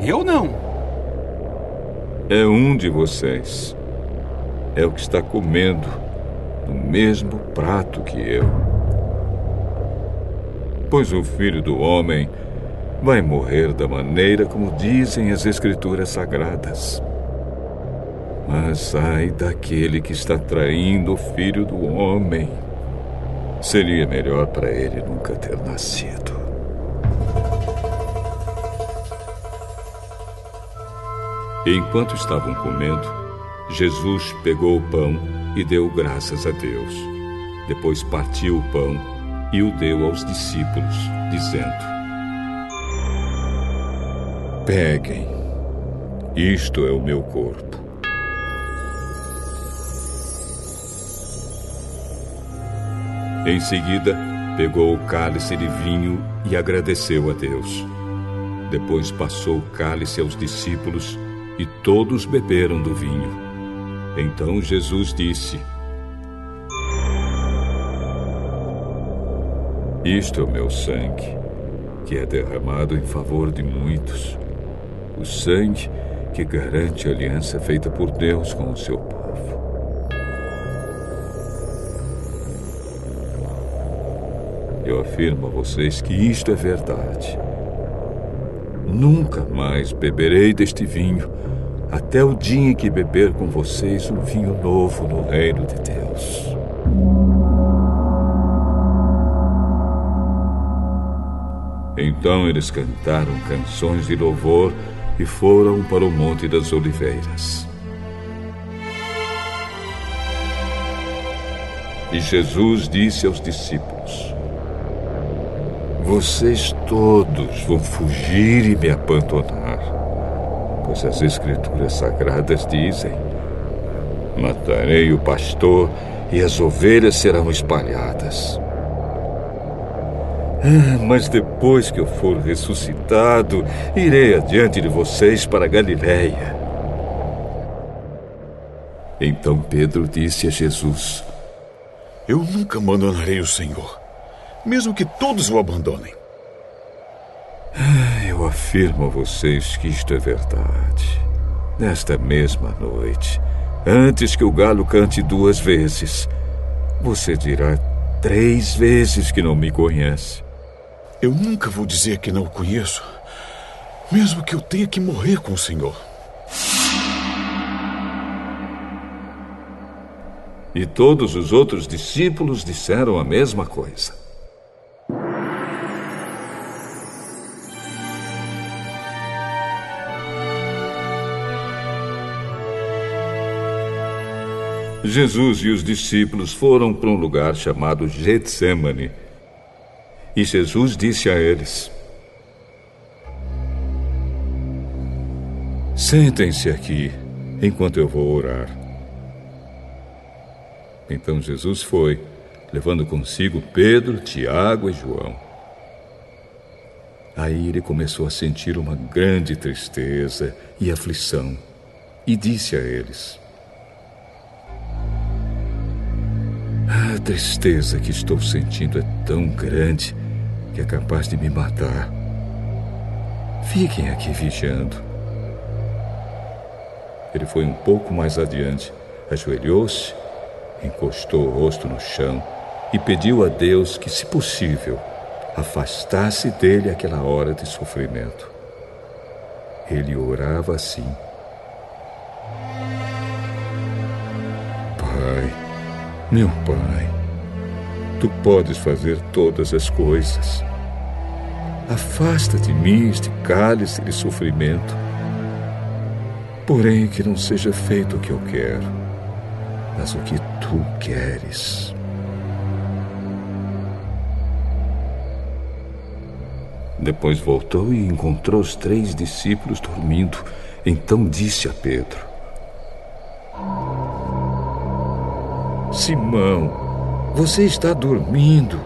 Eu não.
É um de vocês. É o que está comendo no mesmo prato que eu. Pois o filho do homem vai morrer da maneira como dizem as Escrituras Sagradas. Mas ai daquele que está traindo o filho do homem. Seria melhor para ele nunca ter nascido. Enquanto estavam comendo, Jesus pegou o pão e deu graças a Deus. Depois partiu o pão e o deu aos discípulos, dizendo: Peguem, isto é o meu corpo. Em seguida, pegou o cálice de vinho e agradeceu a Deus. Depois passou o cálice aos discípulos e todos beberam do vinho. Então Jesus disse: Isto é o meu sangue, que é derramado em favor de muitos. O sangue que garante a aliança feita por Deus com o seu povo. Eu afirmo a vocês que isto é verdade. Nunca mais beberei deste vinho, até o dia em que beber com vocês um vinho novo no reino de Deus. Então eles cantaram canções de louvor e foram para o Monte das Oliveiras. E Jesus disse aos discípulos: Vocês todos vão fugir e me abandonar, pois as Escrituras Sagradas dizem: Matarei o pastor e as ovelhas serão espalhadas. Ah, mas depois que eu for ressuscitado, irei adiante de vocês para Galiléia. Então Pedro disse a Jesus:
Eu nunca abandonarei o Senhor, mesmo que todos o abandonem.
Ah, eu afirmo a vocês que isto é verdade. Nesta mesma noite, antes que o galo cante duas vezes, você dirá três vezes que não me conhece.
Eu nunca vou dizer que não o conheço, mesmo que eu tenha que morrer com o Senhor.
E todos os outros discípulos disseram a mesma coisa. Jesus e os discípulos foram para um lugar chamado Getsemane. E Jesus disse a eles: Sentem-se aqui enquanto eu vou orar. Então Jesus foi, levando consigo Pedro, Tiago e João. Aí ele começou a sentir uma grande tristeza e aflição e disse a eles: A tristeza que estou sentindo é tão grande que é capaz de me matar. Fiquem aqui vigiando. Ele foi um pouco mais adiante, ajoelhou-se, encostou o rosto no chão e pediu a Deus que, se possível, afastasse dele aquela hora de sofrimento. Ele orava assim: meu Pai, tu podes fazer todas as coisas. Afasta de mim este cálice de sofrimento. Porém, que não seja feito o que eu quero, mas o que tu queres. Depois voltou e encontrou os três discípulos dormindo. Então disse a Pedro: Simão, você está dormindo.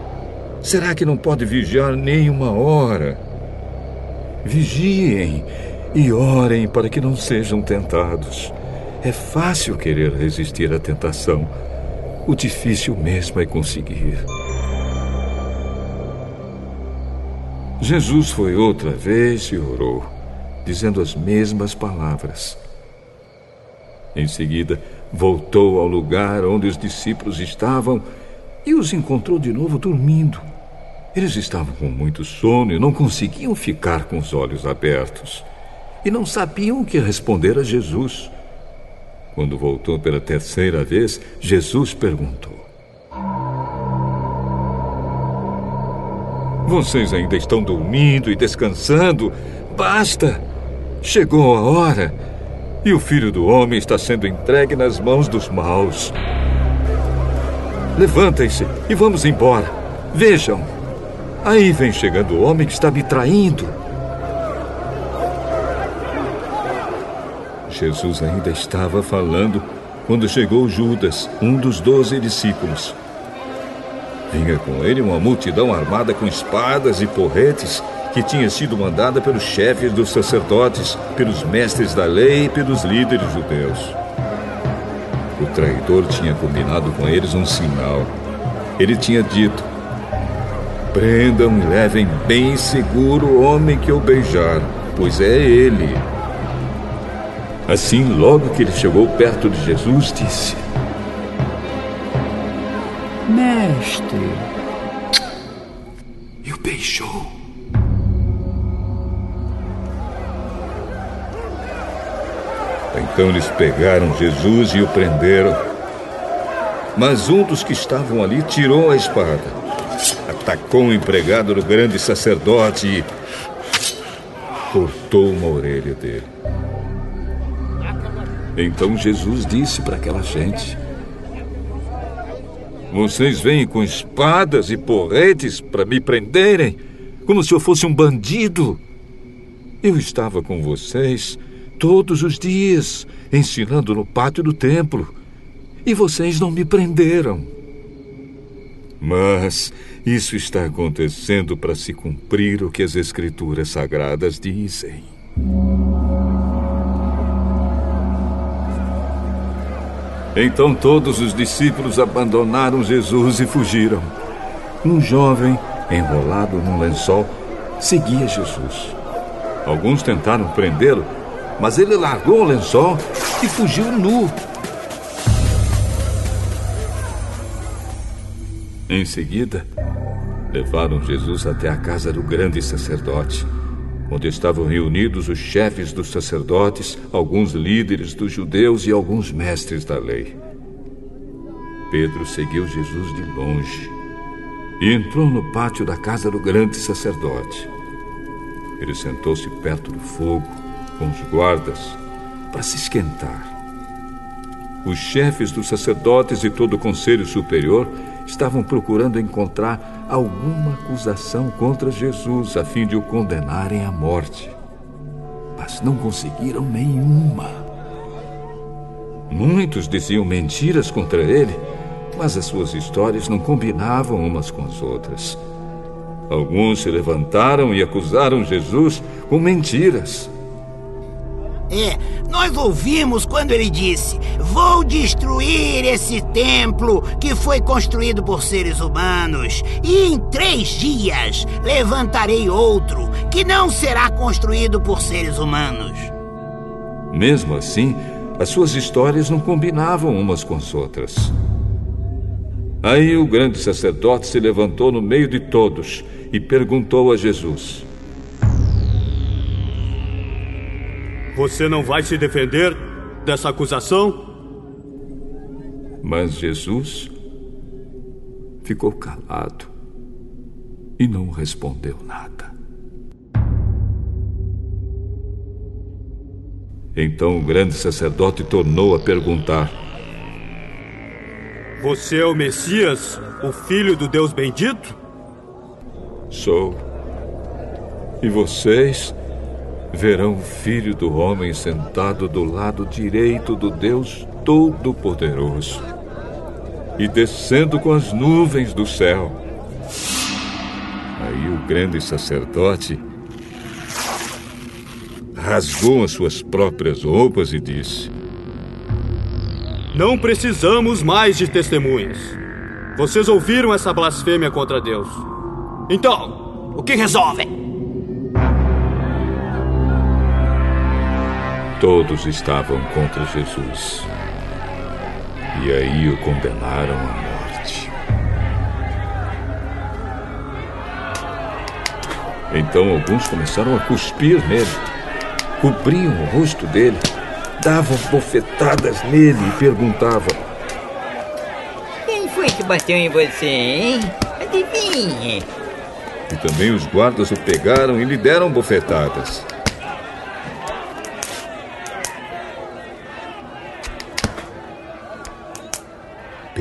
Será que não pode vigiar nem uma hora? Vigiem e orem para que não sejam tentados. É fácil querer resistir à tentação. O difícil mesmo é conseguir. Jesus foi outra vez e orou, dizendo as mesmas palavras. Em seguida, voltou ao lugar onde os discípulos estavam e os encontrou de novo dormindo. Eles estavam com muito sono e não conseguiam ficar com os olhos abertos. E não sabiam o que responder a Jesus. Quando voltou pela terceira vez, Jesus perguntou: Vocês ainda estão dormindo e descansando? Basta! Chegou a hora e o filho do homem está sendo entregue nas mãos dos maus. Levantem-se e vamos embora. Vejam, aí vem chegando o homem que está me traindo. Jesus ainda estava falando quando chegou Judas, um dos doze discípulos. Vinha com ele uma multidão armada com espadas e porretes que tinha sido mandada pelos chefes dos sacerdotes, pelos mestres da lei e pelos líderes judeus. O traidor tinha combinado com eles um sinal. Ele tinha dito: Prendam e levem bem seguro o homem que o beijar, pois é ele. Assim, logo que ele chegou perto de Jesus, disse:
Mestre.
E o beijou.
Então eles pegaram Jesus e o prenderam. Mas um dos que estavam ali tirou a espada, atacou o empregado do grande sacerdote e cortou uma orelha dele. Então Jesus disse para aquela gente: Vocês vêm com espadas e porretes para me prenderem, como se eu fosse um bandido. Eu estava com vocês todos os dias, ensinando no pátio do templo, e vocês não me prenderam. Mas isso está acontecendo para se cumprir o que as Escrituras Sagradas dizem. Então todos os discípulos abandonaram Jesus e fugiram. Um jovem, enrolado num lençol, seguia Jesus. Alguns tentaram prendê-lo, mas ele largou o lençol e fugiu nu. Em seguida, levaram Jesus até a casa do grande sacerdote, onde estavam reunidos os chefes dos sacerdotes, alguns líderes dos judeus e alguns mestres da lei. Pedro seguiu Jesus de longe e entrou no pátio da casa do grande sacerdote. Ele sentou-se perto do fogo com os guardas para se esquentar. Os chefes dos sacerdotes e todo o conselho superior estavam procurando encontrar alguma acusação contra Jesus a fim de o condenarem à morte. Mas não conseguiram nenhuma. Muitos diziam mentiras contra ele, mas as suas histórias não combinavam umas com as outras. Alguns se levantaram e acusaram Jesus com mentiras.
É, nós ouvimos quando ele disse: Vou destruir esse templo que foi construído por seres humanos, e em três dias levantarei outro que não será construído por seres humanos.
Mesmo assim, as suas histórias não combinavam umas com as outras. Aí o grande sacerdote se levantou no meio de todos e perguntou a Jesus:
Você não vai se defender dessa acusação?
Mas Jesus ficou calado e não respondeu nada. Então o grande sacerdote tornou a perguntar:
Você é o Messias, o filho do Deus bendito?
Sou. E vocês verão o filho do homem sentado do lado direito do Deus Todo-Poderoso e descendo com as nuvens do céu. Aí o grande sacerdote rasgou as suas próprias roupas e disse:
Não precisamos mais de testemunhas. Vocês ouviram essa blasfêmia contra Deus. Então, o que resolvem?
Todos estavam contra Jesus. E aí o condenaram à morte. Então alguns começaram a cuspir nele, cobriam o rosto dele, davam bofetadas nele e perguntavam:
Quem foi que bateu em você, hein? Adivinhe.
E também os guardas o pegaram e lhe deram bofetadas.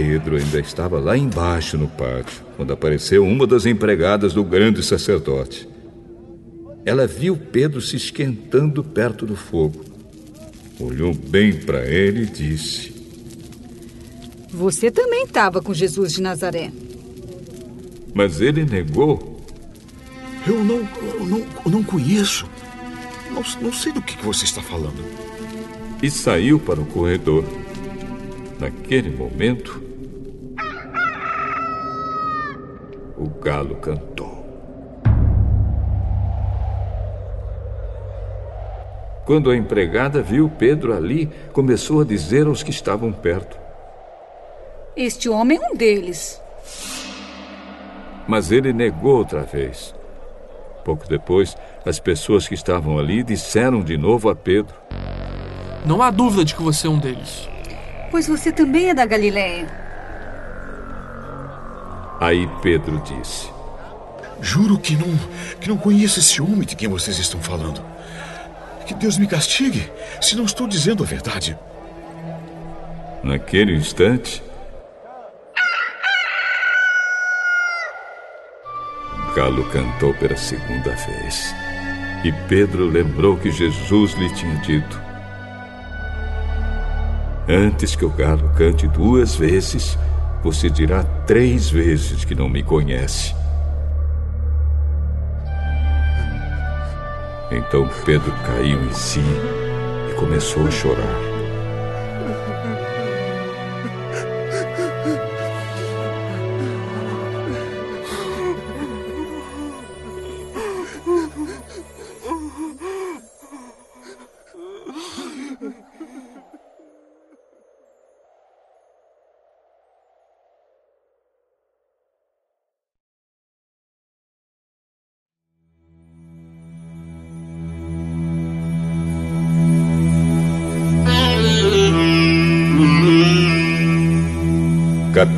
Pedro ainda estava lá embaixo no pátio, quando apareceu uma das empregadas do grande sacerdote. Ela viu Pedro se esquentando perto do fogo. Olhou bem para ele e disse:
Você também estava com Jesus de Nazaré.
Mas ele negou.
Eu não, eu não, eu não conheço. Não, não sei do que você está falando.
E saiu para o corredor. Naquele momento, o galo cantou. Quando a empregada viu Pedro ali, começou a dizer aos que estavam perto:
Este homem é um deles.
Mas ele negou outra vez. Pouco depois, as pessoas que estavam ali disseram de novo a Pedro:
Não há dúvida de que você é um deles.
Pois você também é da Galiléia.
Aí Pedro disse:
Juro que não, que não conheço esse homem de quem vocês estão falando. Que Deus me castigue se não estou dizendo a verdade.
Naquele instante, o galo cantou pela segunda vez. E Pedro lembrou que Jesus lhe tinha dito: Antes que o galo cante duas vezes, você dirá três vezes que não me conhece. Então Pedro caiu em si e começou a chorar.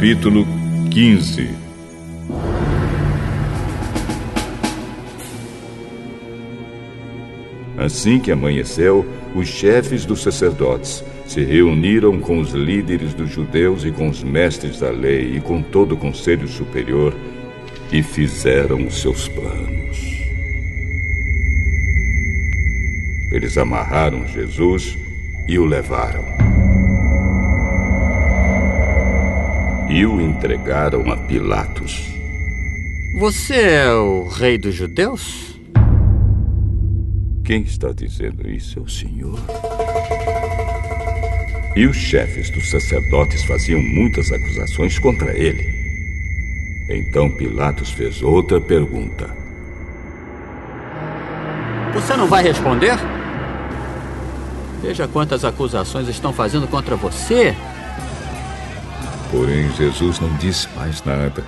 Capítulo 15 Assim que amanheceu, os chefes dos sacerdotes se reuniram com os líderes dos judeus e com os mestres da lei e com todo o conselho superior e fizeram os seus planos. Eles amarraram Jesus e o levaram. E o entregaram a Pilatos.
Você é o rei dos judeus?
Quem está dizendo isso é o Senhor. E os chefes dos sacerdotes faziam muitas acusações contra ele. Então Pilatos fez outra pergunta.
Você não vai responder? Veja quantas acusações estão fazendo contra você
Porém, Jesus não disse mais nada.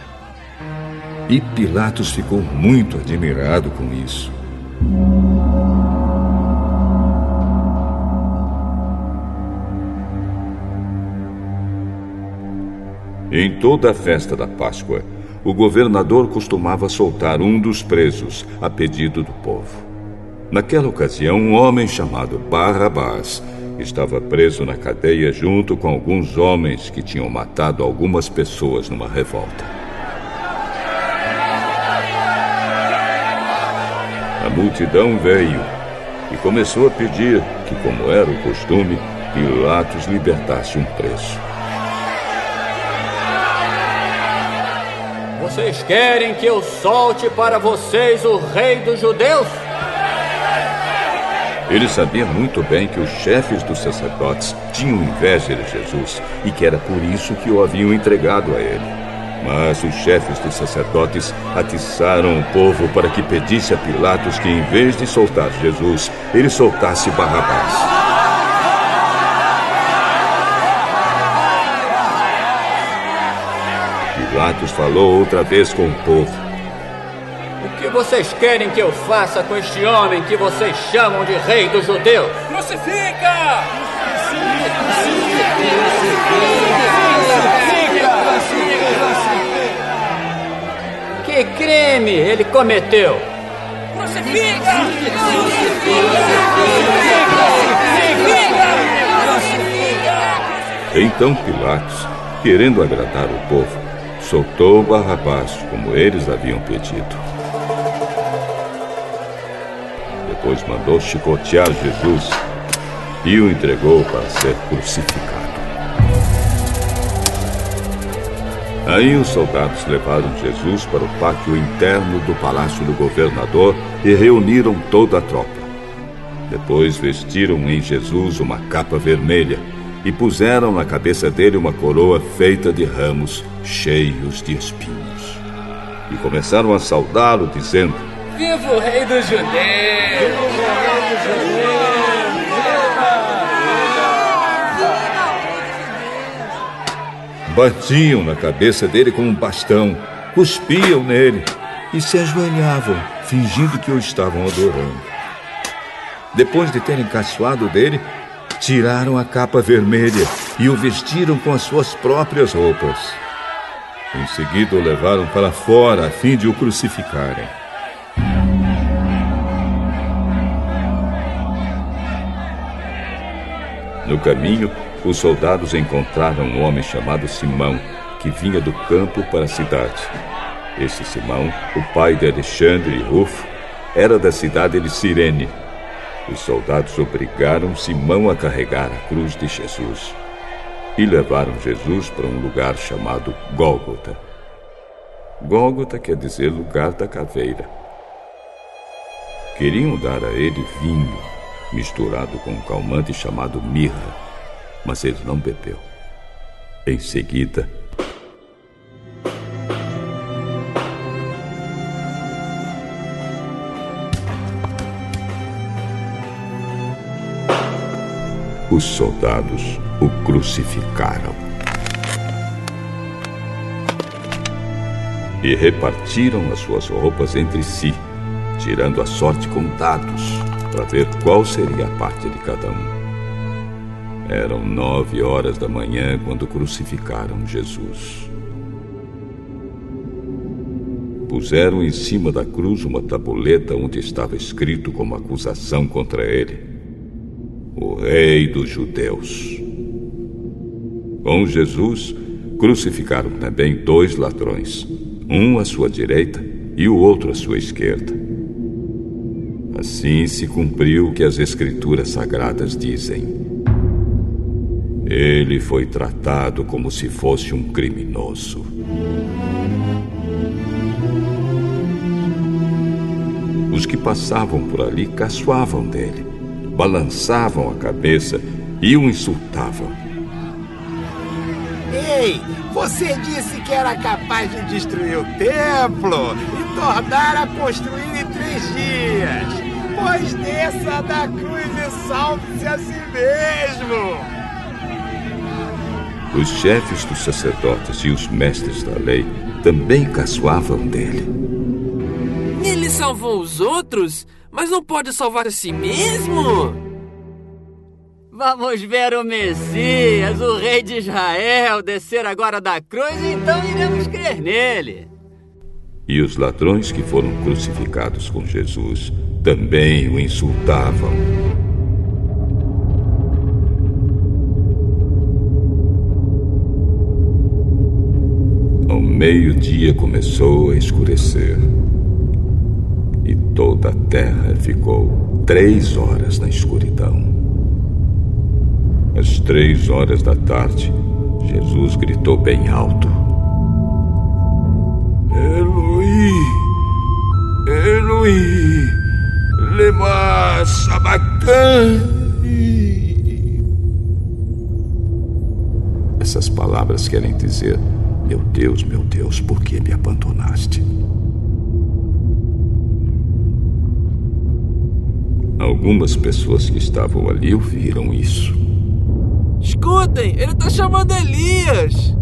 E Pilatos ficou muito admirado com isso. Em toda a festa da Páscoa, o governador costumava soltar um dos presos a pedido do povo. Naquela ocasião, um homem chamado Barrabás estava preso na cadeia junto com alguns homens que tinham matado algumas pessoas numa revolta. A multidão veio e começou a pedir que, como era o costume, Pilatos libertasse um preso.
Vocês querem que eu solte para vocês o rei dos judeus?
Ele sabia muito bem que os chefes dos sacerdotes tinham inveja de Jesus e que era por isso que o haviam entregado a ele. Mas os chefes dos sacerdotes atiçaram o povo para que pedisse a Pilatos que, em vez de soltar Jesus, ele soltasse Barrabás. Pilatos falou outra vez com o povo
que vocês querem que eu faça com este homem que vocês chamam de rei dos judeus?
Crucifica!
Que crime ele cometeu?
Crucifica!
Então Pilatos, querendo agradar o povo, soltou Barrabás como eles haviam pedido. Depois mandou chicotear Jesus e o entregou para ser crucificado. Aí os soldados levaram Jesus para o pátio interno do palácio do governador e reuniram toda a tropa. Depois vestiram em Jesus uma capa vermelha e puseram na cabeça dele uma coroa feita de ramos cheios de espinhos. E começaram a saudá-lo, dizendo:
Viva o rei dos judeus! Viva o rei dos judeus!
Batiam na cabeça dele com um bastão, cuspiam nele e se ajoelhavam, fingindo que o estavam adorando. Depois de terem caçoado dele, tiraram a capa vermelha e o vestiram com as suas próprias roupas. Em seguida o levaram para fora a fim de o crucificarem. No caminho, os soldados encontraram um homem chamado Simão, que vinha do campo para a cidade. Esse Simão, o pai de Alexandre e Rufo, era da cidade de Cirene. Os soldados obrigaram Simão a carregar a cruz de Jesus e levaram Jesus para um lugar chamado Gólgota. Gólgota quer dizer lugar da caveira. Queriam dar a ele vinho misturado com um calmante chamado mirra, mas ele não bebeu. Em seguida, os soldados o crucificaram. E repartiram as suas roupas entre si, tirando a sorte com dados para ver qual seria a parte de cada um. Eram nove horas da manhã quando crucificaram Jesus. Puseram em cima da cruz uma tabuleta onde estava escrito como acusação contra ele: O Rei dos Judeus. Com Jesus, crucificaram também dois ladrões, um à sua direita e o outro à sua esquerda. Assim se cumpriu o que as Escrituras Sagradas dizem. Ele foi tratado como se fosse um criminoso. Os que passavam por ali caçoavam dele, balançavam a cabeça e o insultavam.
Ei, você disse que era capaz de destruir o templo e tornar a construir em três dias. Pois desça da cruz e salve-se a si mesmo.
Os chefes dos sacerdotes e os mestres da lei também caçoavam dele.
Ele salvou os outros, mas não pode salvar a si mesmo?
Vamos ver o Messias, o rei de Israel, descer agora da cruz e então iremos crer nele.
E os ladrões que foram crucificados com Jesus também o insultavam. Ao meio-dia começou a escurecer e toda a terra ficou três horas na escuridão. Às três horas da tarde, Jesus gritou bem alto: Eloi, lema sabachthani. Essas palavras querem dizer: Meu Deus, meu Deus, por que me abandonaste? Algumas pessoas que estavam ali ouviram isso.
Escutem, ele está chamando Elias.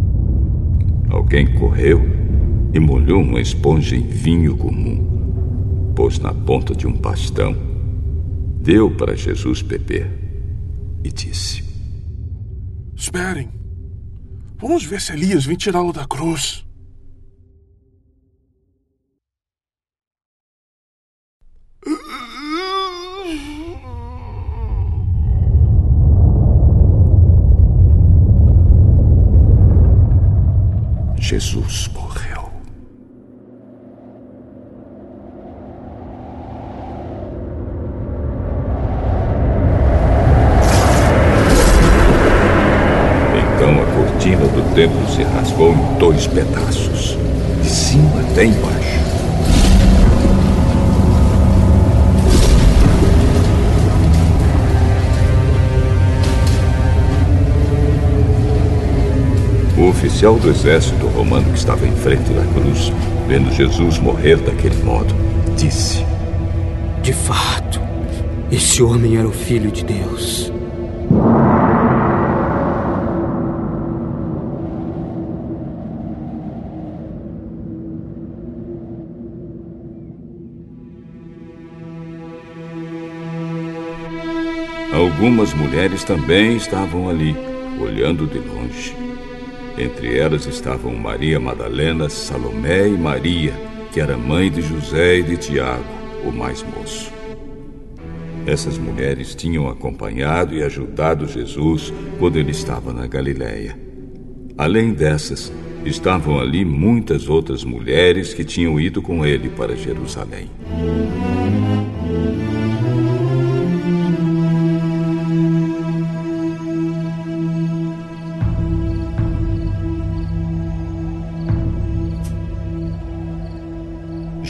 Alguém correu e molhou uma esponja em vinho comum, pôs na ponta de um bastão, deu para Jesus beber e disse:
Esperem. Vamos ver se Elias vem tirá-lo da cruz.
Jesus templo se rasgou em dois pedaços, de cima até embaixo. O oficial do exército romano que estava em frente da cruz, vendo Jesus morrer daquele modo, disse:
De fato, esse homem era o filho de Deus.
Algumas mulheres também estavam ali, olhando de longe. Entre elas estavam Maria Madalena, Salomé e Maria, que era mãe de José e de Tiago, o mais moço. Essas mulheres tinham acompanhado e ajudado Jesus quando ele estava na Galiléia. Além dessas, estavam ali muitas outras mulheres que tinham ido com ele para Jerusalém.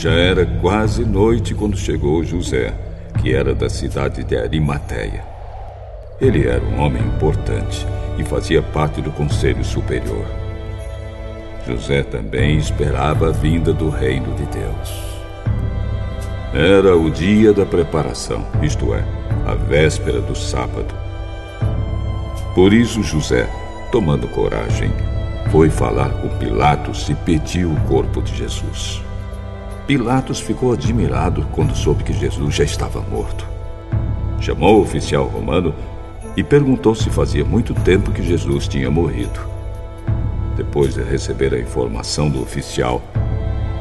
Já era quase noite quando chegou José, que era da cidade de Arimateia. Ele era um homem importante e fazia parte do conselho superior. José também esperava a vinda do reino de Deus. Era o dia da preparação, isto é, a véspera do sábado. Por isso José, tomando coragem, foi falar com Pilatos e pediu o corpo de Jesus. Pilatos ficou admirado quando soube que Jesus já estava morto. Chamou o oficial romano e perguntou se fazia muito tempo que Jesus tinha morrido. Depois de receber a informação do oficial,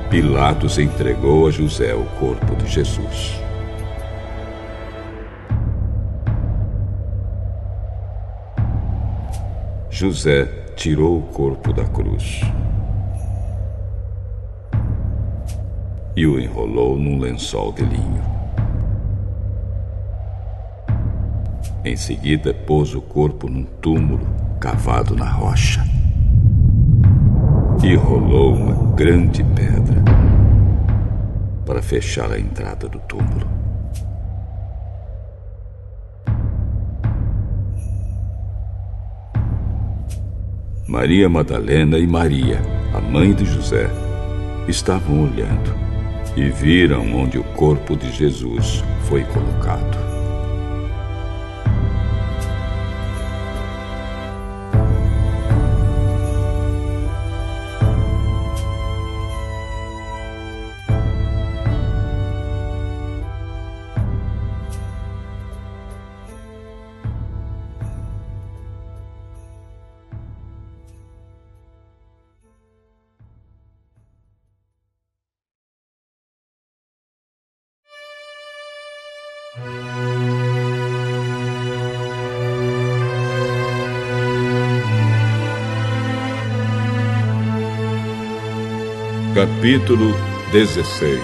Pilatos entregou a José o corpo de Jesus. José tirou o corpo da cruz e o enrolou num lençol de linho. Em seguida, pôs o corpo num túmulo cavado na rocha e rolou uma grande pedra para fechar a entrada do túmulo. Maria Madalena e Maria, a mãe de José, estavam olhando e viram onde o corpo de Jesus foi colocado. Capítulo 16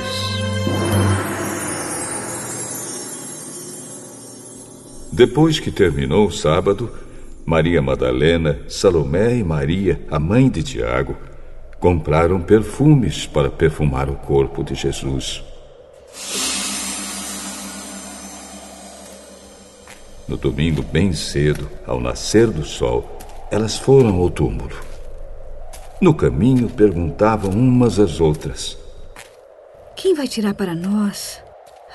Depois que terminou o sábado, Maria Madalena, Salomé e Maria, a mãe de Tiago, compraram perfumes para perfumar o corpo de Jesus. No domingo, bem cedo, ao nascer do sol, elas foram ao túmulo. No caminho, perguntavam umas às outras:
Quem vai tirar para nós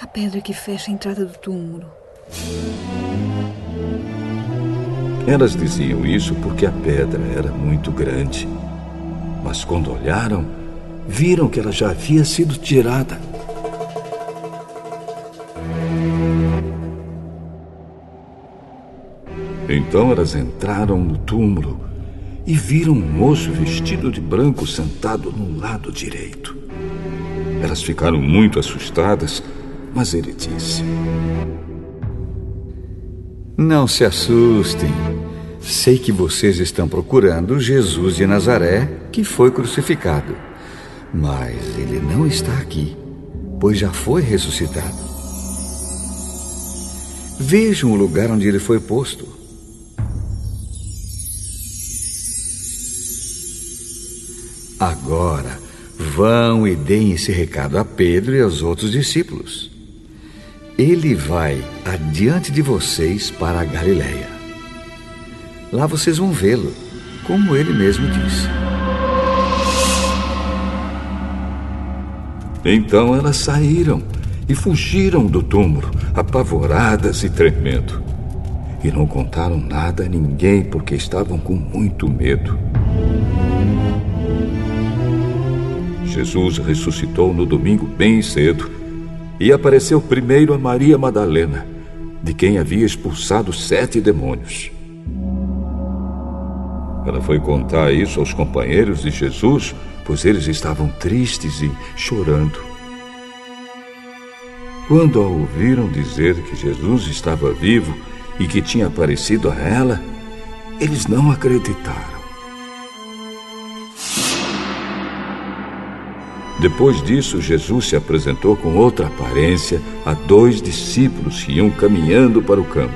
a pedra que fecha a entrada do túmulo?
Elas diziam isso porque a pedra era muito grande. Mas quando olharam, viram que ela já havia sido tirada. Então elas entraram no túmulo e viram um moço vestido de branco sentado no lado direito. Elas ficaram muito assustadas, mas ele disse:
Não se assustem. Sei que vocês estão procurando Jesus de Nazaré, que foi crucificado. Mas ele não está aqui, pois já foi ressuscitado. Vejam o lugar onde ele foi posto. Agora, vão e deem esse recado a Pedro e aos outros discípulos. Ele vai adiante de vocês para a Galiléia. Lá vocês vão vê-lo, como ele mesmo disse.
Então elas saíram e fugiram do túmulo, apavoradas e tremendo. E não contaram nada a ninguém porque estavam com muito medo. Jesus ressuscitou no domingo bem cedo e apareceu primeiro a Maria Madalena, de quem havia expulsado sete demônios. Ela foi contar isso aos companheiros de Jesus, pois eles estavam tristes e chorando. Quando a ouviram dizer que Jesus estava vivo e que tinha aparecido a ela, eles não acreditaram. Depois disso, Jesus se apresentou com outra aparência a dois discípulos que iam caminhando para o campo.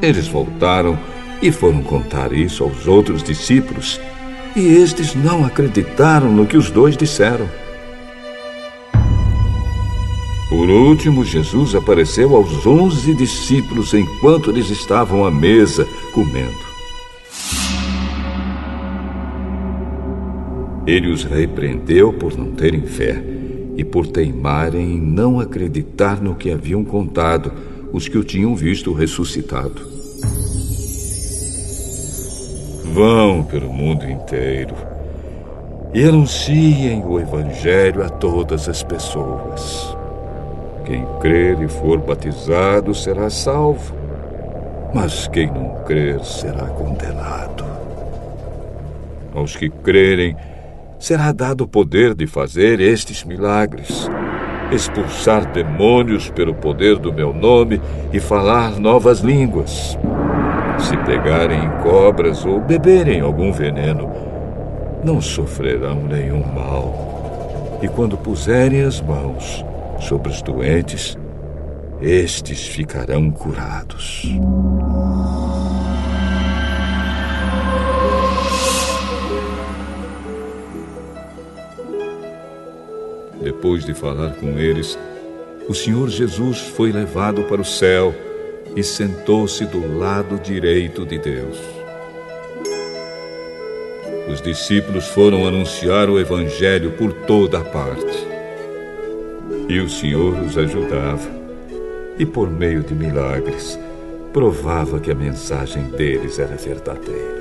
Eles voltaram e foram contar isso aos outros discípulos, e estes não acreditaram no que os dois disseram. Por último, Jesus apareceu aos onze discípulos enquanto eles estavam à mesa comendo. Ele os repreendeu por não terem fé e por teimarem em não acreditar no que haviam contado os que o tinham visto ressuscitado. Vão pelo mundo inteiro e anunciem o Evangelho a todas as pessoas. Quem crer e for batizado será salvo, mas quem não crer será condenado. Aos que crerem, será dado o poder de fazer estes milagres: expulsar demônios pelo poder do meu nome e falar novas línguas. Se pegarem em cobras ou beberem algum veneno, não sofrerão nenhum mal. E quando puserem as mãos sobre os doentes, estes ficarão curados. Depois de falar com eles, o Senhor Jesus foi levado para o céu e sentou-se do lado direito de Deus. Os discípulos foram anunciar o Evangelho por toda a parte. E o Senhor os ajudava, e por meio de milagres, provava que a mensagem deles era verdadeira.